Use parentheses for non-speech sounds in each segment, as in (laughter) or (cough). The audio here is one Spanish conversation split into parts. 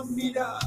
Amida.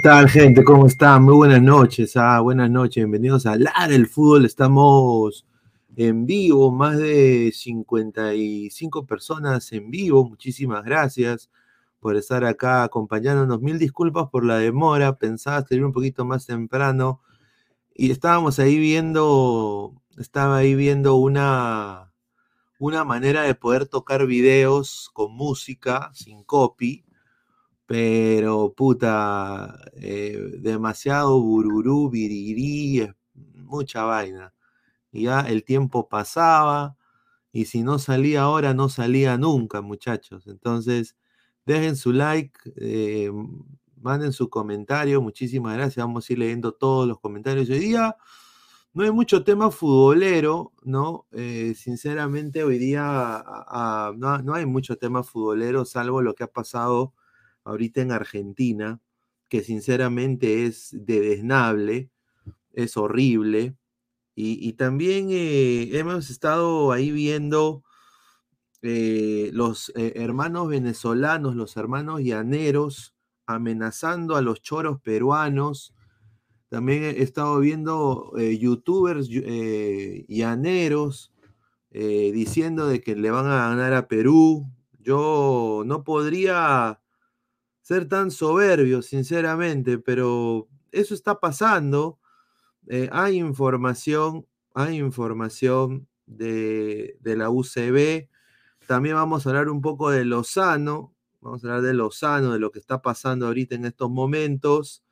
Tal, gente? ¿Cómo están? Muy buenas noches. Ah, buenas noches. Bienvenidos a La del Fútbol. Estamos en vivo, más de 55 personas en vivo. Muchísimas gracias por estar acá acompañándonos. Mil disculpas por la demora. Pensaba salir un poquito más temprano. Y estábamos ahí viendo, estaba ahí viendo una, una manera de poder tocar videos con música, sin copy pero puta, eh, demasiado bururú, birirí, mucha vaina. Y ya el tiempo pasaba, y si no salía ahora, no salía nunca, muchachos. Entonces, dejen su like, eh, manden su comentario, muchísimas gracias. Vamos a ir leyendo todos los comentarios hoy día. no hay mucho tema futbolero, ¿no? Eh, sinceramente, hoy día no, no, hay mucho tema futbolero, salvo lo que ha pasado ahorita en Argentina, que sinceramente es desnable, es horrible. Y, también eh, hemos estado ahí viendo eh, los hermanos venezolanos, los hermanos llaneros, amenazando a los choros peruanos también he estado viendo eh, youtubers eh, llaneros eh, diciendo de que le van a ganar a Perú. Yo no podría ser tan soberbio, sinceramente, pero eso está pasando. hay información, hay información de, de, la UCB. También vamos a hablar un poco de Lozano. Vamos a hablar de Lozano, de lo que está pasando ahorita en estos momentos.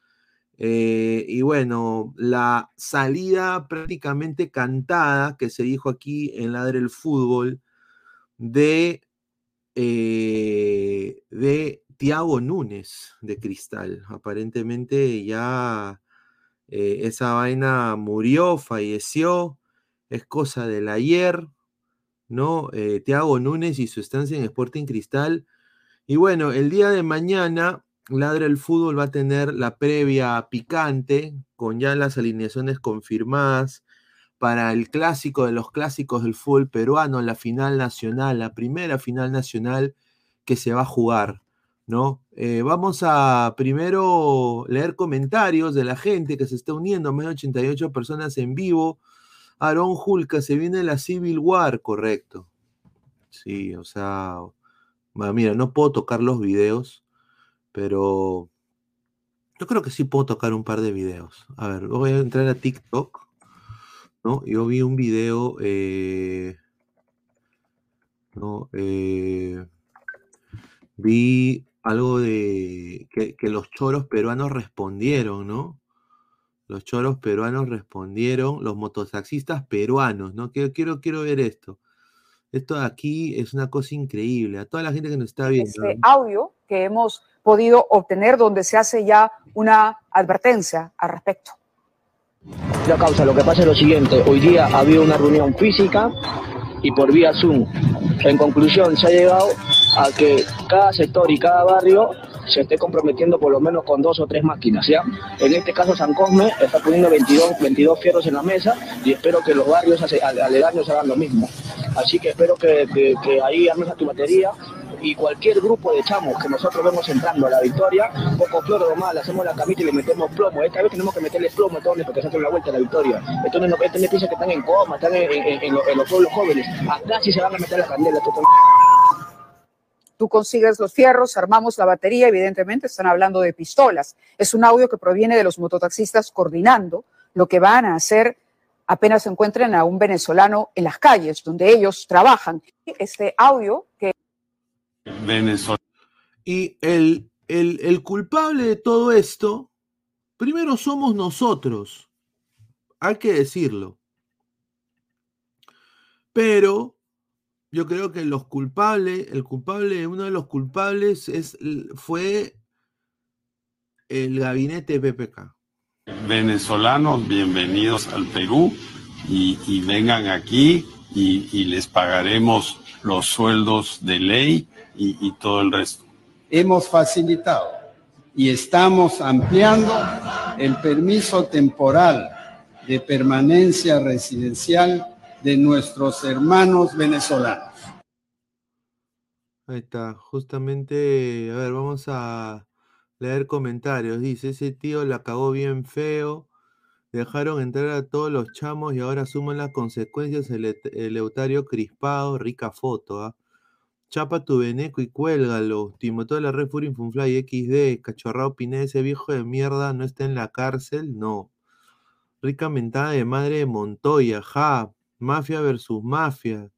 Eh, y bueno, la salida prácticamente cantada que se dijo aquí en Ladre el Fútbol de, eh, de Tiago Núñez de Cristal. Aparentemente ya eh, esa vaina murió, falleció, es cosa del ayer, ¿no? Tiago Núñez y su estancia en Sporting Cristal. Y bueno, el día de mañana Ladra el Fútbol va a tener la previa picante, con ya las alineaciones confirmadas para el clásico de los clásicos del fútbol peruano, la final nacional, la primera final nacional que se va a jugar, ¿no? Eh, vamos a primero leer comentarios de la gente que se está uniendo, más de 88 personas en vivo. Aaron Julka, se viene la Civil War, correcto. Sí, o sea, mira, no puedo tocar los videos pero yo creo que sí puedo tocar un par de videos. A ver, voy a entrar a TikTok, ¿no? Yo vi un video, eh, ¿no? Eh, vi algo de que, los choros peruanos respondieron, ¿no? Los choros peruanos respondieron, los mototaxistas peruanos, ¿no? Quiero, quiero, quiero ver esto. Esto de aquí es una cosa increíble. A toda la gente que nos está viendo. Este audio que hemos podido obtener donde se hace ya una advertencia al respecto. La causa, lo que pasa es lo siguiente, hoy día ha habido una reunión física y por vía Zoom. En conclusión, se ha llegado a que cada sector y cada barrio se esté comprometiendo por lo menos con dos o tres máquinas. En este caso San Cosme está poniendo 22, 22 fierros en la mesa y espero que los barrios aledaños hagan lo mismo. Así que espero que, que, ahí armes a tu batería y cualquier grupo de chamos que nosotros vemos entrando a la victoria, poco floro nomás, le hacemos la camita y le metemos plomo. Esta vez tenemos que meterle plomo todos porque se hacen la vuelta a la victoria. Entonces no, este piensa que están en coma, están en, los pueblos jóvenes. Acá sí se van a meter la candela. Tú consigues los fierros, armamos la batería, evidentemente están hablando de pistolas. Es un audio que proviene de los mototaxistas coordinando lo que van a hacer apenas encuentren a un venezolano en las calles donde ellos trabajan. Este audio que Venezuela. Y el, el, culpable de todo esto, primero somos nosotros, hay que decirlo. Pero yo creo que los culpables, el culpable, uno de los culpables es, fue el gabinete PPK. Venezolanos, bienvenidos al Perú y, vengan aquí y, y les pagaremos los sueldos de ley y, todo el resto. Hemos facilitado y estamos ampliando el permiso temporal de permanencia residencial de nuestros hermanos venezolanos. Ahí está, justamente, a ver, vamos a leer comentarios. Dice, ese tío la cagó bien feo, dejaron entrar a todos los chamos y ahora suman las consecuencias el, el crispado, rica foto, ¿ah? Chapa tu veneco y cuélgalo. Timoteo de la Red Fury Funfly XD. Cachorrao Piné, ese viejo de mierda no está en la cárcel. No. Rica mentada de madre de Montoya. Ja. Mafia versus mafia.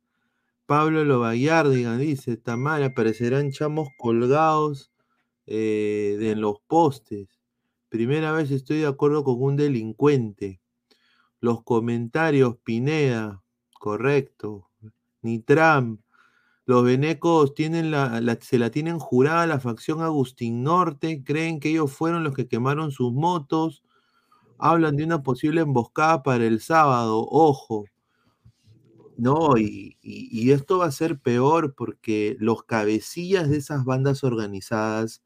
Pablo Lobayardiga dice: Tamara, aparecerán chamos colgados eh, de en los postes. Primera vez estoy de acuerdo con un delincuente. Los comentarios, Pineda, correcto. Nitram, los venecos tienen la, se la tienen jurada la facción Agustín Norte, creen que ellos fueron los que quemaron sus motos. hablan de una posible emboscada para el sábado, ojo. No, y, y- y esto va a ser peor porque los cabecillas de esas bandas organizadas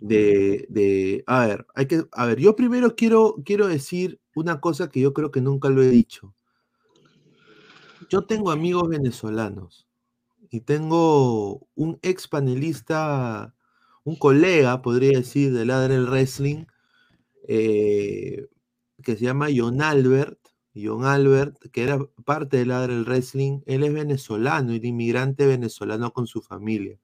de, de- a ver, hay que, a ver, yo primero quiero, quiero decir una cosa que yo creo que nunca lo he dicho. Yo tengo amigos venezolanos y tengo un ex panelista, un colega, podría decir, de Ladra el Wrestling, eh, que se llama John Albert, John Albert, que era parte de Ladra el Wrestling, él es venezolano, y inmigrante venezolano con su familia.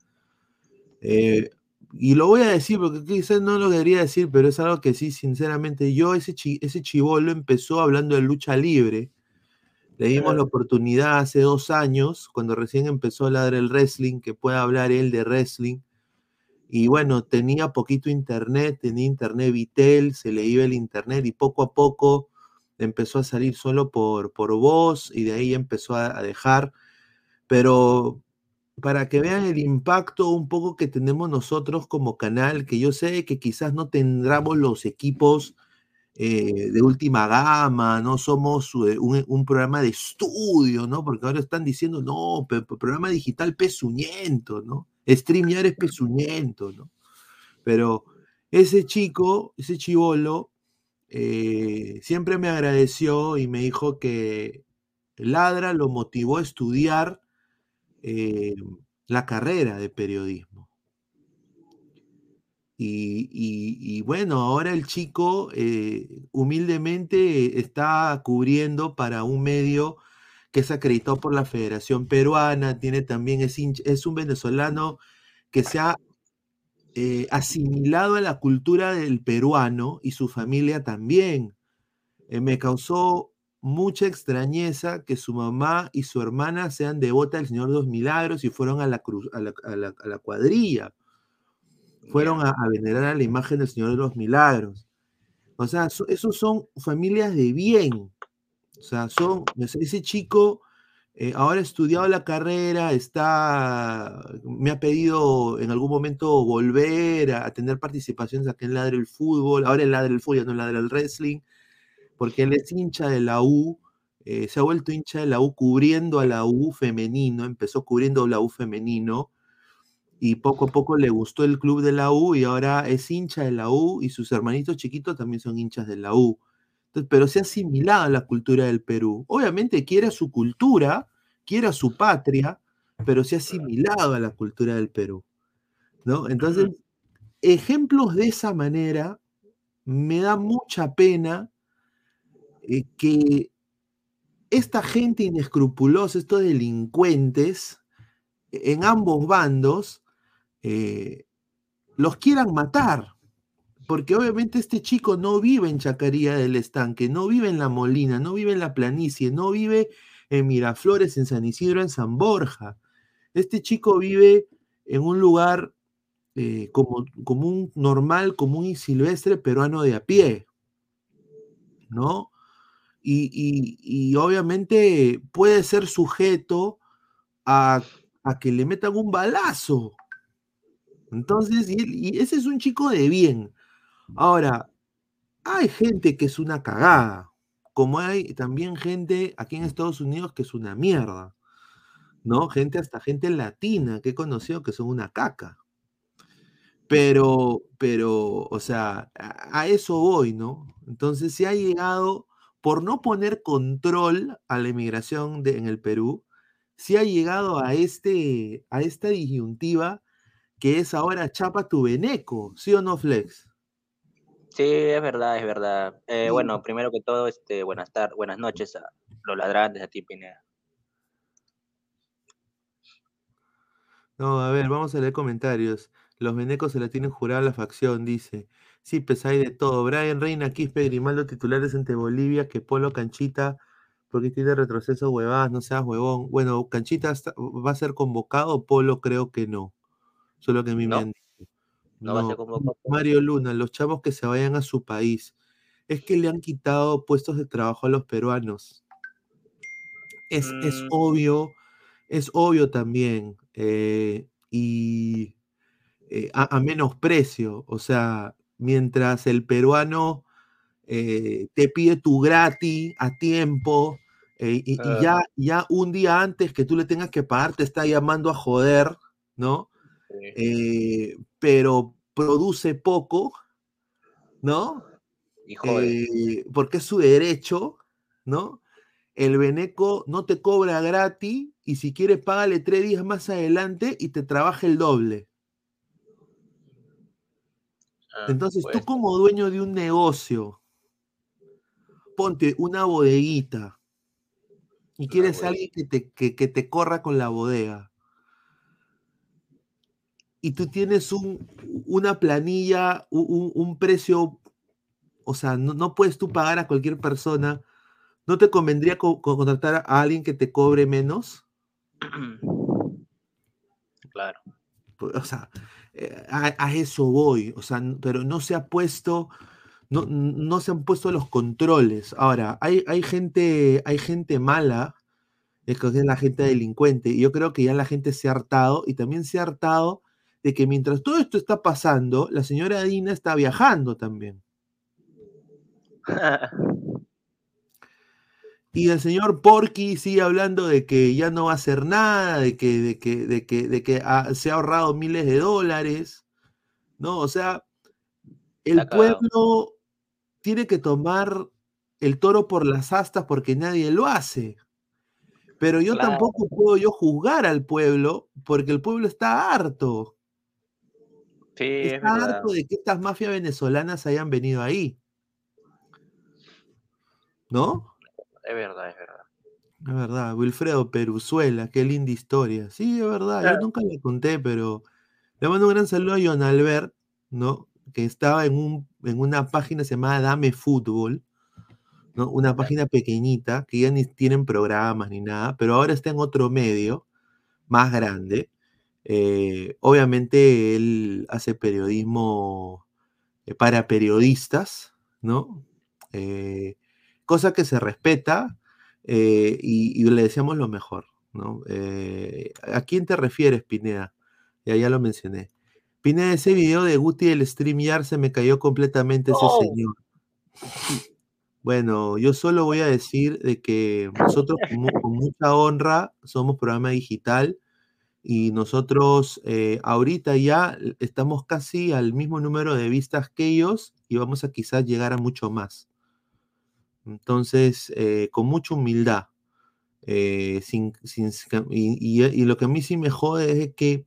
Eh, y lo voy a decir porque quizás no lo debería decir, pero es algo que sí, sinceramente, yo ese, chi- ese chivolo empezó hablando de lucha libre. Le dimos la oportunidad hace dos años, cuando recién empezó a ladrar el wrestling, que pueda hablar él de wrestling. Y bueno, tenía poquito internet, tenía internet Vitel, se le iba el internet y poco a poco empezó a salir solo por, por voz y de ahí empezó a, a dejar. Pero para que vean el impacto un poco que tenemos nosotros como canal, que yo sé que quizás no tendremos los equipos eh, de última gama, no somos eh, un, programa de estudio, ¿no? Porque ahora están diciendo, no, programa digital pezuñento, ¿no? Streamear es pezuñento, ¿no? Pero ese chico, ese chivolo, eh, siempre me agradeció y me dijo que Ladra lo motivó a estudiar la carrera de periodismo. Y, bueno, ahora el chico eh, humildemente está cubriendo para un medio que es acreditado por la Federación Peruana, tiene también, es, un venezolano que se ha eh, asimilado a la cultura del peruano y su familia también. Eh, me causó mucha extrañeza que su mamá y su hermana sean devotas del Señor de los Milagros y fueron a la, cruz, a la cuadrilla, fueron a, a venerar a la imagen del Señor de los Milagros. O sea, so- esos son familias de bien. O sea, son, ese chico eh, ahora ha estudiado la carrera, está, me ha pedido en algún momento volver a, a tener participaciones acá en Ladre el Fútbol, ahora en Ladre el Fútbol, ya no en Ladre el Wrestling, porque él es hincha de la U, eh, se ha vuelto hincha de la U cubriendo a la U femenino, empezó cubriendo la U femenino, y poco a poco le gustó el club de la U y ahora es hincha de la U y sus hermanitos chiquitos también son hinchas de la U. Entonces, pero se ha asimilado a la cultura del Perú. Obviamente quiere a su cultura, quiere a su patria, pero se ha asimilado a la cultura del Perú. ¿no? Entonces, ejemplos de esa manera me da mucha pena eh, que esta gente inescrupulosa, estos delincuentes, en ambos bandos, eh, los quieran matar. Porque obviamente este chico no vive en Chacaría del Estanque, no vive en La Molina, no vive en la planicie, no vive en Miraflores, en San Isidro, en San Borja. Este chico vive en un lugar eh, como, como un normal, común y silvestre peruano de a pie, ¿no? Y, y- y obviamente puede ser sujeto a, a que le metan un balazo. Entonces, y, ese es un chico de bien. Ahora, hay gente que es una cagada, como hay también gente aquí en Estados Unidos que es una mierda, ¿no? Gente, hasta gente latina que he conocido que son una caca. Pero, pero, o sea, a, eso voy, ¿no? Entonces, se ha llegado, por no poner control a la inmigración en el Perú, se ha llegado a, este, a esta disyuntiva que es ahora chapa tu veneco, ¿sí o no, Flex? Sí, es verdad, es verdad. Eh, Sí. Bueno, primero que todo, este, buenas tardes, buenas noches a los ladrantes, a ti, Pineda. No, a ver, vamos a leer comentarios. Los venecos se la tienen jurada la facción, dice. Sí, pues hay de todo. Brian Reina, Quispe, Grimaldo, titulares ante Bolivia, que Polo Canchita, porque tiene retroceso huevadas, no seas huevón. Bueno, Canchita va a ser convocado, Polo creo que no. Solo que a mí me ¿No? han dicho. ¿No? Mario Luna, los chavos que se vayan a su país. Es que le han quitado puestos de trabajo a los peruanos. Es, es Mm. obvio, es obvio también. eh, y eh, a, a menos precio. O sea, mientras el peruano eh, te pide tu gratis a tiempo, eh, y, y ya, ya un día antes que tú le tengas que pagar, te está llamando a joder, ¿no? Eh, pero produce poco, ¿no? Eh, porque es su derecho, ¿no? El Beneco no te cobra gratis y si quieres págale tres días más adelante y te trabaja el doble. Ah, Entonces tú como dueño de un negocio, ponte una bodeguita y quieres a alguien que te, que, que te corra con la bodega. Y tú tienes un, una planilla, un, un precio, o sea, no, no puedes tú pagar a cualquier persona. ¿No te convendría co- co- contratar a alguien que te cobre menos? (clears throat) claro. Pues, O sea, eh, a, a eso voy, o sea, pero no se ha puesto, no, no se han puesto los controles. Ahora, hay, hay gente, hay gente mala, es que es la gente delincuente, y yo creo que ya la gente se ha hartado, y también se ha hartado de que mientras todo esto está pasando, la señora Dina está viajando también. Y el señor Porky sigue hablando de que ya no va a hacer nada, de que, de que, de que, de que ha- se ha ahorrado miles de dólares, ¿no? O sea, el pueblo tiene que tomar el toro por las astas porque nadie lo hace. Pero yo Claro. tampoco puedo yo juzgar al pueblo porque el pueblo está harto. Sí, es Está verdad. harto de que estas mafias venezolanas hayan venido ahí. ¿No? Es verdad, es verdad. Es verdad, Wilfredo Peruzuela, qué linda historia. Sí, es verdad, yo nunca le conté, pero le mando un gran saludo a John Albert, ¿no? Que estaba en, un, en una página llamada Dame Fútbol, ¿no? Una página pequeñita, que ya ni tienen programas ni nada, pero ahora está en otro medio, más grande. Eh, obviamente él hace periodismo eh, para periodistas, ¿no? Eh, cosa que se respeta eh, y, y le deseamos lo mejor, ¿no? ¿A quién te refieres, Pineda? Ya, ya lo mencioné. Pineda, ese video de Guti del StreamYard se me cayó completamente ese señor. Bueno, yo solo voy a decir de que nosotros con mucha honra somos programa digital y nosotros eh, ahorita ya estamos casi al mismo número de vistas que ellos y vamos a quizás llegar a mucho más. Entonces, eh, con mucha humildad. eh, sin, sin- y, y- y lo que a mí sí me jode es que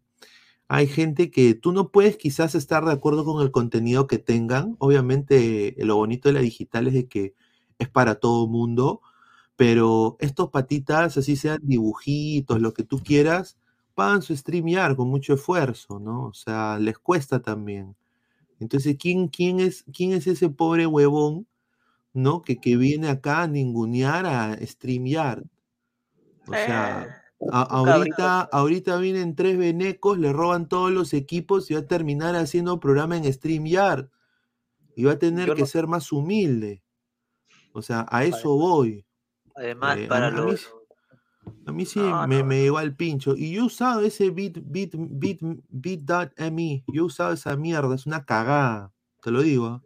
hay gente que tú no puedes quizás estar de acuerdo con el contenido que tengan. Obviamente, lo bonito de la digital es de que es para todo mundo, pero estos patitas, así sean dibujitos, lo que tú quieras, pagan su StreamYard con mucho esfuerzo, ¿no? O sea, les cuesta también. Entonces, ¿quién, quién, es, quién es ese pobre huevón, ¿no? Que, que viene acá a ningunear a StreamYard. O sea, Eh, a- ahorita, ahorita vienen tres venecos, le roban todos los equipos y va a terminar haciendo programa en StreamYard. Y va a tener que ser más humilde. O sea, a eso voy. Además, Eh, para los. A mí sí No, me, no. me llegó al pincho. Y yo he usado ese bit, bit, bit, bit.me. Yo he usado esa mierda, es una cagada. Te lo digo. ¿ah?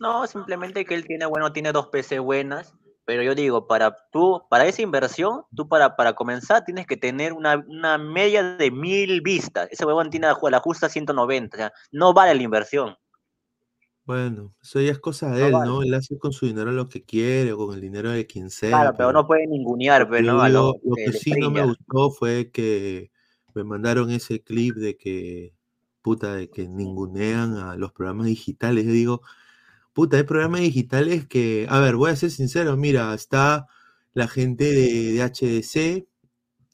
No, simplemente que él tiene, bueno, tiene dos PC buenas, pero yo digo, para tú, para esa inversión, tú para, para comenzar tienes que tener una, una media de mil vistas. Ese huevón tiene la, la justa 190, o sea, no vale la inversión. Bueno, eso ya es cosa de No él, vale. ¿no? Él hace con su dinero lo que quiere o con el dinero de quien sea. Claro, pero no puede ningunear, pues, Yo ¿no? Lo, lo que sí no me gustó fue que me mandaron ese clip de que, puta, de que ningunean a los programas digitales. Yo digo, puta, hay programas digitales que, a ver, voy a ser sincero, mira, está la gente de, de HDC,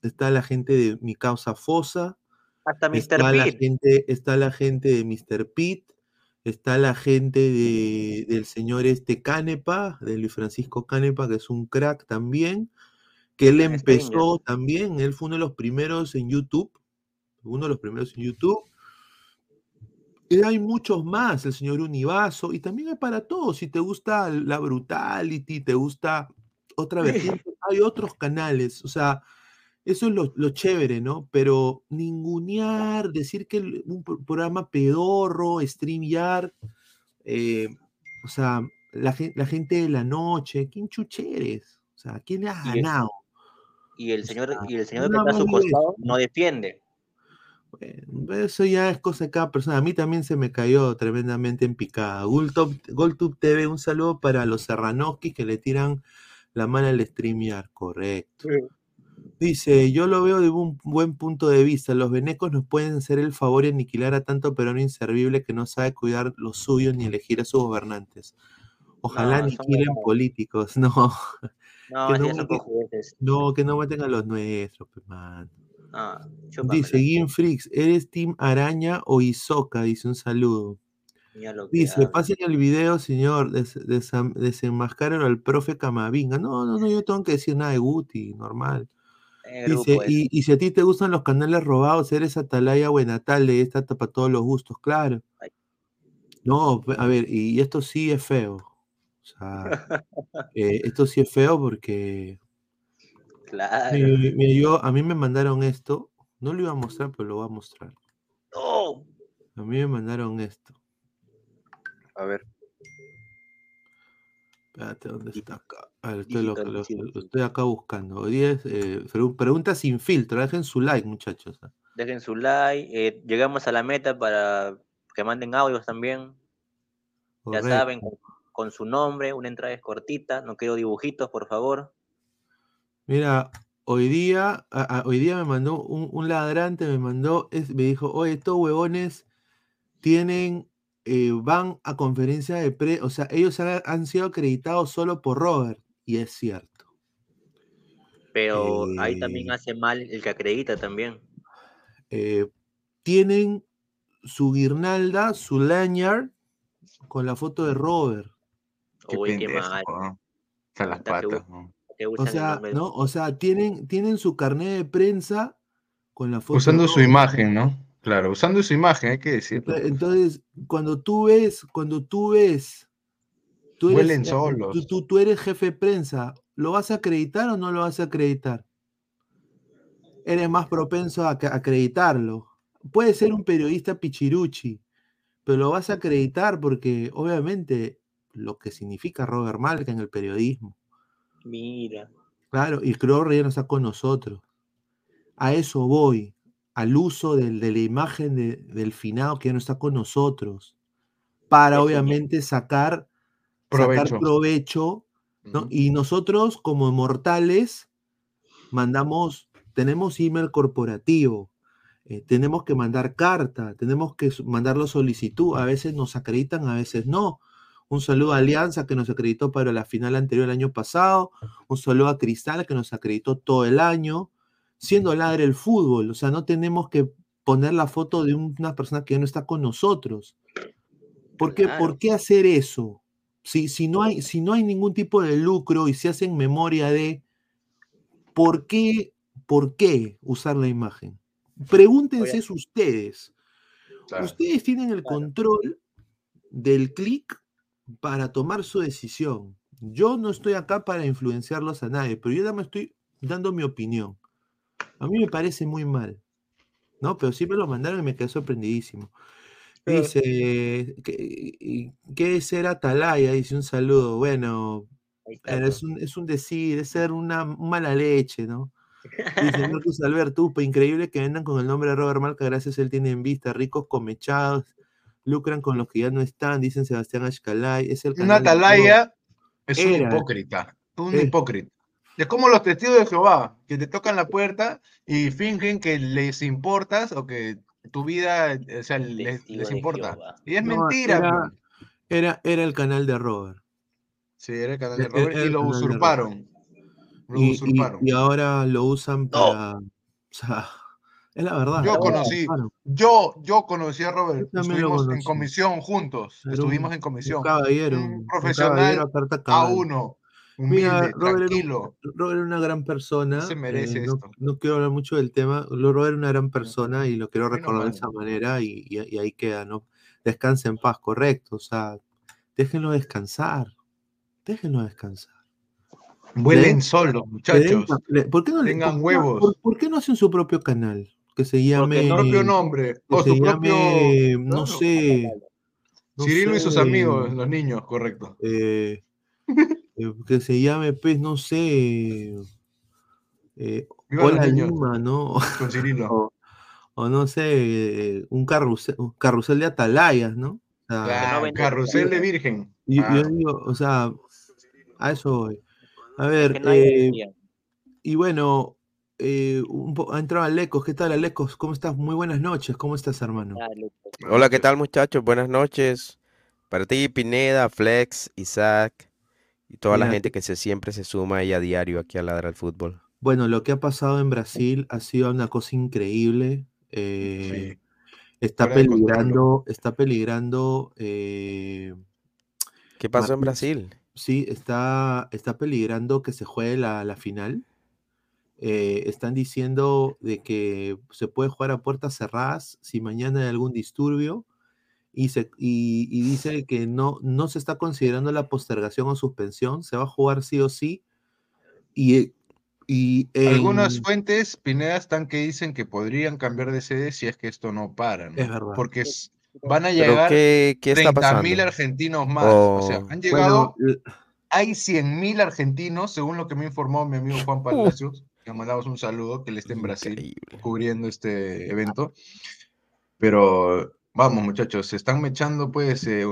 está la gente de Mi Causa Fosa, Hasta está Mr. la Pete. gente, está la gente de Mr. Pete, está la gente de, del señor este Canepa, de Luis Francisco Canepa, que es un crack también, que él En empezó también, él fue uno de los primeros en YouTube, uno de los primeros en YouTube. Y hay muchos más, el señor Univaso, y también hay para todos. Si te gusta la brutality, te gusta otra vertiente, hay otros canales. O sea, eso es lo, lo chévere, ¿no? Pero ningunear, decir que el- un pro- programa pedorro, StreamYard, eh, o sea, la, la gente de la noche, ¿quién chucheres? O sea, ¿quién le has Y el- ganado? Y el O señor, sea, y el señor que está a su costado no defiende. Bueno, eso ya es cosa de cada persona. A mí también se me cayó tremendamente en picada. Goldtube TV, un saludo para los Serranoski que le tiran la mano al streamear. Correcto. Dice, yo lo veo de un buen punto de vista. Los venecos nos pueden hacer el favor y aniquilar a tanto peruano inservible que no sabe cuidar lo suyo ni elegir a sus gobernantes. Ojalá No, aniquilen políticos. (laughs) No, No, que no, maten- no, que no maten a los nuestros, man. Ah. Dice Gin Freaks, ¿eres Team Araña o Isoca? Dice un saludo. Dice, pasen el video, señor, des, desenmascárenlo al profe Camavinga. No, no, no, yo tengo que decir nada de Guti, normal. Dice, ese. y, y si a ti te gustan los canales robados, eres Atalaya Buenatal de esta para todos los gustos, claro. No, a ver, y esto sí es feo. O sea, (laughs) eh, esto sí es feo porque Claro. mira, yo, a mí me mandaron esto, no lo iba a mostrar, pero lo voy a mostrar. No. A mí me mandaron esto. A ver. Espérate, ¿dónde está acá? A ver, estoy, lo- estoy acá buscando. Hoy es, eh, pregu- pregunta sin filtro, dejen su like, muchachos. ¿ah? Dejen su like. eh, llegamos a la meta para que manden audios también. Ya saben, con, con su nombre, una entrada es cortita. No quiero dibujitos, por favor. Mira, hoy día, a- a- hoy día me mandó un, un ladrante, me mandó, es- me dijo, oye, estos huevones tienen, eh, van a conferencia de pre, o sea, ellos han, han sido acreditados solo por Robert, y es cierto. Pero ahí también Eh, hace mal el que acredita también. eh, tienen su guirnalda, su lanyard, con la foto de Robert. Qué Uy, qué pendejo. mal. ¿no? Hasta las patas. O sea, de- ¿no? O sea, tienen, tienen su carnet de prensa con la foto de Usando su Robert. imagen, ¿no? Claro, usando su imagen, hay que decirlo. Ento- Entonces, cuando tú ves, cuando tú ves, tú eres, Huelen solos. tú, tú- tú eres jefe de prensa, ¿lo vas a acreditar o no lo vas a acreditar? Eres más propenso a acreditarlo. Puede ser un periodista pichiruchi, pero lo vas a acreditar porque obviamente lo que significa Robert Malca en el periodismo. Mira. Claro, y creo que ya no está con nosotros. A eso voy, al uso de la imagen de- del finado que ya no está con nosotros, para obviamente sacar, sacar Provecho. provecho, ¿no? Y nosotros como mortales mandamos, tenemos email corporativo, eh, tenemos que mandar carta, tenemos que s- mandarlo solicitud, a veces nos acreditan, a veces no. Un saludo a Alianza que nos acreditó para la final anterior el año pasado, un saludo a Cristal que nos acreditó todo el año, siendo ladre el fútbol, o sea, no tenemos que poner la foto de un- una persona que ya no está con nosotros. ¿Por qué, Claro. ¿por qué hacer eso? Si, si, no hay, si no hay ningún tipo de lucro y se hace en memoria de por qué, por qué usar la imagen. Pregúntense ustedes. Claro. Ustedes tienen el control del clic para tomar su decisión. Yo no estoy acá para influenciarlos a nadie, pero yo nada más estoy dando mi opinión. A mí me parece muy mal, ¿no? Pero sí me lo mandaron y me quedé sorprendidísimo. Dice, ¿qué, qué es ser atalaya? Dice un saludo. Bueno, bueno, es un, es un decir, es ser una mala leche, ¿no? Dice (laughs) Marcus Alberto, upa, increíble que vendan con el nombre de Robert Malca, gracias él tiene en vista, ricos comechados, lucran con los que ya no están, dicen Sebastián Ashkalay, es el Un canal de Robert. atalaya es un hipócrita. Un Eh. hipócrita. Es como los testigos de Jehová, que te tocan la puerta y fingen que les importas o que tu vida, o sea, les, les de importa. Y es No, mentira. era- pues. Era, era el canal de Robert. Sí, era el canal e- de e- Robert era y lo de usurparon. Lo Y, usurparon. y ahora lo usan para... O sea, (laughs) es la verdad. Yo conocí, yo, yo conocí a Robert. Yo también lo Estuvimos en comisión juntos. Era Estuvimos un- en Un comisión. caballero, Un un profesional caballero a carta Mira, Robert era, un. Robert era una gran persona. Se merece eh, no, esto. no quiero hablar mucho del tema. Robert era una gran persona y lo quiero recordar de esa manera y, y- y ahí queda, ¿no? Descansa en paz, correcto. O sea, déjenlo descansar. Déjenlo descansar. Vuelen solos, den muchachos. ¿Por qué no, Tengan por huevos. por- por qué no hacen su propio canal? Que se llame. su propio nombre o su propio. llame, no sé. no Cirilo y sus amigos, los niños, correcto. eh, (laughs) eh, que se llame, pues, no sé. eh, Hola. Lima, ¿no? (laughs) Con Cirilo. o, o no sé, eh, un carrusel, un carrusel de atalayas, ¿no? O sea, Claro, vende- carrusel de virgen. yo, Ah, yo digo, o sea, a eso voy. A ver, eh, y bueno, eh, un ha entrado Alecos. ¿Qué tal, Alecos? ¿Cómo estás? Muy buenas noches. ¿Cómo estás, hermano? Pues. Hola, ¿qué tal muchachos? Buenas noches. Para ti, Pineda, Flex, Isaac y toda la gente que se, siempre se suma ahí a diario aquí a Ladra al Fútbol. Bueno, lo que ha pasado en Brasil ha sido una cosa increíble. eh, Sí. está peligrando, está peligrando. eh, ¿Qué pasó en Brasil? sí, está, está peligrando que se juegue la, la final. Eh, están diciendo de que se puede jugar a puertas cerradas si mañana hay algún disturbio y, se, y, y dice que no, no se está considerando la postergación o suspensión, se va a jugar sí o sí. Y, eh, y Algunas en- fuentes, Pineda, están que dicen que podrían cambiar de sede si es que esto no para, ¿no? Es verdad. Porque es- van a ¿Pero llegar qué, qué está 30 pasando? mil argentinos más. O sea, han llegado, bueno, hay 100 mil argentinos, según lo que me informó mi amigo Juan (laughs) Palacios, que le mandamos un saludo, que él está en Brasil increíble. cubriendo este evento. Pero vamos, muchachos, se están mechando pues eh,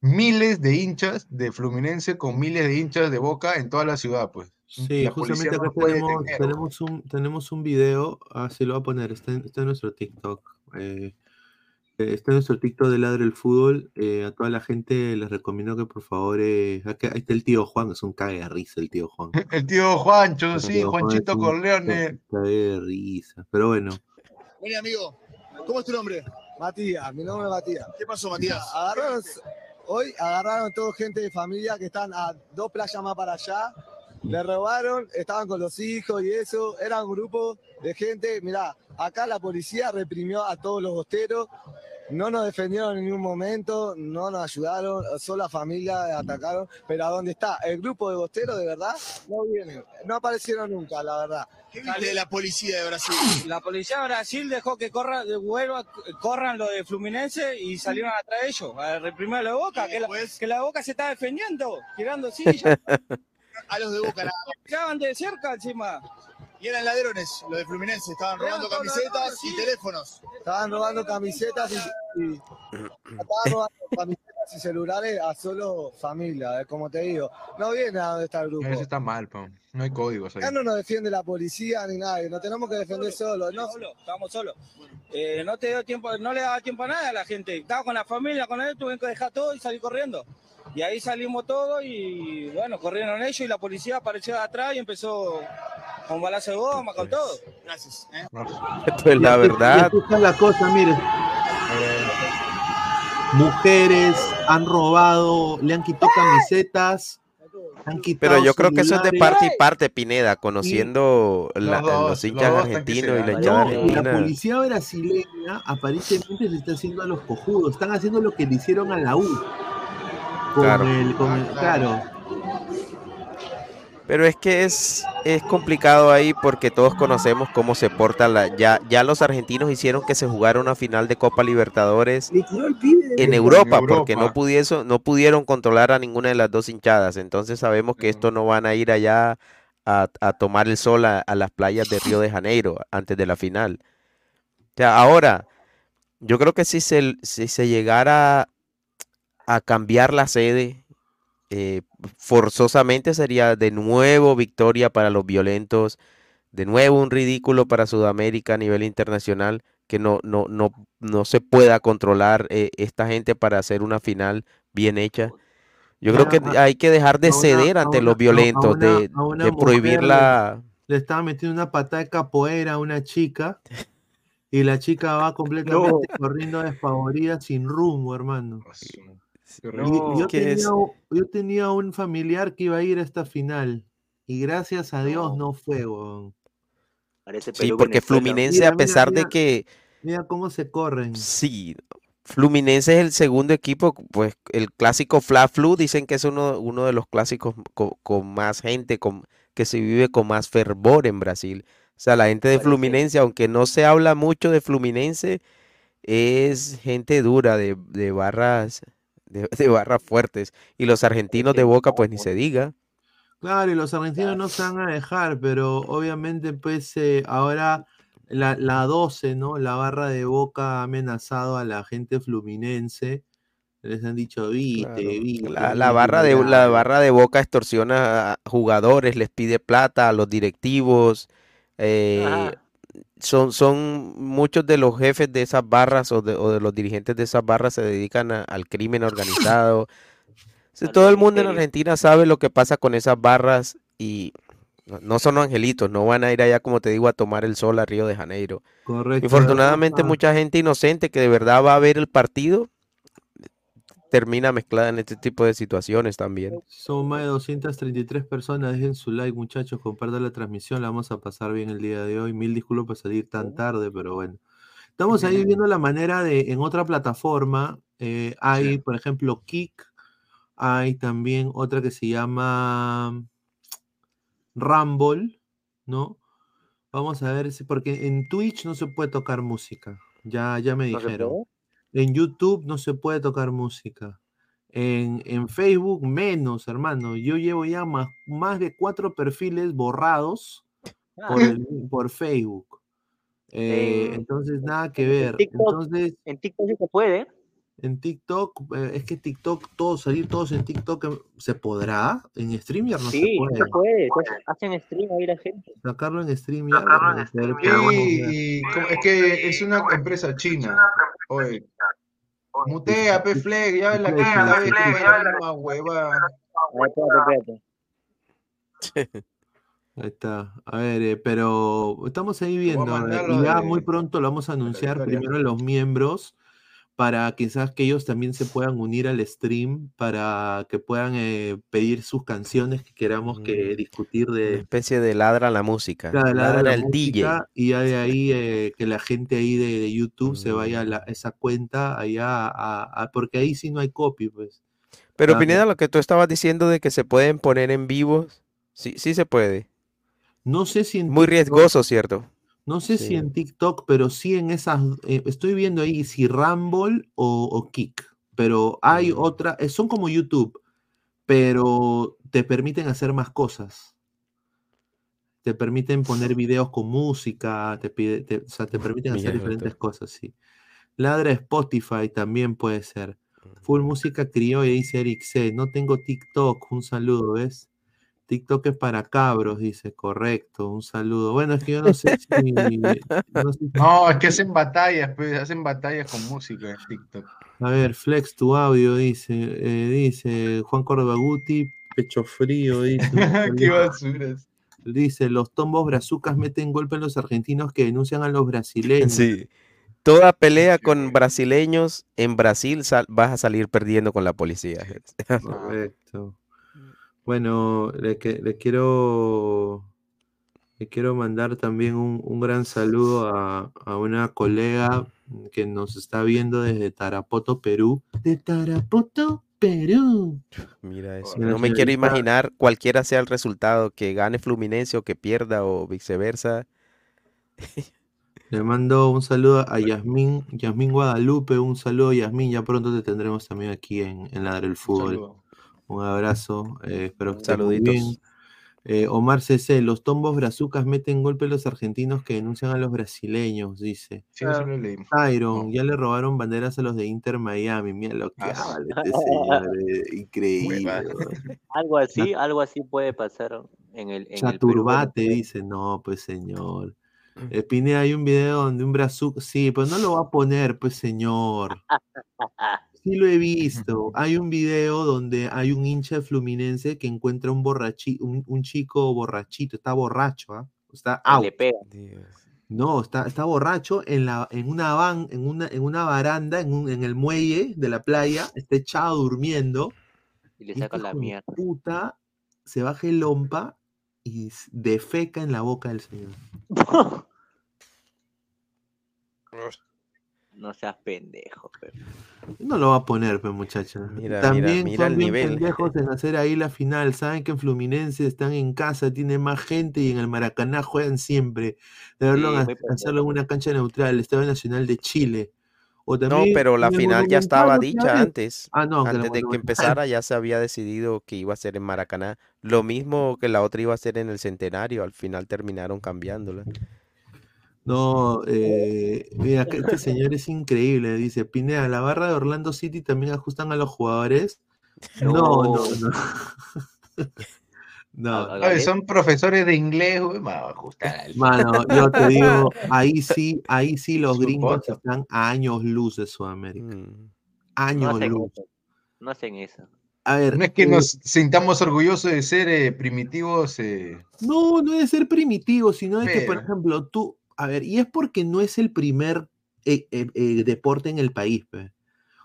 miles de hinchas de Fluminense con miles de hinchas de Boca en toda la ciudad, pues. Sí, La policía justamente acá tenemos, un, tenemos un video, así lo voy a poner, está en, está en nuestro TikTok. eh, eh, está en nuestro TikTok de Ladre el Fútbol. eh, a toda la gente les recomiendo que por favor. eh, acá- ahí está el tío Juan, es un cague de risa el tío Juan. (laughs) El tío Juancho, El sí, tío Juan Juanchito Corleone. cague de risa. Pero bueno, Vení, amigo. ¿Cómo es tu nombre? Matías, mi nombre es Matías. ¿Qué pasó, Matías? Agarraron, hoy agarraron todo gente de familia que están a dos playas más para allá. Le robaron, estaban con los hijos y eso. Era un grupo de gente. Mirá, acá la policía reprimió a todos los bosteros. No nos defendieron en ningún momento, no nos ayudaron, solo la familia atacaron. Pero ¿a dónde está? El grupo de bosteros, de verdad, no vienen. No aparecieron nunca, la verdad. ¿Qué viste de la policía de Brasil? La policía de Brasil dejó que corra, de vuelva, corran lo de Fluminense y salieron atrás de ellos, a reprimir a la Boca, que la, que la Boca se está defendiendo, tirando (laughs) sillas, A los de Boca, nada llegaban de cerca encima. Y eran ladrones, los de Fluminense. Estaban robando camisetas y teléfonos. Estaban robando camisetas y, y- (clears throat) estaban robando camisetas y celulares a solo familia, eh, como te digo. No viene a donde está el grupo. Eso está mal, pa. No hay códigos ahí. Acá no nos defiende la policía ni nadie, nos tenemos que defender solos. No, Solo, estábamos solos. Eh, no te dio tiempo, no le daba tiempo a nada a la gente. Estaba con la familia, con él, tuve que dejar todo y salir corriendo. Y ahí salimos todos y bueno, corrieron ellos y la policía apareció de atrás y empezó con balazo de goma, con todo. Gracias. ¿eh? Esto es la Y- y verdad. aquí está la cosa, mire. Mujeres han robado, le han quitado camisetas, han quitado Pero yo creo que eso es de parte y parte, Pineda, conociendo la- Los dos, los hinchas los argentinos y la hinchada No, y la argentina. policía brasileña aparentemente se está haciendo a los cojudos. Están haciendo lo que le hicieron a la U. Con Claro. el, con el- Ah, claro. Pero es que es, es complicado ahí porque todos conocemos cómo se porta la. Ya, ya los argentinos hicieron que se jugara una final de Copa Libertadores en Europa, porque no pudiese- no pudieron controlar a ninguna de las dos hinchadas. Entonces sabemos que esto no van a ir allá a, a tomar el sol a, a las playas de Río de Janeiro antes de la final. O sea, ahora, yo creo que si se, si se llegara a cambiar la sede, eh, forzosamente sería de nuevo victoria para los violentos, de nuevo un ridículo para Sudamérica a nivel internacional, que no, no, no, no se pueda controlar eh, esta gente para hacer una final bien hecha. Yo creo que hay que dejar de una- ceder ante una- los violentos, una- de, a una de prohibir le- la... Le estaba metiendo una patada de capoeira a una chica y la chica va (laughs) completamente corriendo despavorida sin rumbo, hermano. Y No, yo, ¿qué tenía, es? u- yo tenía un familiar que iba a ir a esta final y gracias a Dios no fue, weón. Parece Sí, porque. Fluminense, Mira, a pesar mira, de que Mira cómo se corren. Sí, Fluminense es el segundo equipo, pues el clásico Fla Flu, dicen que es uno, uno de los clásicos co- con, más gente, con, que se vive con más fervor en Brasil. O sea, la gente de Fluminense, aunque no se habla mucho de Fluminense, es gente dura, de, de barras de, (laughs) de barras fuertes. Y los argentinos de Boca, pues ni se diga. Claro, y los argentinos no se van a dejar, pero obviamente, pues eh, ahora la, la 12, ¿no? La barra de Boca ha amenazado a la gente fluminense. Les han dicho, viste, Claro, viste. La, barra de, la claro". barra de Boca extorsiona a jugadores, les pide plata a los directivos. eh, (laughs) son, son muchos de los jefes de esas barras o de, o de los dirigentes de esas barras se dedican a- al crimen organizado. O sea, todo el mundo en Argentina sabe lo que pasa con esas barras y no, no son angelitos, no van a ir allá, como te digo, a tomar el sol a Río de Janeiro. Correcto. Infortunadamente, mucha gente inocente que de verdad va a ver el partido termina mezclada en este tipo de situaciones también. Son más de 233 personas. Dejen su like, muchachos. Compartan la transmisión. La vamos a pasar bien el día de hoy. Mil disculpas por salir tan tarde, pero bueno. Estamos ahí (laughs) viendo la manera de, en otra plataforma, eh, hay, por ejemplo, Kik. Hay también otra que se llama Rumble, ¿no? Vamos a ver si, porque en Twitch no se puede tocar música. Ya, ya me ¿No se dijeron. En YouTube no se puede tocar música. En, en Facebook menos, hermano. Yo llevo ya más, más de cuatro perfiles borrados por, Ah. el- por Facebook. Eh, En- entonces, nada que en ver. TikTok, Entonces, En TikTok sí se puede. En TikTok, eh, es que TikTok, todos, salir todos en TikTok, eh, ¿se podrá? En StreamYard no Sí, se sí puede. se puede. hacen stream ahí la gente. Sacarlo en StreamYard. qué vamos a Sí, es que es una empresa china. Oye, mutea, pe ya ves la que ya la misma hueva. (laughs) Ahí está. A ver, eh, pero estamos ahí viendo. eh, y ya de- muy pronto lo vamos a anunciar primero a los miembros para quizás que ellos también se puedan unir al stream para que puedan eh, pedir sus canciones que queramos que discutir Una de especie de ladra la música, la, la- ladra la el DJ. música y ya de ahí eh, que la gente ahí de, de YouTube se vaya a la- esa cuenta allá a, a- porque ahí sí no hay copy, pues. Pero Claro. Pineda, lo que tú estabas diciendo de que se pueden poner en vivos, sí, sí se puede. No sé si en Muy riesgoso, ¿cierto? No sé si en TikTok, pero sí en esas. eh, estoy viendo ahí si Rumble o, o Kick. Pero hay otra. eh, son como YouTube, pero te permiten hacer más cosas. Te permiten poner videos con música, te, pide, te- o sea, te permiten hacer diferentes cosas, sí. Ladra Spotify también puede ser. Full música criolla, dice Eric C. No tengo TikTok, un saludo, ¿ves? TikTok es para cabros, dice, correcto, un saludo. Bueno, es que yo no sé si. (laughs) no sé si- No, es que hacen batallas, pues, hacen batallas con música en TikTok. A ver, Flex tu audio, dice, eh, dice Juan Córdoba Guti, pecho frío, dice. (laughs) Qué basuras. Dice, los tombos brazucas meten golpe en los argentinos que denuncian a los brasileños. Sí. Toda pelea con brasileños en Brasil sal- vas a salir perdiendo con la policía. Correcto. Bueno, le, le quiero le quiero mandar también un, un gran saludo a, a una colega que nos está viendo desde Tarapoto, Perú. De Tarapoto, Perú. Mira eso. Bueno, No me quiero imaginar cualquiera sea el resultado, que gane Fluminense o que pierda o viceversa. (laughs) Le mando un saludo a Yasmín, Yasmín Guadalupe, un saludo Yasmín, ya pronto te tendremos también aquí en, en Ladra el Fútbol. Un abrazo, eh, espero que muy Saluditos. bien. Eh, Omar CC, los tombos brazucas meten golpe a los argentinos que denuncian a los brasileños, dice. Sí, eso lo leí. Tyron, ya le robaron banderas a los de Inter Miami, mira lo que Ah, habla este señor, eh, increíble. (laughs) Algo así, algo así puede pasar en el, en el. Chaturbate, dice, no, pues señor. Eh, Pineda, hay un video donde un brazuca, sí, pero no lo va a poner, pues señor. (laughs) Sí lo he visto. Hay un video donde hay un hincha Fluminense que encuentra un borrachi, un, un chico borrachito, está borracho, ¿ah? Está out. le pega. No, está, está borracho en, la, en, una van, en, una, en una baranda, en, un- en el muelle de la playa, está echado durmiendo. Y le saca este la mierda. Puta, se baja el lompa y defeca en la boca del señor. (laughs) No seas pendejo, pero. No lo va a poner, pues, muchachos. Mira, También mira, mira son el bien nivel. pendejos en hacer ahí la final. Saben que en Fluminense están en casa, tiene más gente y en el Maracaná juegan siempre. De verlo Sí, hacerlo en una cancha neutral, el Estadio Nacional de Chile. O No, también pero la final ya estaba dicha antes. Ah, no, que la Antes de que empezara ya se había decidido que iba a ser en Maracaná. Lo mismo que la otra iba a ser en el Centenario. Al final terminaron cambiándola. No, eh, mira, este (laughs) señor es increíble. Dice, Pineda, ¿la barra de Orlando City también ajustan a los jugadores? No, no, no. No, (laughs) son profesores de inglés, güey, me va a ajustar Mano, yo te digo, ahí sí, ahí sí (laughs) los gringos están a años luz de Sudamérica. Mm. No Años hacen luz. eso. No hacen eso. A ver, No es que eh, nos sintamos orgullosos de ser eh, primitivos. eh, No, no es de ser primitivo, sino de que, por ejemplo, tú, a ver, y es porque no es el primer eh, eh, eh, deporte en el país, pe.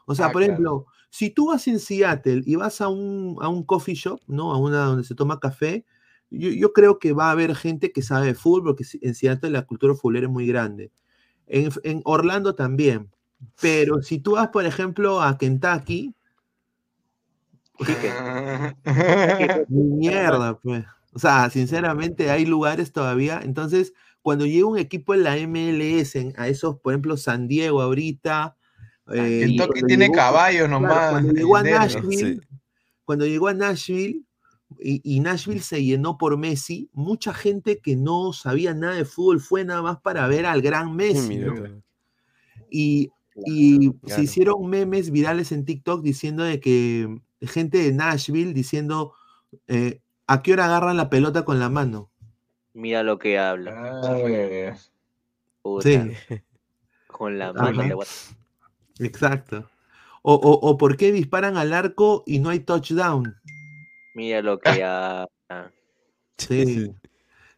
O sea, Ah, por claro. ejemplo, si tú vas en Seattle y vas a un, a un coffee shop, ¿no? A una donde se toma café, yo, yo creo que va a haber gente que sabe de fútbol, porque en Seattle la cultura futbolera es muy grande. En, en Orlando también. Pero si tú vas, por ejemplo, a Kentucky, (laughs) (laughs) mierda, pues. O sea, sinceramente hay lugares todavía. Entonces, cuando llega un equipo en la MLS, en- a esos, por ejemplo, San Diego ahorita. eh, y Kentucky cuando tiene llegó- caballos claro, nomás, cuando llegó a. Nashville, Sí. cuando llegó a Nashville y, y Nashville se llenó por Messi, mucha gente que no sabía nada de fútbol fue nada más para ver al gran Messi. Y, se hicieron memes virales en TikTok diciendo de que gente de Nashville diciendo eh, ¿a qué hora agarran la pelota con la mano? Mira lo que habla. Ah, Puta, Sí, Con la mano. a- exacto. O, o, o por qué disparan al arco y no hay touchdown. Mira lo que (laughs) habla. Sí.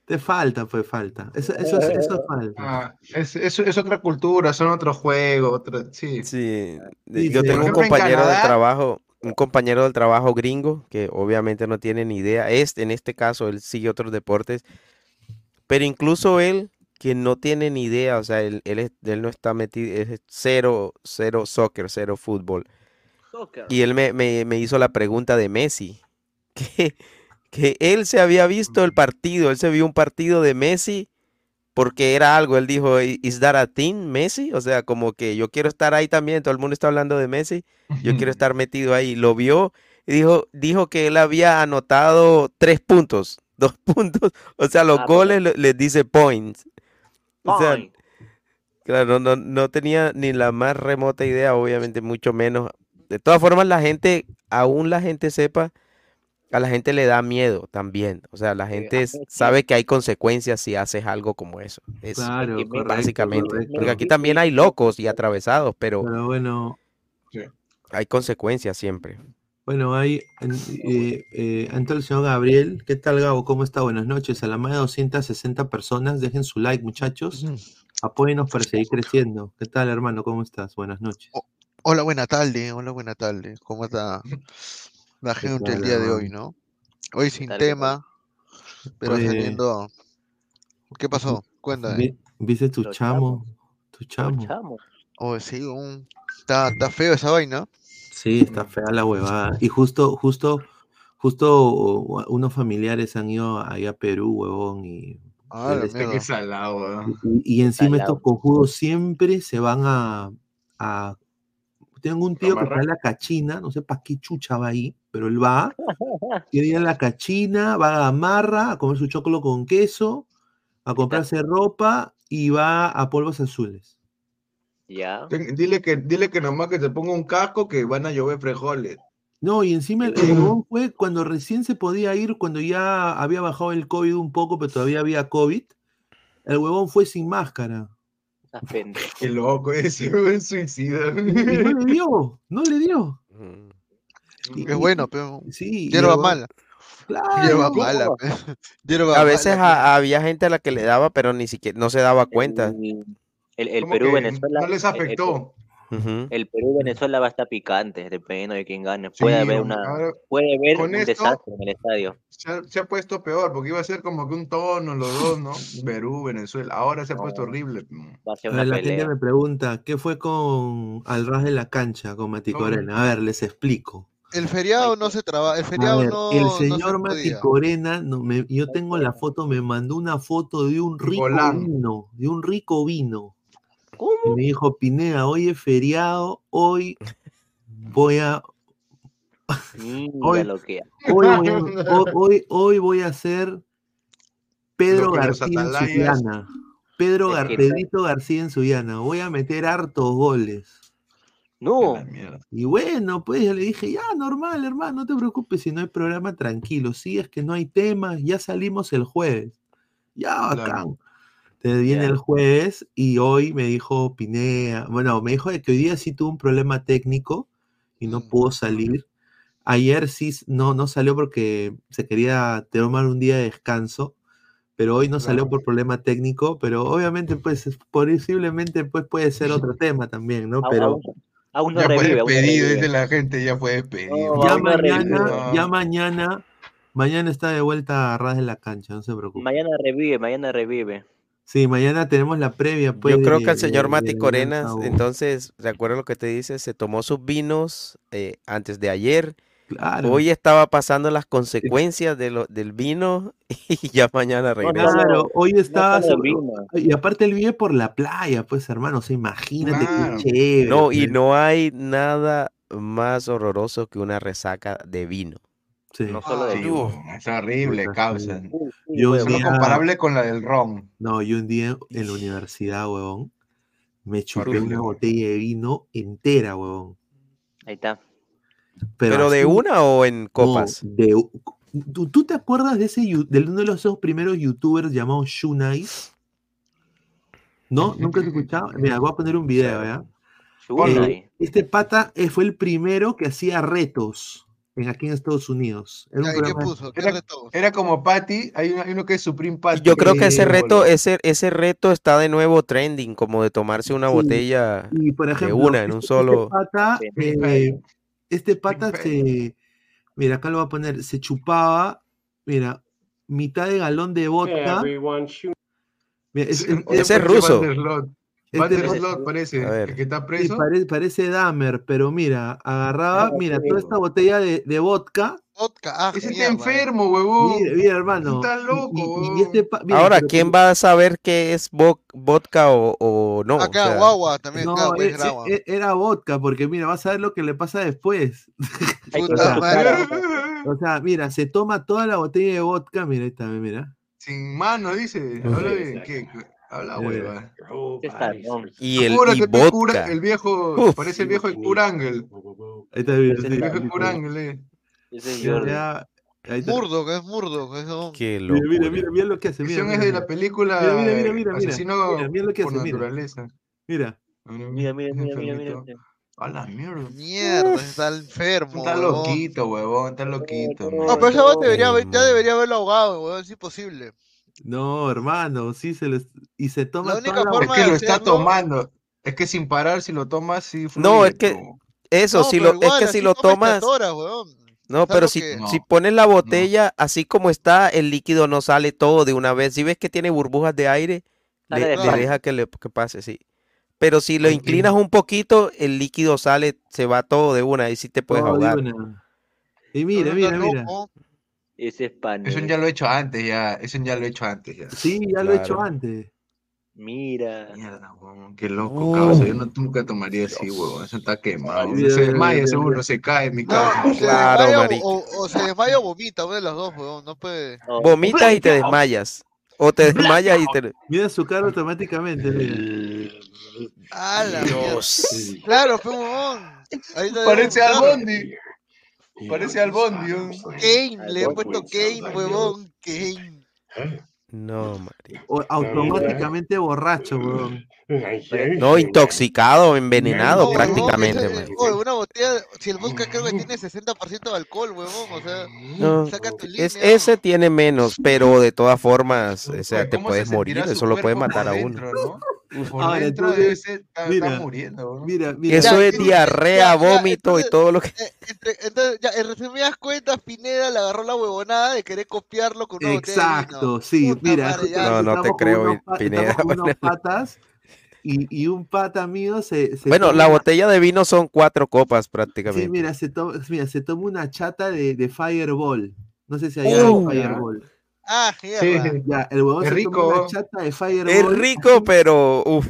Te falta, pues falta. Eso, eso, es- eso falta. Ah, es, es- es otra cultura, son otros juegos, otra, sí. Sí, de- yo sí. tengo un compañero del Canadá- trabajo, un compañero del trabajo gringo que obviamente no tiene ni idea. Este, en este caso, él sigue otros deportes, pero incluso él que no tiene ni idea, o sea, él, él, es- él no está metido, es cero, cero soccer, cero fútbol. Soccer. Y él me, me- me hizo la pregunta de Messi, (laughs) que, que él se había visto el partido, él se vio un partido de Messi porque era algo, él dijo, "I- ¿is that a team, Messi? O sea, como que yo quiero estar ahí también, todo el mundo está hablando de Messi, yo quiero (laughs) estar metido ahí. Lo vio y dijo, dijo que él había anotado tres puntos, dos (laughs) puntos, o sea, los Ah, goles le- les dice points. O sea, Point. Claro, no, no tenía ni la más remota idea, obviamente, mucho menos. De todas formas, la gente, aún la gente sepa, a la gente le da miedo también. O sea, la gente sí. sabe que hay consecuencias si haces algo como eso. Es Claro, correcto, básicamente. correcto. Porque aquí también hay locos y atravesados, pero Pero bueno, hay consecuencias siempre. Bueno, hay, en- eh, eh, el señor Gabriel, ¿qué tal Gabo? ¿Cómo está? Buenas noches. A la más de 260 personas, dejen su like, muchachos. Apóyenos para seguir creciendo. ¿Qué tal, hermano? ¿Cómo estás? Buenas noches. Hola, buena tarde, hola, buena tarde. ¿Cómo está la ¿Qué gente el día de hoy, no? Hoy sin tal, tema, pero Oye, saliendo. ¿Qué pasó? Cuéntame. vi- ¿Viste tu chamo? Tu chamo. Oh, sí, un... está, está feo esa vaina. Sí, está fea la huevada. Y justo, justo, justo unos familiares han ido ahí a Perú, huevón, y, Ah, la que salado, y, y encima estos cojudos siempre se van a, a- Tengo un tío que está en la cachina, no sé para qué chucha va ahí, pero él va, quiere ir a la cachina, va a Gamarra a comer su chocolo con queso, a comprarse ropa y va a polvos azules. Ya. Ten- Dile que, dile que nomás que te ponga un casco que van a llover frijoles. No, y encima el, el huevón fue cuando recién se podía ir, cuando ya había bajado el COVID un poco, pero todavía había COVID. El huevón fue sin máscara. Estás pendejo. Qué loco ese, (laughs) weón, suicida. Y no le dio, no le dio. Y- Es bueno, pero. Sí, y el Hierba huevón- mala. Claro. Hierba mala. pe. (laughs) Hierba A veces mala, a- había gente a la que le daba, pero ni siquiera no se daba cuenta. El, el Como Perú, que Venezuela. No les el- el- afectó. El Perú Venezuela va a estar picante, dependiendo de quién gane. Sí, Puede haber una, puede haber con un esto- desastre en el estadio. se ha, se ha puesto peor, porque iba a ser como que un tono los dos, ¿no? Perú, Venezuela. Ahora se ha puesto horrible. Va a ser A una la gente me pregunta, ¿qué fue con al ras de la cancha con Mati No. Corena? A ver, les explico. El feriado no se trabaja. El feriado ver, no. el no se señor Mati podía. Corena, no, me- yo tengo la foto, me mandó una foto de un rico vino, de un rico vino. Y me dijo, Pineda, hoy es feriado, hoy voy a... Hoy, lo que hoy, voy a, hoy, voy a ser Pedro García en Suyana. Pedro Gar- que- Pedrito García en Suyana. Voy a meter hartos goles. No. Y bueno, pues yo le dije, ya, normal, hermano, no te preocupes, si no hay programa, tranquilo. Sí, es que no hay temas, ya salimos el jueves. Ya, Claro. Entonces viene el jueves y hoy me dijo Pinea, bueno, me dijo que hoy día sí tuvo un problema técnico y no pudo salir. Ayer sí no, no salió porque se quería tomar un día de descanso, pero hoy no salió por problema técnico, pero obviamente pues es- posiblemente pues puede ser otro (laughs) tema también, ¿no? Pero aún- no Ya fue revive, no despedido, dice la gente, ya fue despedido. ya no mañana, ya mañana, mañana está de vuelta a ras de la cancha, no se preocupe. Mañana revive, mañana revive. Sí, mañana tenemos la previa, pues. Yo creo de- que el señor de- Mati de Corenas, Alianza U. entonces, de acuerdo a lo que te dice, se tomó sus vinos eh, antes de ayer. Claro. Hoy estaba pasando las consecuencias de lo, del vino (laughs) y ya mañana regresa. Claro, hoy estaba. vino. Y aparte él vive por la playa, pues hermano, o sea, imagínate Claro. qué chévere. No, y pues. no hay nada más horroroso que una resaca de vino. Sí. No solo de Sí, vino. weón, es horrible, Puta, causa. sí. Sí, Yo. Solo día- comparable con la del ron. No, yo un día en la universidad, huevón, me chupé Horrible, una botella de vino entera, huevón. Ahí está. ¿Pero de así- una o en no, copas? de ¿Tú, tú te acuerdas de ese yu- de uno de los esos primeros youtubers llamado Shunai? ¿No? ¿Nunca has escuchado? Mira, voy a poner un video, ¿ya? Shunai. Eh, este pata eh, fue el primero que hacía retos en, aquí en Estados Unidos. Era un Ya, ¿y ¿Qué programa- puso? ¿Qué Era- reto? Era como Patty, hay, uno que es Supreme Patty. Yo creo que ese reto, ese, ese reto está de nuevo trending, como de tomarse una Sí, botella Y por ejemplo, una en un este- solo- Este pata, eh, este pata se. Mira, acá lo voy a poner. Se chupaba, mira, mitad de galón de vodka. Mira, es- es- Ese es ruso. Este- parece, A ver. el que está sí, preso. pare- parece Dahmer, pero mira, agarraba, Ah, mira, sí. toda esta botella de, de vodka. Vodka, ah, Ese está enfermo, huevón. Mira, mira, hermano. Está loco, y- y huevón. este pa- mira, Ahora, pero- ¿quién va a saber qué es vo- vodka o, o no? O sea, guagua también, No, claro, pues, e- era agua. era vodka, porque mira, vas a ver lo que le pasa después. (laughs) Puta sea, madre. (laughs) O sea, mira, se toma toda la botella de vodka, mira, ahí está, mira. Sin mano, dice. Bien. ¿Qué? Habla Mira. hueva. ¿no? y el y cura- vodka. el viejo, Uf. parece el viejo de Curangel. Ahí está, mira, Ese sí, El viejo de. Curangel, eh. Es. Murdoch, es Murdoch. eso. Qué Mira, mira, locura. mira, mira lo que hace. Mira, Visión mira, es de mira. la película Mira, mira, mira, mira, mira. Asesino Mira, mira lo que por hace, mira. naturaleza. Mira. Mira, mira, mira, mira, mira, mira. A la mierda. Mierda, está enfermo. Está huevón. loquito, huevón. Está loquito. No, man. Pero vato no, debería, ya debería haberlo ahogado, weón, es imposible. No, hermano, sí se les. Y se toma La única toda la Es forma que de lo está hacerlo- tomando. Es que sin parar, si lo tomas, sí fluye. No, es que- como- Eso, No, si lo, igual, es que si lo toma tomas, estas horas, weón. no, pero si, que- si No, pones la botella así como está, el líquido no sale todo de una vez. Si ves que tiene burbujas de aire, le, deja que le que pase, sí. Pero si lo inclinas un poquito, el líquido sale, se va todo de una y sí te puedes de ahogar. Y mira, mira, mira. loco. Ese es pan. Eso ya lo he hecho antes, ya. Eso ya lo he hecho antes, ya. Sí, ya lo he hecho antes. Mira. Mierda, huevón, qué loco, Oh. causa. Yo no, nunca tomaría así, huevón. Eso está quemado. Se desmaya, seguro, se cae en mi No, se Claro, desmaya o- marica. o, o se desmaya o vomita, una de las dos, weón, no puede. No, Vomitas y te desmayas. O te desmayas y te... Mira su cara automáticamente, mira. La mierda. Dios. Claro, fue huevón. Ahí está, Parece al Bondi. Parece al Bondi. huevón. Kane, le he puesto Kane, huevón, Kane. No, marica. O- automáticamente borracho, weón. No, intoxicado, envenenado No, prácticamente, huevón, oye, una botella, si el vodka creo que tiene 60% de alcohol, huevón, o sea, No, saca tu línea. es, ese tiene menos, pero de todas formas, o sea, te ¿cómo puedes se morir, eso lo puede matar a uno. Por Ahora, dentro entonces, debe ser, está, está mira, muriendo. ¿no? Mira, mira. Eso Ya, es diarrea, ya, ya, vómito y todo lo que... Eh, entre- entonces, ya, en resumidas cuentas, Pineda le agarró la huevonada de querer copiarlo con una botella. Exacto, sí, Puta mira. madre. No, no te creo, unos Pineda, bueno. (laughs) patas y, y un pata mío se, se Bueno, toma la botella de vino son cuatro copas Sí, prácticamente. mira, se toma, mira, se toma una chata de, de Fireball. No sé si hay algo Uh, de Fireball. Ah, Sí, mierda. Ya, el huevón se toma una rico. chata de Fireball. Es rico, pero uff,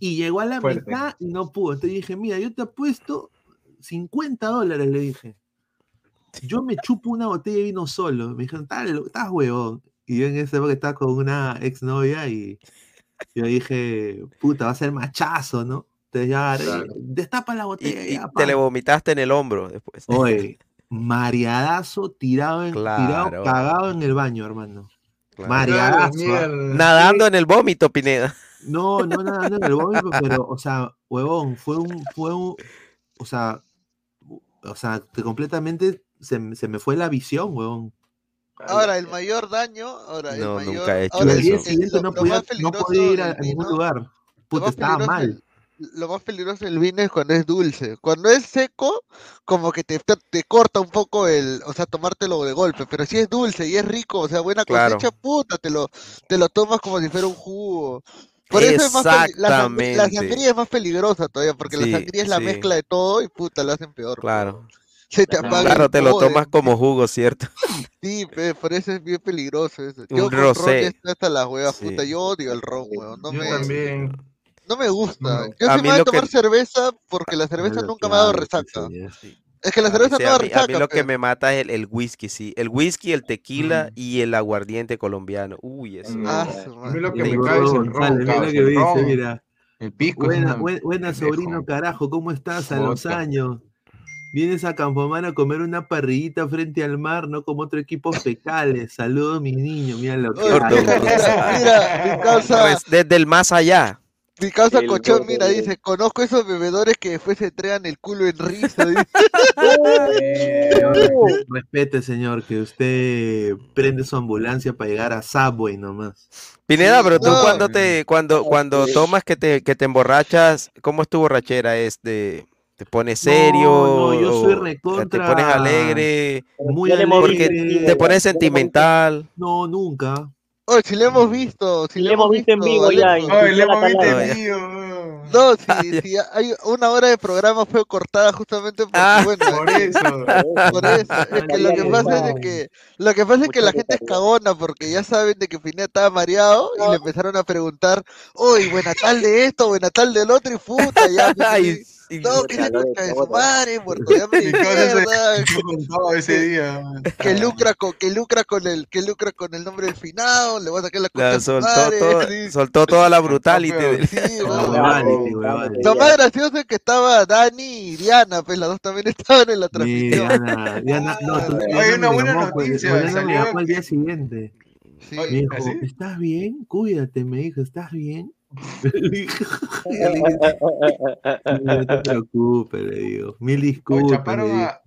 Y llegó a la Fuerte. mitad y no pudo. Entonces dije, mira, yo te apuesto 50 dólares, le dije. Yo me chupo una botella de vino solo. Me dijeron, "Estás huevón. Y yo en esa época estaba con una exnovia y yo dije, puta, va a ser machazo, ¿no? Entonces ya Claro. destapa la botella. y ya, te le pa". vomitaste en el hombro después. Oye, mareadazo, tirado, en, tirado, cagado en el baño, hermano. Claro. Mareadazo. ¿ah? Nadando en el vómito, Pineda. No, no, nada, no, en el vómito, pero, o sea, huevón, fue un, fue un, o sea, o sea, que completamente se, se me fue la visión, huevón. Ahora, el mayor daño, ahora, el No, mayor, nunca he hecho ahora, Y al día el- siguiente lo- no lo podía, no podía ir a, a ningún lugar. Puta, estaba mal. Lo más peligroso del vino es cuando es dulce. Cuando es seco, como que te, te, te corta un poco el, o sea, tomártelo de golpe. Pero si es dulce y es rico, o sea, buena Claro. cosecha, puta, te lo, te lo tomas como si fuera un jugo. Por eso es más la, sangría, la sangría es más peligrosa todavía, porque Sí, la sangría es la sí. mezcla de todo y puta, lo hacen peor. Claro. Se te apaga Claro, te lo tomas como jugo, ¿cierto? Sí, pe, por eso es bien peligroso eso. Un Yo con ron rosé. hasta las huevas, Sí. puta. Yo odio el ron, weón. No Yo me, también. No me gusta. Yo A sí mí me voy a lo que- tomar cerveza porque la cerveza nunca me ha dado resaca. Es que la A mí, cerveza no a da mí- a mí resaca, lo que me mata es el, el whisky, sí. El whisky, el tequila y el aguardiente colombiano. Uy, eso. Ah, a mí lo que me cae es el ron, mira lo causa, que el dice, ron. mira. El pisco Buena, sobrino, carajo, ¿cómo estás a los años? Vienes a Campomar a comer una parrillita frente al mar, no como otro equipo fecales. Saludos, mi niño, mira lo que mira, mi causa, Pues desde el más allá. (laughs) mi causa El Cochón, mira, dice, conozco esos bebedores que después se entregan el culo en risa. (laughs) Respete, señor, que usted prende su ambulancia para llegar a Subway nomás. Pineda, pero tú no. cuando te, cuando, cuando tomas que te, que te emborrachas, ¿cómo es tu borrachera? ¿Es de, te pones serio? No, no, yo soy recontra- ¿Te pones alegre? Muy Porque alegre. te pones sentimental. No, nunca. Oye, si le hemos visto, si Le hemos visto en vivo ya. Alejo. en Oye, le hemos visto Catalán. en vivo. No, (laughs) si, si hay una hora de programa fue cortada justamente porque, Ah. bueno, Por eso. (laughs) Por eso, es que lo que pasa es de que lo que pasa es que la gente es cagona porque ya saben de que Pineda estaba mareado y le empezaron a preguntar, uy, buena tal de esto, buena tal del otro y puta, ya (laughs) me No, que (laughs) se concha de su madre, muerto de hambre todo ese día. (laughs) que lucra con, que lucra con el, que lucra con el nombre del finado, le voy a sacar la concha La de su soltó, madre, todo- sí, soltó toda la brutality. Sí, (laughs) No. Lo más gracioso es que estaba Dani y Diana, pues las dos también estaban en la transmisión. Diana, Diana, no, Diana una buena noticia, Diana me llamó al que- día siguiente. Sí. Me dijo, ¿así? ¿estás bien? Cuídate, me dijo, ¿estás bien? (laughs) No te preocupes, le digo. Mil Oye, disculpas. le chaparon digo. a,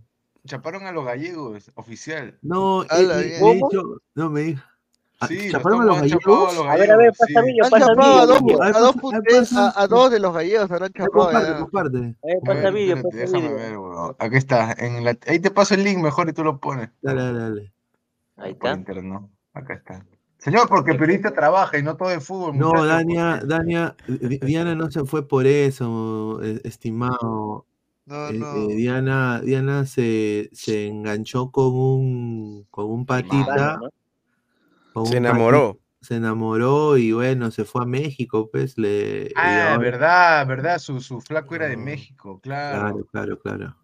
chaparon a los gallegos, oficial. No, Ala, eh, eh, de hecho, no me dijo. Ah, Sí, ¿Chaparon a los a gallegos? A ver, a ver, pasa sí. vídeo, Han pasa chapado a vídeo. dos, a dos, pasa- pasa- a, a dos de los gallegos habrán Ya, chapado comparte, ya. comparte. A ver, A pasa espérate, pasa déjame ver, weón. Aquí está. En la... Ahí te paso el link mejor y tú lo pones. Dale, dale, dale. Ahí está. internet, ¿no? Acá está. Señor, porque el periodista trabaja y no todo es fútbol. No, Dania, porque- Dania, Di- Diana no se fue por eso, eh, estimado. No, Eh, no. eh, Diana, Diana se, se enganchó con un, con un patita. ¿no? con Se un enamoró. patita, se enamoró y bueno, se fue a México, pues le. Ah, verdad, verdad. Su, su flaco era de México, claro. Claro, claro, claro.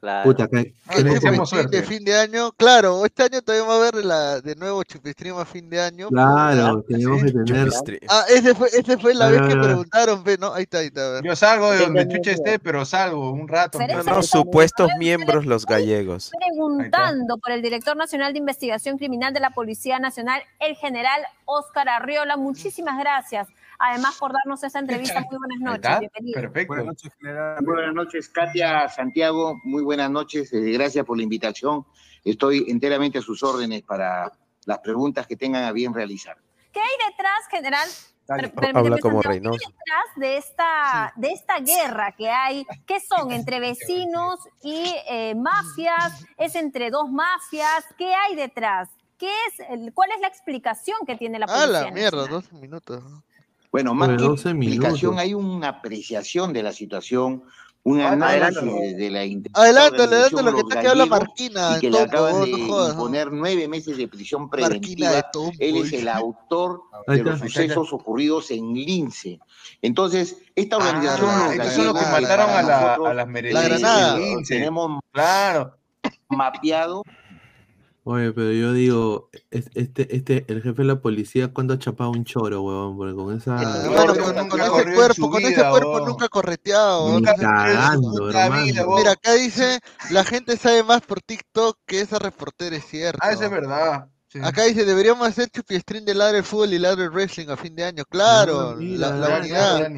Claro. Puta, que, Ah, que no- suerte. fin de año, claro, este año todavía va a haber la, de nuevo Chupistream a fin de año. claro, tenemos que tener. Ah, ese fue, ese fue la Ah, vez que preguntaron, ¿no? Ahí está, ahí está. Yo salgo de donde Chucha esté, pero salgo un rato. No, supuestos miembros los gallegos. preguntando por el director nacional de investigación criminal de la Policía Nacional, el general Óscar Arriola. Muchísimas gracias, además, por darnos esa entrevista. Muy buenas noches. Bienvenido. Perfecto. Buenas noches, general. Muy buenas noches, Katia, Santiago. Muy buenas noches. eh, gracias por la invitación. Estoy enteramente a sus órdenes para las preguntas que tengan a bien realizar. ¿Qué hay detrás, general? Dale. Habla como Santiago, ¿qué hay Reynoso. detrás de esta, de esta guerra que hay? ¿Qué son entre vecinos y eh, mafias? ¿Es entre dos mafias? ¿Qué hay detrás? ¿Qué es, el- ¿Cuál es la explicación que tiene la Ah, policía? la mierda, dos minutos. Bueno, más que 12 explicación, hay una apreciación de la situación un análisis de la intención Adelante, de adelante, lo que está que habla Marquina y que de le acaban de imponer nueve meses de prisión preventiva. de Él es el (laughs) autor de los está, ahí está. sucesos ocurridos en Lince. Entonces, esta Ah, organización de los estos son los que mataron a, la, a las eh, merecidas. eh, tenemos Claro. mapeado Oye, pero yo digo, es- este, este, el jefe de la policía, ¿cuándo ha chapado un choro, huevón? Porque con esa. Con, con ese cuerpo, con ese cuerpo nunca correteado. Ni ¿no? cagando, hermano. Mira, acá dice, la gente sabe más por TikTok que esa reportera, es cierto. Ah, eso es verdad. Sí. Acá dice, deberíamos hacer chupi stream de ladre fútbol y ladre wrestling a fin de año. Claro, No, mira, la, vanidad.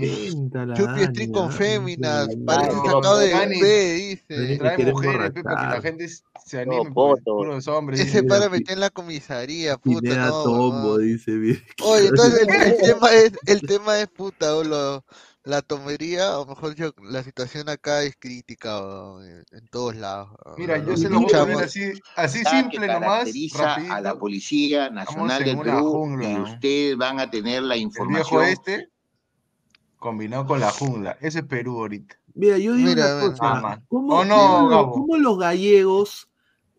Chupi stream con féminas, parece sacado de B, dice. Trae mujeres, pe, para que la gente se anime, pues, puros hombres. Ese para meter en la comisaría, puta, no, Tombo, dice. mira. Oye, entonces el, el (laughs) tema es, el tema es puta, o la tomería, o mejor dicho, la situación acá es crítica o, en, en todos lados. Mira, yo se lo voy a poner así, así que simple nomás, caracteriza a la rapidito. Policía Nacional del Perú jungla, y ustedes van a tener la El información. viejo este combinado con la jungla. Ese es Perú ahorita. Mira, yo digo Mira, una mira. cosa. Ama. ¿Cómo, los gallegos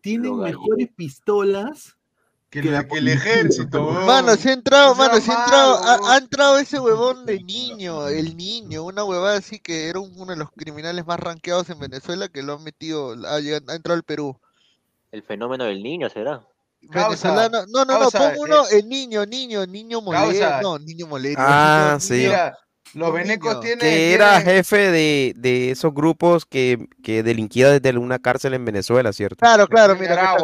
tienen Los mejores pistolas Que, la que el ejército, weón. Mano, si ha entrado, Sea mano, si ha entrado, ha, entrado ese huevón de niño, el niño, una huevada así que era un- uno de los criminales más rankeados en Venezuela que lo han metido, ha, entrado al Perú. El fenómeno del niño será. Venezolano, no, no, no, causa, pon uno, el niño, niño, niño molero, no, niño molero, Ah, niño, sí. niño- Mira, los venecos tienen. Que era tienen- jefe de, de esos grupos que, que delinquía desde una cárcel en Venezuela, ¿cierto? Claro, claro, mira,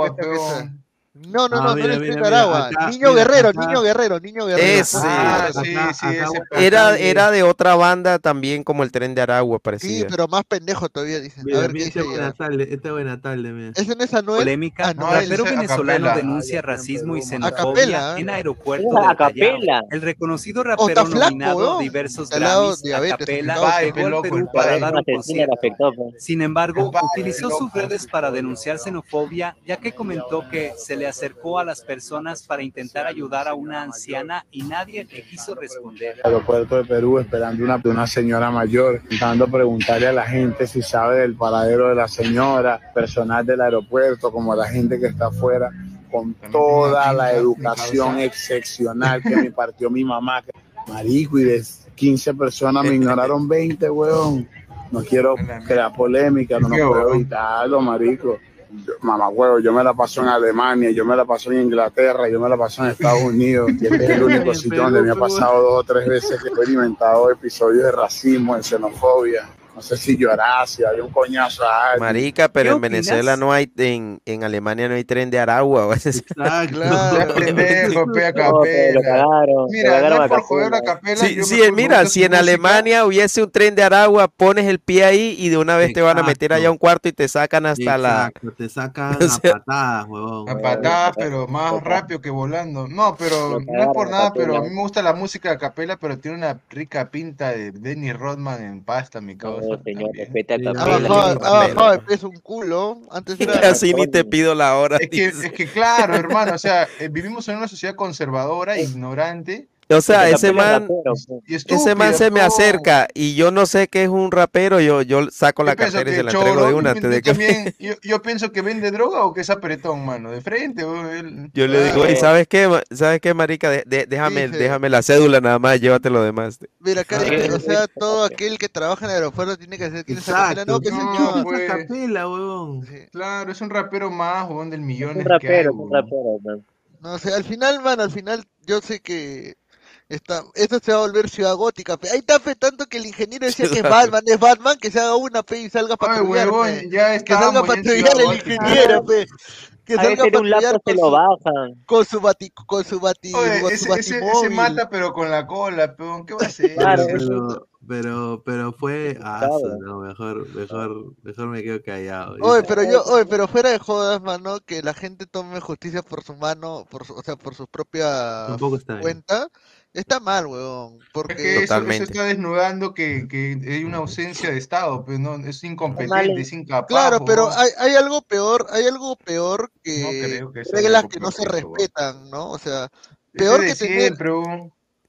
No, no, Ah, no, no mira, eres mira, de mira, Aragua. acá, niño mira, guerrero, acá- niño guerrero, niño guerrero. Ese. Ah, Acá- sí, acá- sí, acá- ese acá Era, era de otra banda también como el tren de Aragua, Sí, parecía. pero más pendejo todavía, dicen. A Mira, ver qué mira, dice esta buena tarde, esta buena tarde, mira. ¿Es en esa Noel? Polémica. Ah, Rapero es venezolano denuncia racismo y xenofobia capela, ¿eh? en aeropuerto Era a del Callao. capela. El reconocido Oh, rapero nominado diversos Grammys a diabetes, capela afectado. Ay, llegó al loco, Perú el para dar un concierto. Sin embargo, utilizó sus redes para denunciar xenofobia, ya que comentó que se le acercó a las personas para intentar ayudar a una anciana y nadie le quiso responder. aeropuerto de Perú esperando una, una señora mayor, intentando preguntarle a la gente si sabe del paradero de la señora, personal del aeropuerto, como la gente que está afuera, con toda la educación excepcional que me impartió mi mamá. Marico, y de 15 personas me ignoraron 20, weón. No quiero crear polémica, no, no puedo evitarlo, marico. Yo- Mamá, huevo, yo me la paso en Alemania, yo me la paso en Inglaterra, yo me la paso en Estados Unidos. (laughs) Y este es el único sitio donde me ha pasado dos o tres veces que he experimentado episodios de racismo, de xenofobia. No sé si llorar, si hay un coñazo a. Marica, pero ¿Qué en Venezuela no hay, en, en Alemania no hay tren de Aragua. o ese es- Exacto. Ya pendejo, pe, a capela. Mira, no a es por joder a capela. Sí, sí, mira, si en música. Alemania hubiese un tren de Aragua, pones el pie ahí y de una vez te van a meter allá a un cuarto y te sacan hasta la... Exacto, te sacan (laughs) O a sea- patadas, huevón. A patadas, pero más rápido que volando. No, pero no es por a nada, pero a mí me gusta la música a capela, pero tiene una rica pinta de Dennis Rodman en pasta, mi causa. No, (laughs) señor, también. respete a Sí, bajado de peso un culo. Antes (laughs) era. Así ni te pido la hora. Es que, es que claro, hermano, o sea, (laughs) eh, vivimos en una sociedad conservadora, ignorante O sea, Ese man, rapero, ese man se me acerca y yo no sé qué es un rapero, yo, yo saco la cartera y que se la entrego de una antes yo de que... también, (laughs) yo, yo pienso que vende droga o que es apretón, mano, de frente. él- Yo le digo, Ah, "Ey, ¿sabes qué? ¿Sabes qué, marica? De- de- déjame, Dice- déjame la cédula nada más, llévate lo demás. Mira, acá Sí. dice, o sea, (laughs) todo aquel que trabaja en el aeropuerto tiene que ser quien es capela. No, que No, señor. pues. Esa capela, huevón. Sí. Claro, es un rapero más, weón, del Es millones un que hay, rapero, es un rapero. man. No, o sea, al final, man, al final, yo sé que esta, esto se va a volver ciudad gótica. pe. Ahí está fe tanto que el ingeniero decía que es Batman, es Batman, que se haga una pe y salga a Ay, patrullar. huevón, ya Que salga a patrullar el ingeniero, pe. Que salga a patrullar con lo bajan. con su bati, con su bati, Oye, con su ese, ese, ese mata pero con la cola, peón, ¿qué va a hacer? Claro, Pero, pero, pero fue. Ah, no, mejor, mejor, mejor me quedo callado. Oye, pero yo, oye, pero fuera de jodas, mano, que la gente tome justicia por su mano, por su- o sea, por su propia está bien. Está mal, weón, Es porque que eso, eso está desnudando que, que hay una ausencia de Estado, pues no, es incompetente, es incapaz. Claro, pero hay, hay algo peor, hay algo peor que reglas que no se respetan, ¿no? O sea, peor de que tener, siempre,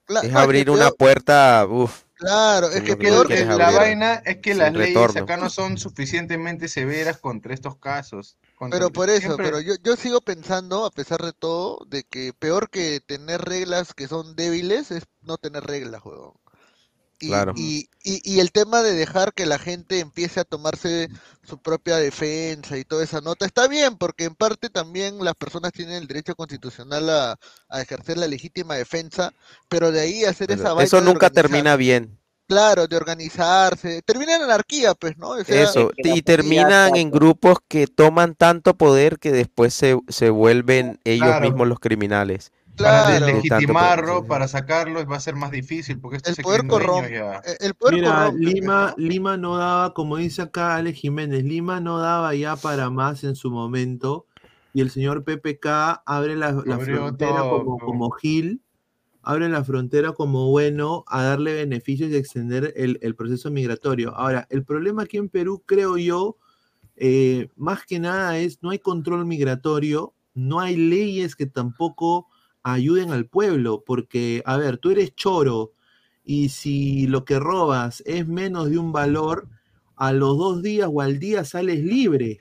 Es es abrir una puerta, uff. Claro, es que peor que La vaina es que las leyes retorno. acá no son suficientemente severas contra estos casos. Contra- Pero por eso, siempre- pero yo, yo sigo pensando, a pesar de todo, de que peor que tener reglas que son débiles es no tener reglas, juego. Y, Claro. y, y, y el tema de dejar que la gente empiece a tomarse su propia defensa y toda esa nota está bien, porque en parte también las personas tienen el derecho constitucional a, a ejercer la legítima defensa, pero de ahí hacer Pero esa vaina Eso nunca termina bien. Claro, de organizarse, termina en anarquía, pues, ¿no? O sea, Eso, y terminan en grupos que toman tanto poder que después se, se vuelven ellos Claro. mismos los criminales. Para Claro. Deslegitimarlo, poder. para sacarlo, va a ser más difícil, porque estos El se poder corrompe. ya. El poder Mira, corrompe, Lima, Lima no daba, como dice acá Alex Jiménez, Lima no daba ya para más en su momento. Y el señor PPK abre la, la frontera todo, como, como Gil, abre la frontera como bueno a darle beneficios y extender el, el proceso migratorio. Ahora, el problema aquí en Perú, creo yo, eh, más que nada es no hay control migratorio, no hay leyes que tampoco ayuden al pueblo, porque, a ver, tú eres choro y si lo que robas es menos de un valor, a los dos días o al día sales libre.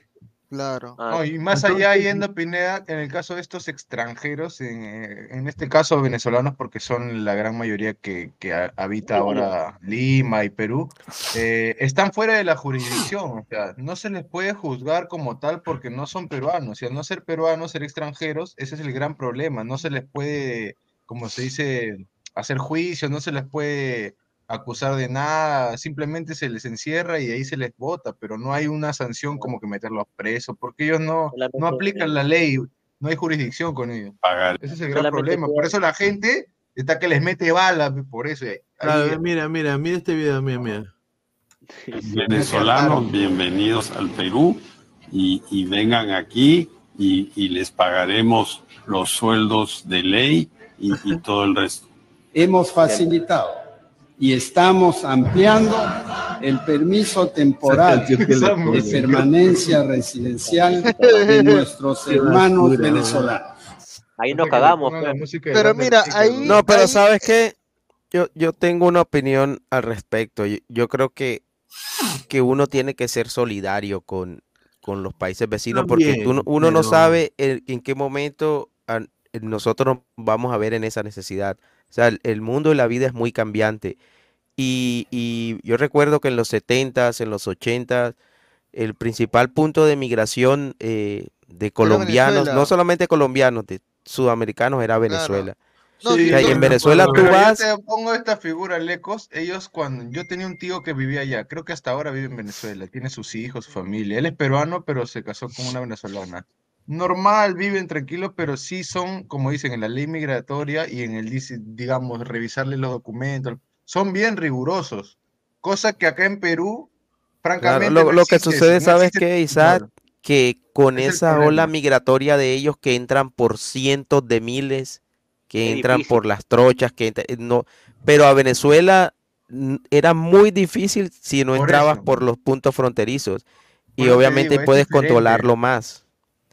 Claro. No, y más allá yendo Pineda, en el caso de estos extranjeros, en, eh, en este caso venezolanos, porque son la gran mayoría que, que ha- habita ahora Lima y Perú, (laughs) eh, están fuera de la jurisdicción, o sea, no se les puede juzgar como tal porque no son peruanos, y al no ser peruanos, ser extranjeros, ese es el gran problema, no se les puede, como se dice, hacer juicio, no se les puede acusar de nada, simplemente se les encierra y ahí se les vota, pero no hay una sanción como que meterlos presos, porque ellos no, no aplican la ley, no hay jurisdicción con ellos. Ese es el gran problema, por eso la gente está que les mete bala, por eso. ahí- Claro, mira, mira, mira este video, mira, mira. Venezolanos, bienvenidos al Perú y, y vengan aquí y, y les pagaremos los sueldos de ley y, y todo el resto. hemos facilitado y estamos ampliando el permiso temporal de permanencia residencial (laughs) de nuestros hermanos venezolanos. Ahí nos cagamos. pues. Pero mira, ahí, No, pero ahí- ¿sabes qué? Yo, yo tengo una opinión al respecto. Yo, yo creo que, que uno tiene que ser solidario con, con los países vecinos porque También, tú no- uno no pero- sabe en, en qué momento a- nosotros nos vamos a ver en esa necesidad. O sea, el, el mundo y la vida es muy cambiante. Y, y yo recuerdo que en los 70s, en los 80s, el principal punto de migración eh, de colombianos, no solamente colombianos, de sudamericanos, era Venezuela. No, O sí, sea, y en Venezuela tú Pero yo vas, te pongo esta figura, Lecos. Ellos, cuando yo tenía un tío que vivía allá, creo que hasta ahora vive en Venezuela, tiene sus hijos, su familia. Él es peruano, pero se casó con una venezolana. Normal, viven tranquilos, pero sí son, como dicen, en la ley migratoria y en el, digamos, revisarle los documentos. Son bien rigurosos. Cosa que acá en Perú, Claro, francamente, lo, no lo que sucede, no ¿sabes qué, Isaac? Que con Es esa ola migratoria de ellos que entran por cientos de miles, que entran por las trochas, que eh, no, pero a Venezuela era muy difícil si no Por entrabas eso. por los puntos fronterizos. Por Y obviamente digo, puedes controlarlo más.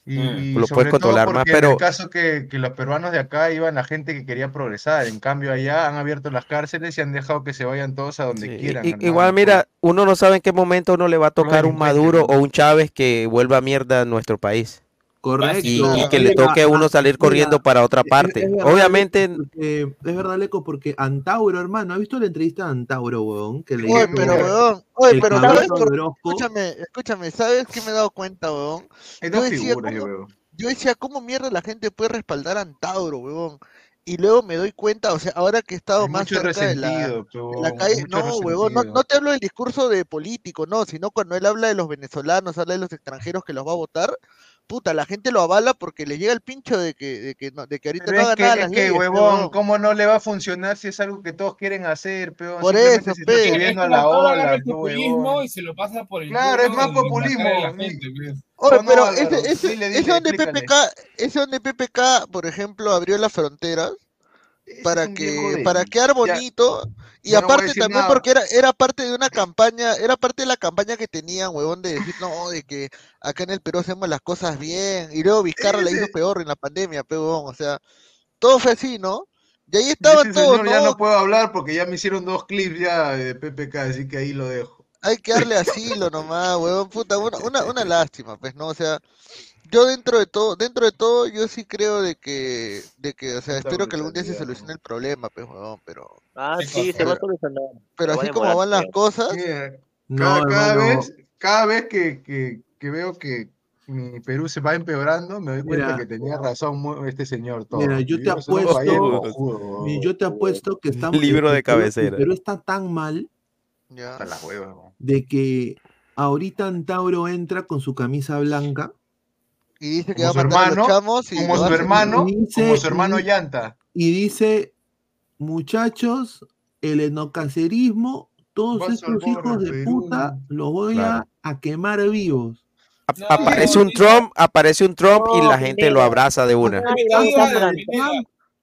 Y, y Lo sobre puedes controlar todo más, porque en pero el caso que, que los peruanos de acá iban la gente que quería progresar, en cambio allá han abierto las cárceles y han dejado que se vayan todos a donde Sí, quieran. hermano, igual, por- mira, uno no sabe en qué momento uno le va a tocar un Maduro o un Chávez que vuelva mierda a nuestro país. Correcto. Y, y que le Mira, toque a uno ah, salir corriendo para otra parte. es verdad, Obviamente, es verdad, Leco, porque Antauro, hermano, ¿has visto la entrevista de Antauro, weón? Que le Oye, pero weón, oye, el pero cabrón ¿sabes por Orozco? Escúchame, escúchame, ¿sabes qué me he dado cuenta, weón? Yo decía, yo ¿cómo, veo. yo decía, ¿cómo mierda la gente puede respaldar a Antauro, weón? Y luego me doy cuenta, o sea, ahora que he estado Hay más cerca de la, en la calle, no, huevón, no, no te hablo del discurso de político, no, sino cuando él habla de los venezolanos, habla de los extranjeros que los va a votar, puta, la gente lo avala porque le llega el pincho de que, de que, no, de que ahorita Pero no es haga que, nada es las que, leyes, pe, huevón. ¿cómo no le va a funcionar si es algo que todos quieren hacer, peón? Por eso, se está. Es a la ola, el populismo y se lo pasa por el Claro, es más populismo. Oye, ¿O no, pero dile, donde. PPK, ese donde PPK, por ejemplo, abrió las fronteras es para que para quedar Ya, bonito y ya aparte también nada. porque era era parte de una campaña, era parte de la campaña que tenían, huevón, de decir, no, de que acá en el Perú hacemos las cosas bien y luego Vizcarra la hizo peor en la pandemia, huevón, o sea, todo fue así, ¿no? Y ahí De estaban ese todos, señor ya ¿no? no puedo hablar porque ya me hicieron dos clips ya de PPK, así que ahí lo dejo. Hay que darle asilo nomás, huevón, puta, una, una, una (laughs) lástima, pues, ¿no? O sea, yo dentro de todo, dentro de todo, yo sí creo de que, de que, o sea, espero que algún día se solucione el problema, pues, pero, Ah, sí, se va a solucionar. pero así como van las pero- cosas, No, cada, cada hermano. vez, cada vez que, que, que veo que mi Perú se va empeorando, me doy cuenta Mira. que tenía razón este señor todo. Mira, yo te apuesto, yo te apuesto que estamos. Libro de cabecera. Perú está tan mal ya. Hasta las huevas, ¿no? de que ahorita Antauro entra con su camisa blanca. Y dice que Como va a su matar a hermano, los chamos y como su hermano, dice- como su hermano y- Llanta. y dice, muchachos, el enocacerismo, todos estos hijos de Perú. puta los voy Claro. a, a quemar vivos. Ap- aparece un Trump, aparece un Trump y la gente lo abraza de una.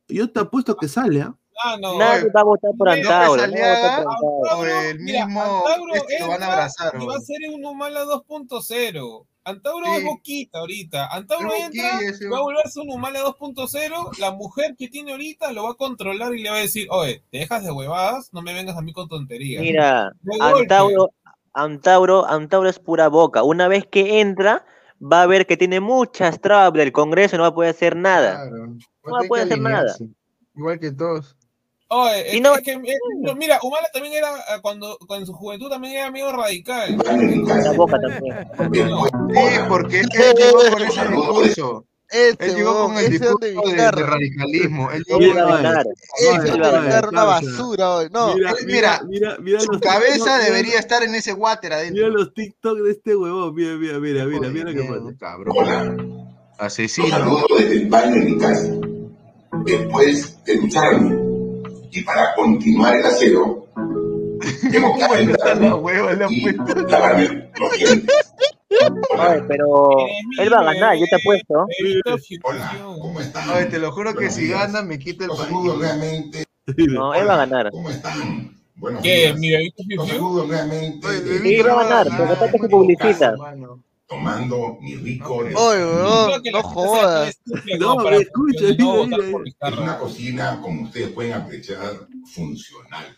Yo te apuesto que sale, ¿ah? Ah, no. Nadie va a votar por Antauro. nadie va a votar Aliaga, por Antauro. el Mira, mismo Antauro este lo van a abrazar. Y va a ser un Humala 2.0. Antauro Sí. es boquita ahorita. Antauro entra, ese- va a volverse un Humala 2.0. La mujer que tiene ahorita lo va a controlar y le va a decir, oye, te dejas de huevadas, no me vengas a mí con tonterías. Mira. Antauro, Antauro, Antauro es pura boca. Una vez que entra, va a ver que tiene muchas trabas del Congreso y no va a poder hacer nada. Claro. No Va a poder hacer nada. Igual que todos. Y es, no- es que, es- no, mira, Humala también era, eh, cuando, cuando en su juventud también era medio radical. La boca también. Sí, porque él llegó con ese discurso. Ese, Él llegó con el discurso de, de radicalismo. Él llegó con el- una basura, hoy. No, Mira, Él- mira, mira, mira, mira Su cabeza mira- debería estar en ese water Mira adentro. los TikTok de este huevón, mira, mira, mira, mira, mira lo que pasa. Cabrón. Asesino. saludo desde el baño de mi casa. Después de ducharme y para continuar el aseo, le han y lavarme los dientes. Oye, pero él va a ganar, yo te apuesto. Hola, ¿cómo están? Ay, te lo juro que si gana me quita el Los saludo realmente. No, él va a ganar. ¿Cómo están? Buenos ¿Qué? días. ¿Mi bebito Los saludo realmente Oye, desde Sí, va a ganar, porque aparte se publicita. Hermano. Tomando mi rico Oye, no tan jodas. No, me escucha, no mira, Es una cocina, como ustedes pueden apreciar, funcional.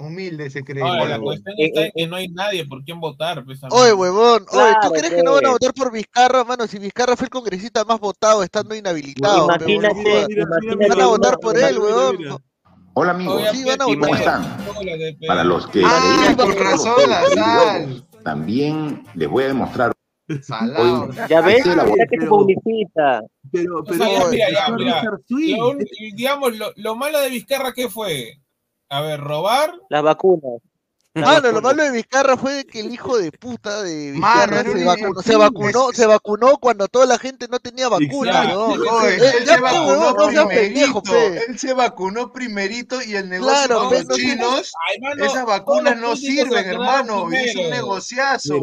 Humilde se cree. Ahora, la cuestión Eh, está eh, en que no hay nadie por quien votar. Pues, Oye, huevón, oye, ¿tú Claro, crees que no van a votar por Vizcarra, mano? Si Vizcarra fue el congresista más votado estando inhabilitado, Imagínate, imagínate. Van a votar por él, huevón. No, Hola amigos, Sí, van a Obviamente, votar. ¿cómo están? Para los que Ah, con razón la sal. también les voy a demostrar Salado. Ya ves, ya que se pero- publicita. Pero, O pero, sea, mira, ya, mira. Lo digamos, lo, lo malo de Vizcarra, ¿qué fue? A ver, robar. Las vacunas. Mano, lo malo de Vizcarra fue que el hijo de puta de Vizcarra se un vacunó, se vacunó, se vacunó cuando toda la gente no tenía vacuna. Oye, Eh, él ya, se vacunó no pendejo, pe. Él se vacunó primerito y el negocio Claro, con pe, los no chinos, Ay, mano, esas vacunas no sirven, hermano. Es un negociazo.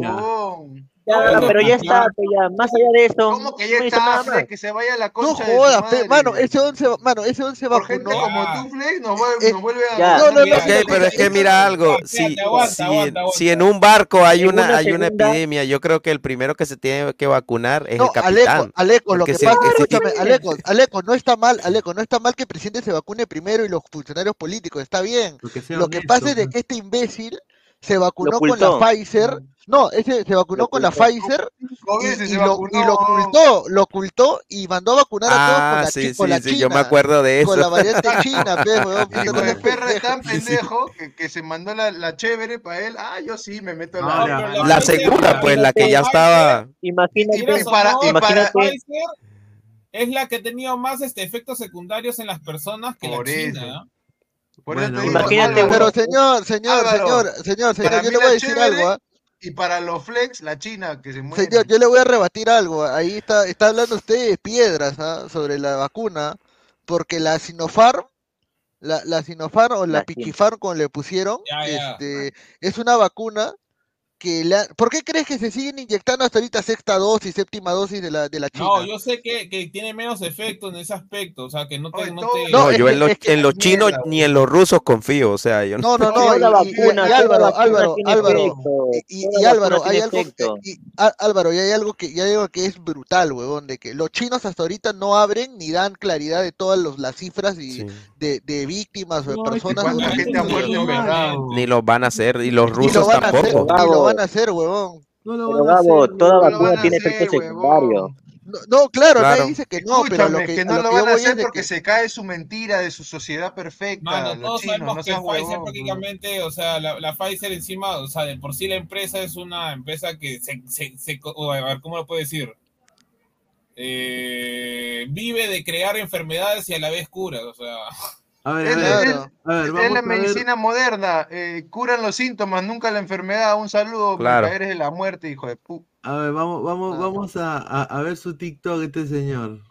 Ya, pero ya está, ya, más allá de eso, ¿Cómo que ya no está, nada más. Fleck? Que se vaya a la concha jodas, madre. mano, ese once, mano, ese once Por gente vacunó. como tú, Fleck, nos vuelve, Eh, nos vuelve a... No, no, no, pero es que mira algo, si, aguanta, si, aguanta, en, aguanta. si en un barco hay una, una hay una epidemia, yo creo que el primero que se tiene que vacunar es No, el Aleco, capitán. Aleco, lo porque que pasa, que si- escúchame, Aleco, Aleco, no está mal, Aleco, no está mal que el presidente se vacune primero y los funcionarios políticos, está bien. Lo que pasa es de que este imbécil se vacunó con la Pfizer, no, ese se vacunó con la. Pfizer y, lo, y lo ocultó, lo ocultó y mandó a vacunar a todos con Ah, la, sí, chi- con sí, la sí, China, yo me acuerdo de con la eso. variante (laughs) china, pe, weón, puta, Hijo no de seas perra es pendejo. tan pendejo que, que se mandó la, la chévere para él. Ah, yo sí me meto No, la... la- pero segunda, pues, la que ya estaba. Imagínate, Y para- y para- la Pfizer es la que ha tenido más este, efectos secundarios en las personas que Por la eso. China. eso Bueno, Imagínate, Álvaro, Pero señor, señor, Álvaro, señor, señor, señor, yo le voy a decir chévere algo, ¿ah? Y para los flex, la China, que se muere. Señor, yo le voy a rebatir algo. Ahí está, está hablando usted de piedras ¿ah? sobre la vacuna, porque la Sinopharm, la, la Sinopharm o la La Pichifarm como le pusieron, Ya, ya. este, es una vacuna que la... ¿Por qué crees que se siguen inyectando hasta ahorita sexta dosis, séptima dosis de la, de la China? No, yo sé que, que tiene menos efecto en ese aspecto, o sea, que no te... No, te... No, yo que- en los, es que- en los chinos ni en los rusos confío, o sea, yo No, no, no, la y, y- vacuna, y Álvaro, Álvaro, Álvaro, efecto, y, Álvaro, hay algo, y- Á- Álvaro, y hay algo que, y hay algo que es brutal, huevón, de que los chinos hasta ahorita no abren ni dan claridad de todas los- las cifras y de, de víctimas o de No, que personas. cuánta durante- gente ha muerto en verdad. ni los van a hacer, y los Ni lo rusos van a hacer, tampoco. ni lo van a hacer, huevón. Pero Gabo, toda vacuna tiene efecto secundario. No, no, claro, Claro. nadie dice que no, pero lo que, no lo lo que yo van a hacer porque que- se cae su mentira de su sociedad perfecta. Mano, todos chinos, sabemos no que Pfizer huevón. prácticamente, o sea, la, la Pfizer encima, o sea, de por sí la empresa es una empresa que se, se, se- o a ver, ¿cómo lo puedo decir? Eh, vive de crear enfermedades y a la vez curas, o sea. A ver, Es, a ver, es- a ver, es vamos la a ver. medicina moderna. eh, curan los síntomas, nunca la enfermedad. Un saludo, Claro. eres de la muerte, hijo de pu. A ver, vamos, vamos, vamos a, a, a ver su TikTok, este señor.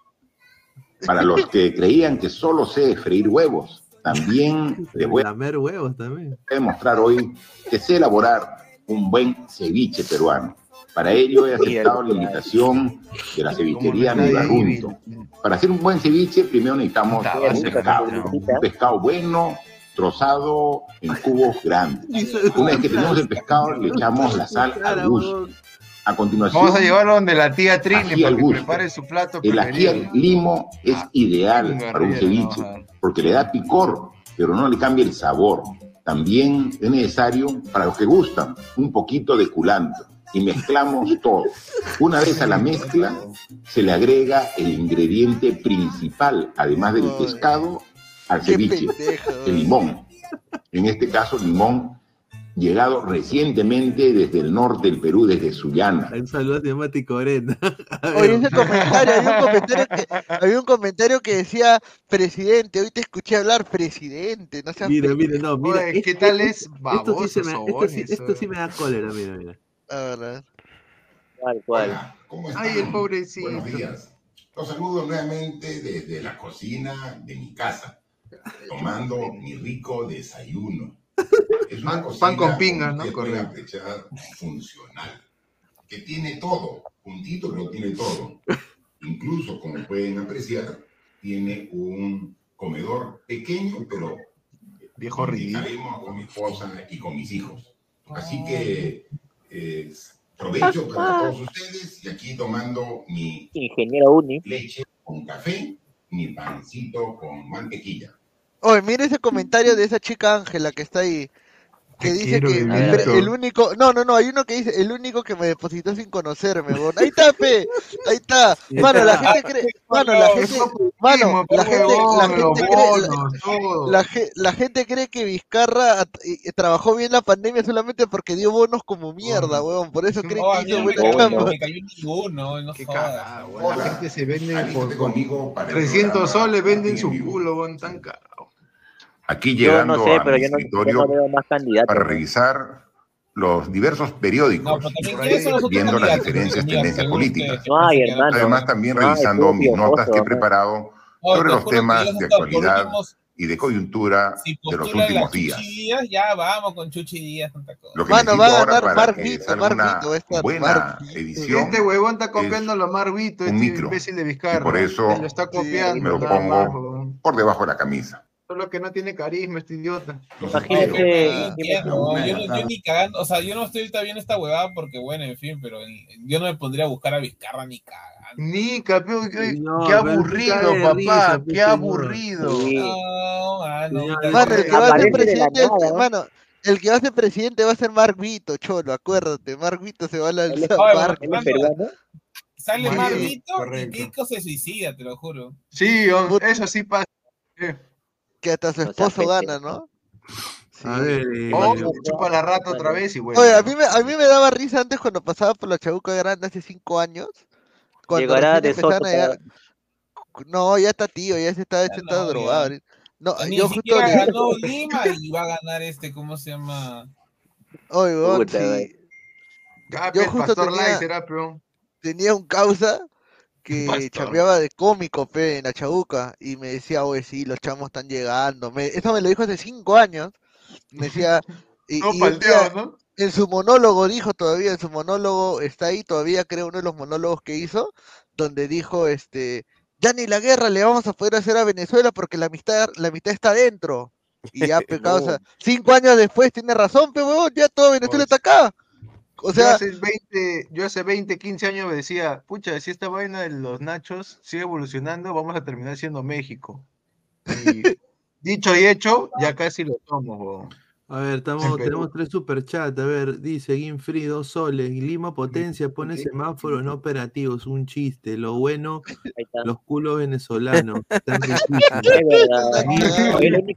Para los que creían que solo sé freír huevos, también (laughs) les voy a huevos también. demostrar hoy que sé elaborar un buen ceviche peruano. Para ello he (laughs) aceptado la invitación de la cevichería Mi Barrunto. Para hacer un buen ceviche, primero necesitamos un pescado. Un pescado bueno, trozado en cubos grandes. Una vez que tenemos el pescado, le echamos la sal al gusto. A continuación, Vamos a llevarlo donde la tía Trini para que prepare su plato El ají al limo es ideal para un ceviche porque le da picor, pero no le cambia el sabor. También es necesario, para los que gustan, un poquito de culantro y mezclamos todo. Una vez a la mezcla, se le agrega el ingrediente principal, además del pescado, al ceviche, el limón. En este caso, limón llegado recientemente desde el norte del Perú, desde Sullana. Un saludo Ticorena. (laughs) Oye, ese comentario, había un comentario que, había un comentario que decía, presidente, hoy te escuché hablar, presidente, no seas Mira, pendejo". mira, no, mira. Oye, ¿qué es- tal es- es Esto sí, se me, sí, esto sí me da cólera, mira, mira. A ver, a ver. Tal cual. ¿Cómo Ay, el pobrecito. Buenos días. Los saludo nuevamente desde la cocina de mi casa, tomando mi rico desayuno. Es una cocina Pan con pingas, ¿no? Correcto. funcional, que tiene todo, puntito, pero tiene todo. Incluso, como pueden apreciar, tiene un comedor pequeño, pero Viejo ridículo. Estaremos con mi esposa y con mis hijos. Así que eh, provecho para todos ustedes y aquí tomando mi Ingeniero Uni. leche con café, mi pancito con mantequilla. Oye, mira ese comentario de esa chica Ángela que está ahí. Que dice que el único, no, no, no, hay uno que dice, el único que me depositó sin conocerme, weón. Ahí está, pe, ahí está. Mano, la (laughs) gente cree, mano, la gente, mano, la gente, la gente cree, la, la ge- la gente cree que Vizcarra trabajó bien la pandemia solamente porque dio bonos como mierda, weón. Por eso creen que hizo no me buena chamba. me cayó ninguno, no jodas. La gente se vende por, por conmigo para el 300 programa soles, venden su culo, weón, tan caro. Aquí Yo llegando no sé, a pero mi yo no, yo escritorio no veo más para ¿no? revisar los diversos periódicos, No, pero también, ¿quiénes son los otros viendo las Mira, tendencias según políticas. No. Además, también No hay, revisando mis notas que he ¿no? preparado sobre los temas de actualidad últimos, y de coyuntura si de los últimos días. Díaz, ya vamos con Chuchi Díaz. Lo que Mano, va a ganar para Mark que Vito, salga Mark una Vito, va a estar buena Mark Vito. edición Este huevón está copiando lo Marvito, un este micro. imbécil de y Vizcarra. por eso Se lo está copiando. me lo pongo por debajo de la camisa. Solo que no tiene carisma este idiota. Imagínate, Yo no- yo ni cagando, o sea, yo no estoy ahorita viendo esta huevada porque, bueno, en fin, pero el- yo no me pondría a buscar a Vizcarra ni cagando. Ni campeón, qué, No, qué pero aburrido, papá, risa, qué señor. aburrido. Sí. No, mano, Señor, ahorita- Mano, el que va a ser presidente, el- nada, ¿no? mano, el que va a ser presidente va a ser Mark Vito, cholo, acuérdate, Mark Vito se va a lanzar. Sale Sí, Marvito y correcto. Keiko se suicida, te lo juro. Sí, eso sí pasa. Eh, que hasta su sea esposo gana, ¿no? A ver, eh, O chupa la rata otra vez y bueno. Oye, a mí, me, a mí me daba risa antes cuando pasaba por la Chabuca Grande hace cinco años. Cuando Llegará de empezaron Soto a llegar- No, ya está tío, ya se está, está no, drogado. ya. ahorita. No, Ni yo justo ganó Lima y va a ganar este, ¿cómo se llama? Oye, Puta, sí. yo pues, justo Pastor tenía- Lai será, peón. tenía un causa que Pastor. chambeaba de cómico, pe, en la Chabuca, y me decía, oye, sí, los chamos están llegando. Me, eso me lo dijo hace cinco años. Me decía, (laughs) y, No y un palteado, día, ¿no? en su monólogo dijo todavía, en su monólogo está ahí todavía, creo, uno de los monólogos que hizo, donde dijo, este, ya ni la guerra le vamos a poder hacer a Venezuela porque la amistad, la mitad está adentro. Y ya, (laughs) pe, causa, cinco años después tiene razón, pero ya todo Venezuela está acá. O yo, sea, hace 20, yo hace 20, 15 años me decía, pucha, si esta vaina de los nachos sigue evolucionando, vamos a terminar siendo México. Y (laughs) dicho y hecho, ya casi lo somos. A ver, estamos, tenemos tres superchats. A ver, dice Guinfree, dos soles. Lima Potencia pone semáforos no operativos. Un chiste. Lo bueno, los culos venezolanos. Están riquísimos. Es verdad.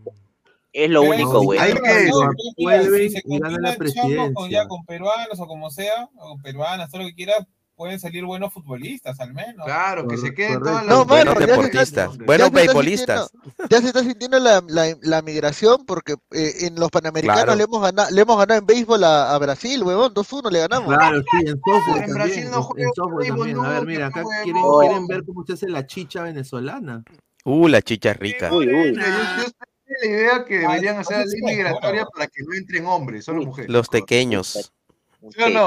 Es lo lo único, güey. Hay que vuelven y gana la chamos con, presidencia. ya con peruanos o como sea, o con peruanas, todo lo que quieras, pueden salir buenos futbolistas al menos. Claro, que se queden todas las No, mano, Buenos está- deportistas, ya buenos está beisbolistas. Ya se está sintiendo la, la, la migración porque eh, en los Panamericanos Claro. le, hemos ganado, le hemos ganado en béisbol a, a Brasil, huevón, 2-1 le ganamos. Claro, sí, en software En también. Brasil no en- juega en software también. A no, ver, qué mira, acá quieren, quieren ver cómo se hace la chicha venezolana. Uh, la chicha es rica. Uy, uy. Yo, yo la idea que deberían Ah, hacer la eso ley migratoria para que no entren hombres, solo mujeres. Los tequeños. ¿Sí o no?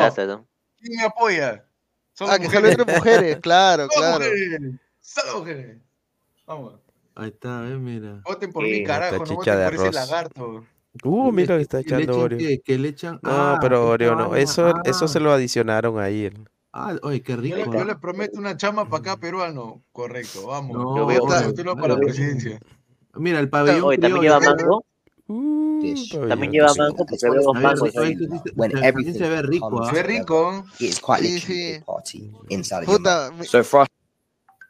¿Quién me apoya? Solo Ah, que solo entre mujeres, (laughs) claro, Solo claro. mujeres. Solo mujeres. Vamos. Ahí está, eh, mira. Voten por Sí, mí, carajo, no voten de por ese lagarto. Uh, mira que está Que echando echan Oreo. qué, que le echan. No, ah, pero Oreo no. Eso, eso ah. se lo adicionaron ahí. el- Ah, oye, qué Yo le, rico. yo le prometo una chama para acá peruano. Correcto, vamos. No, Yo veo- para la presidencia. Mira, el pabellón Oye, también lleva mango. Uh, También lleva mango porque esto sí se- when se- también everything se ve rico, comes ¿ah? Fue rico. It's quite Sí, Puta, mi, So for us,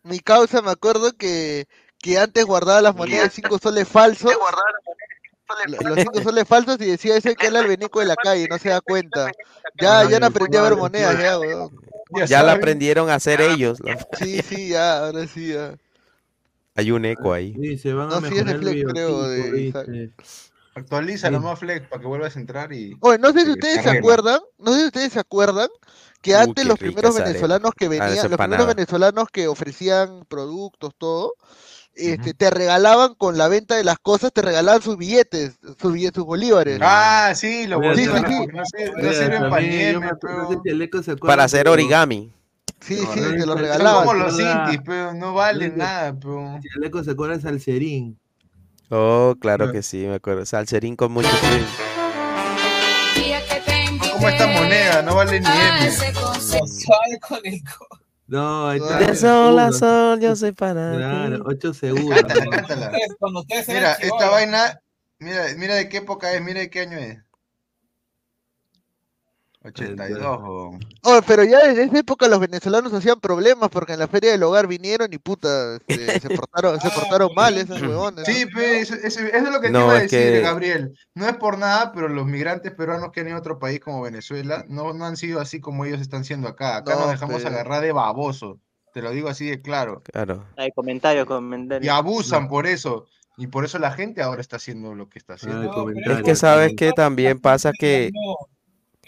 mi causa me acuerdo que, que antes guardaba las monedas de 5 soles falsos. lo- Los 5 soles falsos y decía ese que era el venico de la calle, no se da cuenta. Ya, ya no aprendí a ver monedas, ya, weón. Ya la aprendieron a hacer ellos. Sí, sí, ya, ahora sí, ya. Hay un eco ahí. Dice, van a No, sí es Flex, creo, biotipo, de- dice. Actualiza Sí. nomás Flex para que vuelvas a entrar y. Oye, no sé si ustedes se acuerdan, no sé si ustedes se acuerdan que Uh, antes los primeros venezolanos que Ah, venían, los primeros venezolanos que ofrecían productos, todo, este, te regalaban con la venta de las cosas, te regalaban sus billetes, sus billetes, sus bolívares. Ah, sí, los Mira, Sí, sí, bolívares, sí. no, no sirven para no se Para hacer pero- origami. Sí, No, sí, no, te no, los no, Son regalaban. como los intis, pero no valen nada, pero. Si el eco se acuerda es Salserín. Oh, claro que sí, me acuerdo. Salserín con mucho swing. Como esta moneda, no vale ni M. No (laughs) No, ahí está. De sol a sol, yo soy para Claro, ti. ocho segundos. Cántala, cántala. Mira, esta vaina, mira, mira de qué época es, mira de qué año es. 82, o... Oh, pero ya desde esa época los venezolanos hacían problemas porque en la feria del hogar vinieron y puta, este, (laughs) se portaron, se portaron mal esos huevones. ¿no? Sí, pe, eso, eso- eso es lo que te iba a decir, que- Gabriel. No es por nada, pero los migrantes peruanos que han ido a otro país como Venezuela no, no han sido así como ellos están siendo acá. Acá No, nos dejamos pe. agarrar de baboso. Te lo digo así de claro. Claro. Hay comentarios, Y comentarios. abusan por eso. Y por eso la gente ahora está haciendo lo que está haciendo. No. Es que sabes que también pasa que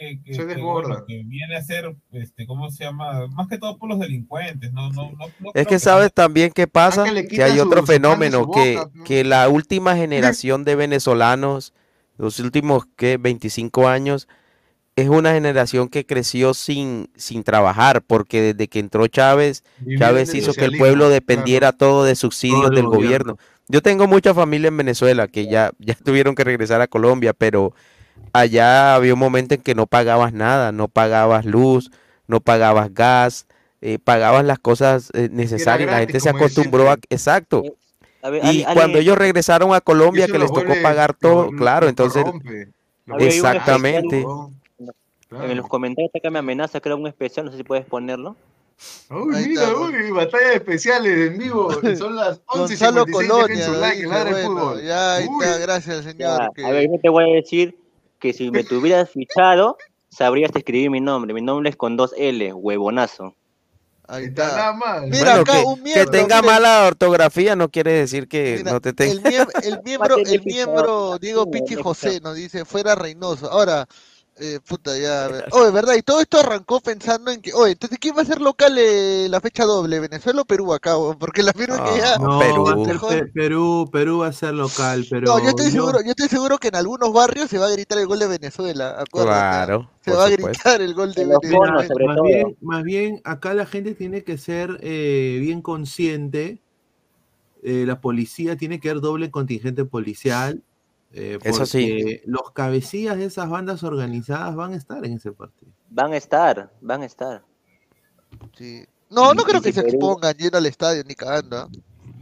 que, que- Se que, desborda. bueno, que viene a ser, este, ¿cómo se llama? Más que todo por los delincuentes, no, no, no, no Es que sabes también qué pasa, que le que hay otro fenómeno, que, que la última generación de venezolanos, los últimos que 25 años, es una generación que creció sin, sin trabajar, porque desde que entró Chávez, Chávez hizo que el pueblo claro. dependiera todo de subsidios Todo del gobierno. gobierno. Yo tengo mucha familia en Venezuela que ya, ya tuvieron que regresar a Colombia, pero allá había un momento en que no pagabas nada, no pagabas luz, no pagabas gas, eh, pagabas las cosas eh, necesarias. La gratis, gente se acostumbró a... Exacto. A ver, Y cuando ellos regresaron a Colombia, que les tocó pagar todo, lo- claro, lo entonces... Exactamente. especial- En los comentarios acá me amenaza, creo, un especial, no sé si puedes ponerlo. Uy, Ahí mira, está, uy, batallas especiales en vivo. Son las 11.56 (laughs) Gonzalo dejen Colonia, su lo like, dice, bueno, ya ahí Uy. está, gracias señor. Ya, que- a ver, yo te voy a decir que si me tuvieras fichado, sabrías escribir mi nombre. Mi nombre es con dos L, huevonazo. ahí Está está. nada más. Mira Bueno, acá que, un que miembro, tenga mira, mala ortografía no quiere decir que mira, no te tenga... el, (laughs) miembro, el miembro, el miembro Diego Pichi José nos dice fuera Reynoso. Ahora, Eh, puta, ya. (laughs) Oye, ¿verdad? Y todo esto arrancó pensando en que, oye, entonces, ¿quién va a ser local eh, la fecha doble? ¿Venezuela o Perú acá? Porque la Perú que ya. No, Perú. va a ser Pe- Perú, Perú va a ser local, pero No, yo estoy yo- seguro, yo estoy seguro que en algunos barrios se va a gritar el gol de Venezuela, acuérdate. Claro, Se va a gritar el gol de Venezuela. más bien, más bien, acá la gente tiene que ser eh, bien consciente. eh, la policía tiene que haber doble contingente policial. Eh, Eso sí. porque Los cabecillas de esas bandas organizadas van a estar en ese partido. Van a estar, van a estar. Sí. No, no creo que se expongan lleno al estadio ni cagando. ¿ah?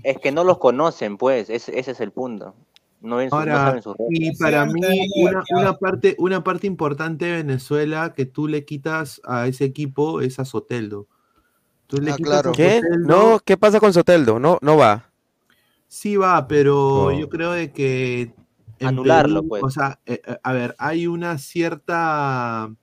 Es que no los conocen, pues, ese, ese es el punto. No, ven su- no Ahora, saben sus y para mí, una, una parte, una parte importante de Venezuela que tú le quitas a ese equipo es a Soteldo. Tú le Ah, quitas a ¿Qué? Soteldo, No, ¿qué pasa con Soteldo? No, no va. Sí va, pero No. yo creo de que Anularlo, Perú, pues. O sea, eh, eh, a ver, hay una cierta,